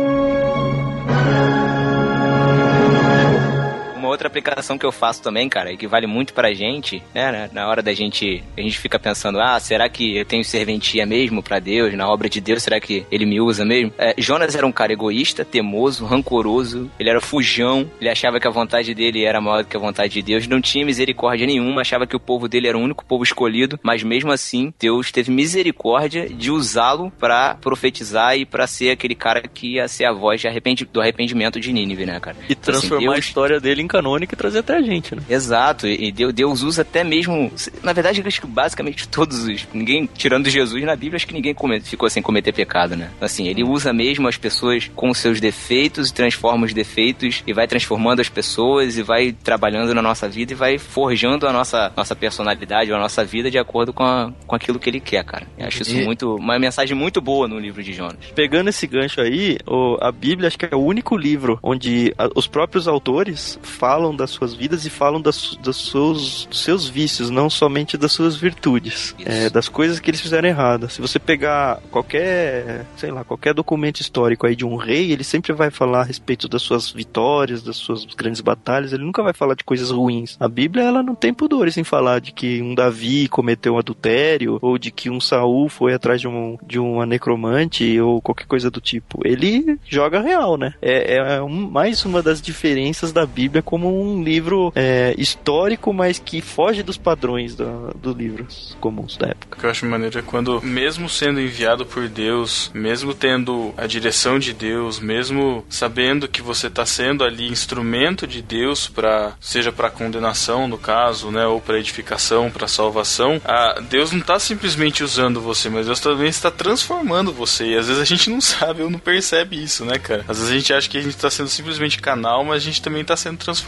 Uma outra aplicação que eu faço também, cara, e que vale muito pra gente, né, na- hora da gente, a gente fica pensando, ah, será que eu tenho serventia mesmo pra Deus, na obra de Deus, será que ele me usa mesmo? É, Jonas era um cara egoísta, teimoso, rancoroso, ele era fujão, ele achava que a vontade dele era maior do que a vontade de Deus, não tinha misericórdia nenhuma, achava que o povo dele era o único povo escolhido, mas mesmo assim, Deus teve misericórdia de usá-lo pra profetizar e pra ser aquele cara que ia ser a voz arrependi- do arrependimento de Nínive, né, cara? E transformar a Deus- história dele em canônica e trazer até a gente, né? Exato, e Deus, Deus usa até mesmo. Na verdade, eu acho que basicamente todos os. Ninguém, tirando Jesus na Bíblia, acho que ninguém come- ficou sem cometer pecado, né? Assim, ele usa mesmo as pessoas com seus defeitos e transforma os defeitos e vai transformando as pessoas e vai trabalhando na nossa vida e vai forjando a nossa, nossa personalidade ou a nossa vida de acordo com, a- com aquilo que ele quer, cara. Eu acho isso E- muito. Uma mensagem muito boa no livro de Jonas. Pegando esse gancho aí, o- a Bíblia acho que é o único livro onde a- os próprios autores falam das suas vidas e falam das, dos, seus, dos seus vícios, não somente das suas virtudes, é, das coisas que eles fizeram errado. Se você pegar qualquer, sei lá, qualquer documento histórico aí de um rei, ele sempre vai falar a respeito das suas vitórias, das suas grandes batalhas, ele nunca vai falar de coisas ruins. A Bíblia, ela não tem pudores em falar de que um Davi cometeu um adultério, ou de que um Saul foi atrás de, um, de uma necromante, ou qualquer coisa do tipo. Ele joga real, né? É, é um- mais uma das diferenças da Bíblia como como um livro é, histórico, mas que foge dos padrões do, dos livros comuns da época. O que eu acho maneiro é quando, mesmo sendo enviado por Deus, mesmo tendo a direção de Deus, mesmo sabendo que você está sendo ali instrumento de Deus para seja para condenação no caso, né, ou para edificação, para salvação, a Deus não está simplesmente usando você, mas Deus também está transformando você. E às vezes a gente não sabe ou não percebe isso, né, cara? Às vezes a gente acha que a gente está sendo simplesmente canal, mas a gente também está sendo transformado.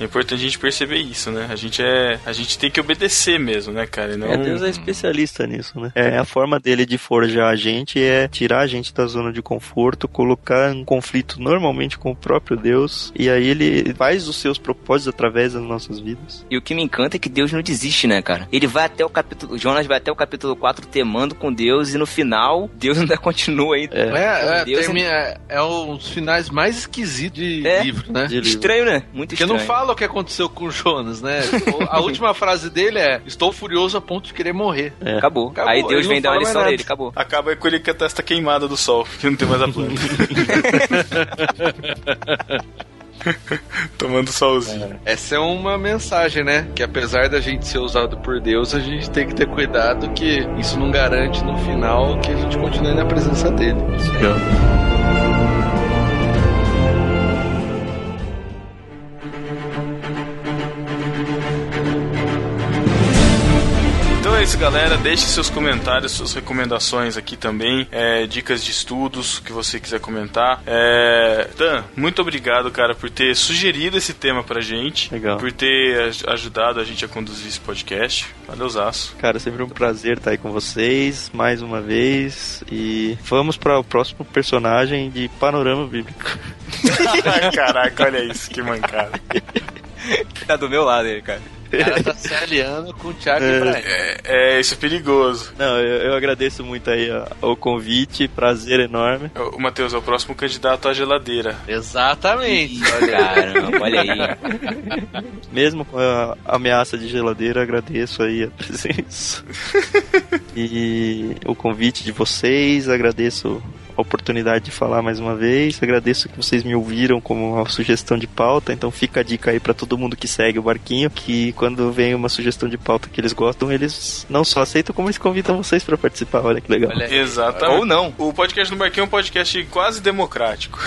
É importante a gente perceber isso, né? A gente é, a gente tem que obedecer mesmo, né, cara? E não... É, Deus é especialista nisso, né? É a forma dele de forjar a gente é tirar a gente da zona de conforto, colocar em conflito normalmente com o próprio Deus, e aí ele faz os seus propósitos através das nossas vidas. E o que me encanta é que Deus não desiste, né, cara? Ele vai até o capítulo. Jonas vai até o capítulo 4 temando com Deus e no final, Deus ainda continua aí. É, é, Deus termina- é, é um dos finais mais esquisitos de É, livro, né? de livro. Estranho, né? Muito Porque estranho. não fala o que aconteceu com o Jonas, né? A última frase dele é: Estou furioso a ponto de querer morrer. É. Acabou. Acabou, Aí Deus vem dar uma lição nele, acabou. Acaba com ele com a testa queimada do sol, que não tem mais a planta. Tomando solzinho. Essa é uma mensagem, né? Que apesar da gente ser usado por Deus, a gente tem que ter cuidado que isso não garante no final que a gente continue na presença dele. Então é isso, galera. Deixe seus comentários, suas recomendações aqui também, é, dicas de estudos que você quiser comentar. É, Dan, muito obrigado, cara, por ter sugerido esse tema pra gente, Legal. por ter aj- ajudado a gente a conduzir esse podcast. Valeuzaço. Cara, sempre um prazer estar aí com vocês mais uma vez. E vamos para o próximo personagem de Panorama Bíblico. Caraca, olha isso, que mancada. Tá do meu lado ele, cara. Cara tá se aliando com o Thiago É. e. É, é, isso é perigoso. Não, eu, eu agradeço muito aí ó, o convite, prazer enorme. O Matheus é o próximo candidato à geladeira. Exatamente. Caramba, olha aí. Mesmo com a ameaça de geladeira, agradeço aí a presença. e o convite de vocês, agradeço a oportunidade de falar mais uma vez, agradeço que vocês me ouviram como uma sugestão de pauta, então fica a dica aí pra todo mundo que segue o barquinho, que quando vem uma sugestão de pauta que eles gostam, eles não só aceitam, como eles convidam vocês pra participar, olha que legal. Olha. Exatamente. Ou não. O podcast no Barquinho é um podcast quase democrático.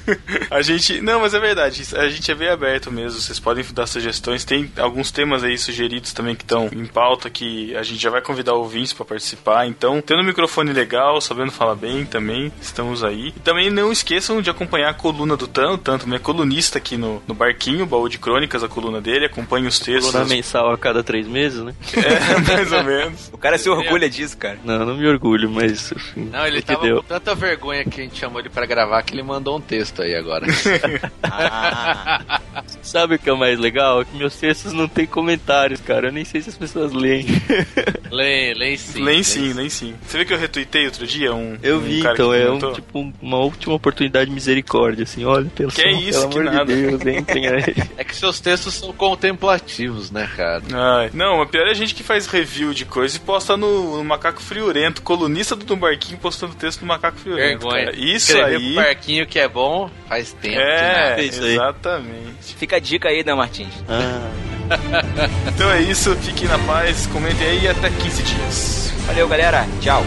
a gente. Não, mas é verdade. A gente é bem aberto mesmo. Vocês podem dar sugestões. Tem alguns temas aí sugeridos também que estão em pauta que a gente já vai convidar ouvintes pra participar. Então, tendo um microfone legal, sabendo falar bem também, estamos aí. E também não esqueçam de acompanhar a coluna do Tan. O Tan também é colunista aqui no, no Barquinho, baú de crônicas, a coluna dele. Acompanhe os textos. Coluna mensal a cada três meses, né? É, mais ou menos. O cara se orgulha disso, cara. Não, não me orgulho, mas enfim, Não, ele é tava deu. com tanta vergonha que a gente chamou ele pra gravar que ele mandou um texto aí agora. Ah, Sabe o que é o mais legal? É que meus textos não tem comentários, cara. Eu nem sei se as pessoas leem. Lê, lê sim. Nem sim, nem sim. Você viu que eu retuitei outro dia um. Eu um vi, cara então, que é um, tipo um- uma última oportunidade de misericórdia, assim, olha, pelo, Que é isso, pelo que amor nada. de Deus, entrem aí. É que seus textos são contemplativos, né, cara? Ai, não, o pior é a gente que faz review de coisa e posta no, no Macaco Friorento, colunista do Barquinho postando texto no Macaco Friorento. Vergonha. cara. Isso Escrever aí. pro parquinho que é bom faz tempo. É, né? isso aí. exatamente. fica a dica aí, Dan Martins. Ah, Então é isso, fiquem na paz, comentem aí e até 15 dias. Valeu, galera. Tchau.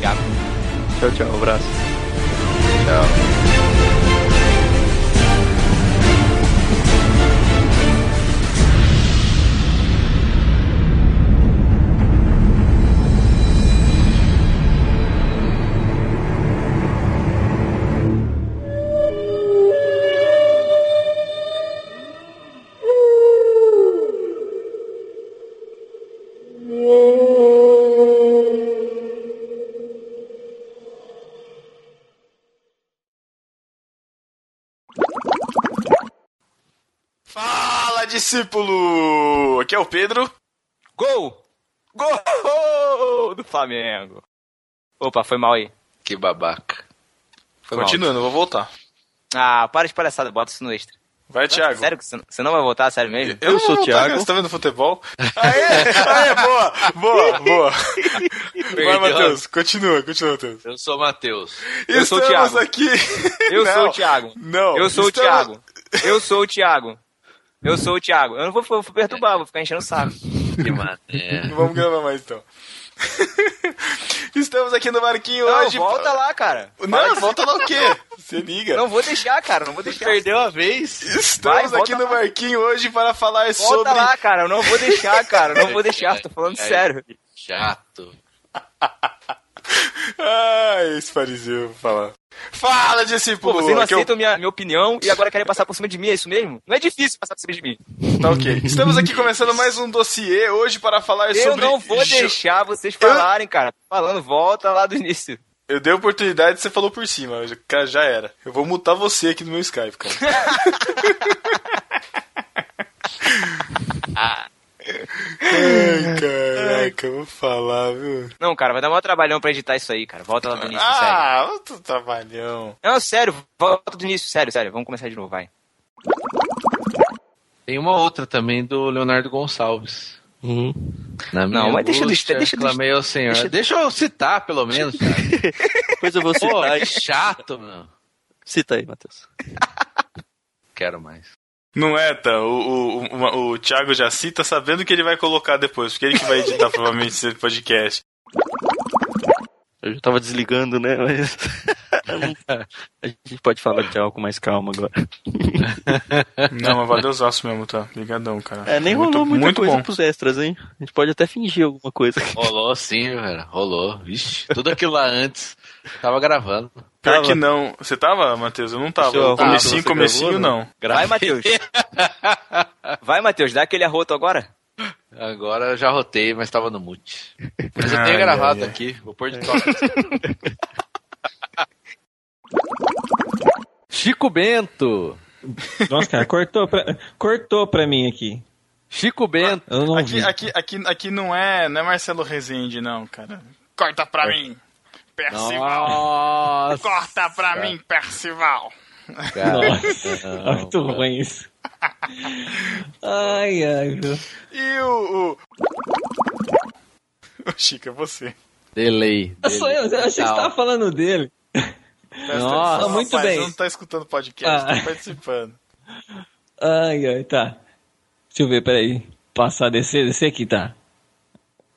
Tchau. tchau, tchau, abraço. Fala, discípulo! Aqui é o Pedro. Gol! Gol do Flamengo. Opa, foi mal aí. Que babaca. Foi. Continuando, vou voltar. Ah, para de palhaçada, bota isso no extra. Vai, Thiago. Sério que você não vai voltar? Sério mesmo? Eu, Eu sou o não, Thiago. Tá, você tá vendo futebol? Aê, aê, boa, boa, boa. Vai, Perdeu. Matheus, continua, continua, Matheus. Eu sou o Matheus. Eu sou o Thiago. aqui. Eu Não, sou o Thiago. Não, Eu sou o estamos- Thiago. Eu sou o Thiago. Eu sou o Thiago. Eu não vou, vou perturbar, vou ficar enchendo o saco. Que mané. Vamos gravar mais então. Estamos aqui no Marquinho Não, hoje. volta lá, cara. Não, volta lá o quê? Você liga. Não vou deixar, cara, não vou deixar. Perdeu a vez. Estamos Vai, aqui volta no lá. Marquinho hoje para falar Volta sobre. lá, cara, eu não vou deixar, cara, eu não vou deixar, tô falando Ai, sério. Chato. Ai, esse fariseu falar. Fala, Pô, discípulo! vocês não que eu- aceitam minha, minha opinião e agora querem passar por cima de mim, é isso mesmo? Não é difícil passar por cima de mim. Tá ok. Estamos aqui começando mais um dossiê hoje para falar Eu sobre. não vou deixar vocês falarem, cara. Tô falando, volta lá do início. Eu dei oportunidade e você falou por cima. Cara, já era. Eu vou mutar você aqui no meu Skype, cara. Ai, caraca, eu vou falar, viu? Não, cara, vai dar maior trabalhão pra editar isso aí, cara. Volta lá do início, sério. Ah, outro trabalhão. Não, sério, volta do início, sério, sério. Vamos começar de novo, vai. Tem uma outra também do Leonardo Gonçalves. Uhum. Na minha Não, mas deixa eu- angústia, deixa eu- clamei ao Senhor. deixa- Deixa, eu citar, pelo menos, cara. Depois eu vou citar. Pô, que chato, meu. Cita aí, Matheus. Quero mais. Não é, tá? O, o, o, o Thiago já cita sabendo que ele vai colocar depois, porque ele que vai editar provavelmente esse podcast. Eu já tava desligando, né? Mas. A gente pode falar de algo com mais calma agora. Não, mas valeu os ossos mesmo, tá? Ligadão, cara. É, nem muito, rolou muita muito coisa bom. pros extras, hein? A gente pode até fingir alguma coisa. Rolou sim, velho. Rolou. Vixe, tudo aquilo lá antes. Tava gravando. Pior que não. Você tava, Matheus? Eu não tava. Seu comecinho, comecinho, gravou, não. Vai, Matheus. Vai, Matheus, dá aquele arroto agora. Agora eu já rotei, mas tava no mute. Mas eu Ai, tenho gravado ai, ai. aqui. Vou pôr de toque. Chico Bento. Nossa, cara, cortou pra, cortou pra mim aqui. Chico Bento. Eu não Aqui, aqui, aqui, aqui não é, não é Marcelo Rezende, não, cara. Corta pra mim, Percival. Nossa. Corta pra mim, Percival. Nossa, não, muito cara. ruim isso. Ai, ai? E o. o... Ô, Chico, é você. Delay. Ah, Sou eu, eu achei que você tava falando dele. Presta Nossa, atenção, muito rapaz, bem. Você não tá escutando o podcast, Ah. tá participando. Ai, ai, tá. Deixa eu ver, peraí. Passar, descer, descer aqui, tá.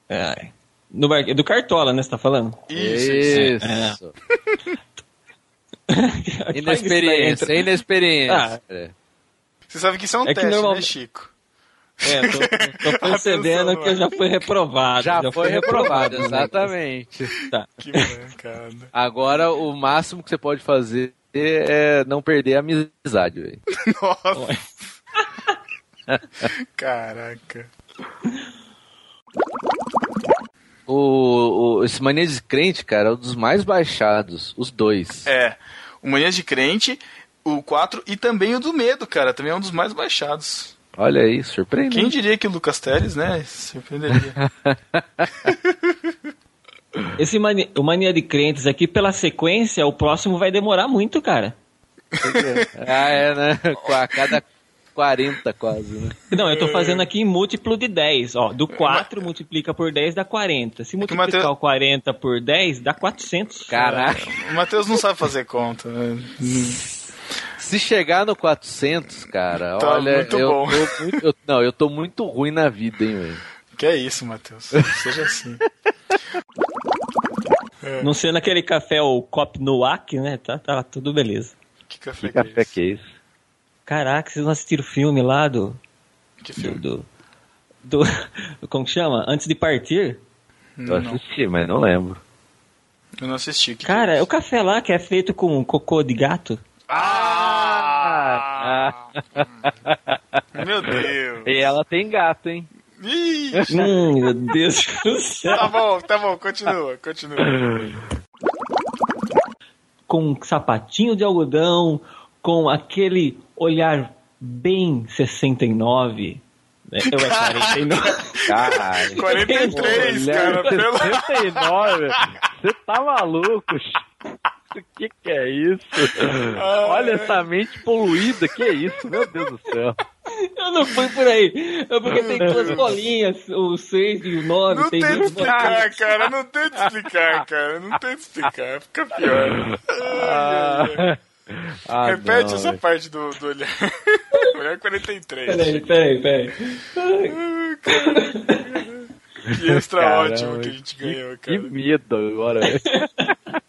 Ai. No bar... Do Cartola, né, você tá falando? Isso, Isso. Inexperiência, inexperiência. Ah. É. Você sabe que isso é um É teste, normal- né, Chico? É, tô, tô percebendo que eu já fui reprovado. Já, foi fui reprovado, né? exatamente. Tá. Que mancada. Agora, o máximo que você pode fazer é não perder a amizade, velho. Nossa. Caraca. O, o, esse Mania de Crente, cara, é um dos mais baixados, os dois. É, o Manias de Crente, o 4 e também o do Medo, cara. Também é um dos mais baixados. Olha aí, surpreendente. Quem diria que o Lucas Teles, né? Surpreenderia. Esse mani... o Mania de Crentes aqui, pela sequência, o próximo vai demorar muito, cara. Ah, é, né? Com a cada 40 quase, né? Não, eu tô fazendo aqui em múltiplo de 10. Ó, do 4 multiplica por 10 dá 40. Se multiplicar Mateu- o 40 por 10, dá 400. Caraca. o Matheus não sabe fazer conta. né? Se chegar no 400, cara, Tá olha, muito eu bom. tô muito, eu- não, eu tô muito ruim na vida, hein, velho. Que é isso, Matheus. Seja assim. Não sendo aquele café o Cop Noak, né? Tá, tá tudo beleza. Que café Que que, é café esse? que é isso? Caraca, vocês não assistiram o filme lá do. Que Do. filme? do, do- como que chama? Antes de partir? Eu Não, assisti, mas não lembro. eu não assisti. Que Cara, que é o café lá que é feito com cocô de gato. Ah! Meu Deus. E ela tem gato, hein? Ih, hum, meu Deus do céu. tá bom, tá bom, continua, continua. com um sapatinho de algodão, com aquele olhar bem 69. né? Eu é 49. Caralho. 43, cara, pelo... 69? Você tá maluco? O que que é isso? Olha essa mente poluída, que é isso? Meu Deus do céu. Eu não fui por aí. É porque tem duas bolinhas, o 6 e o 9. Não tem bolinhas. explicar, cara, não tenta explicar, cara, não tenta explicar, fica pior. Ai, ai, ai. Ah, Repete não, essa véio. parte do, do olhar. olhar 43. Peraí, peraí, peraí. Cara. Que extra Caramba, ótimo que a gente ganhou, cara. Que medo agora, velho.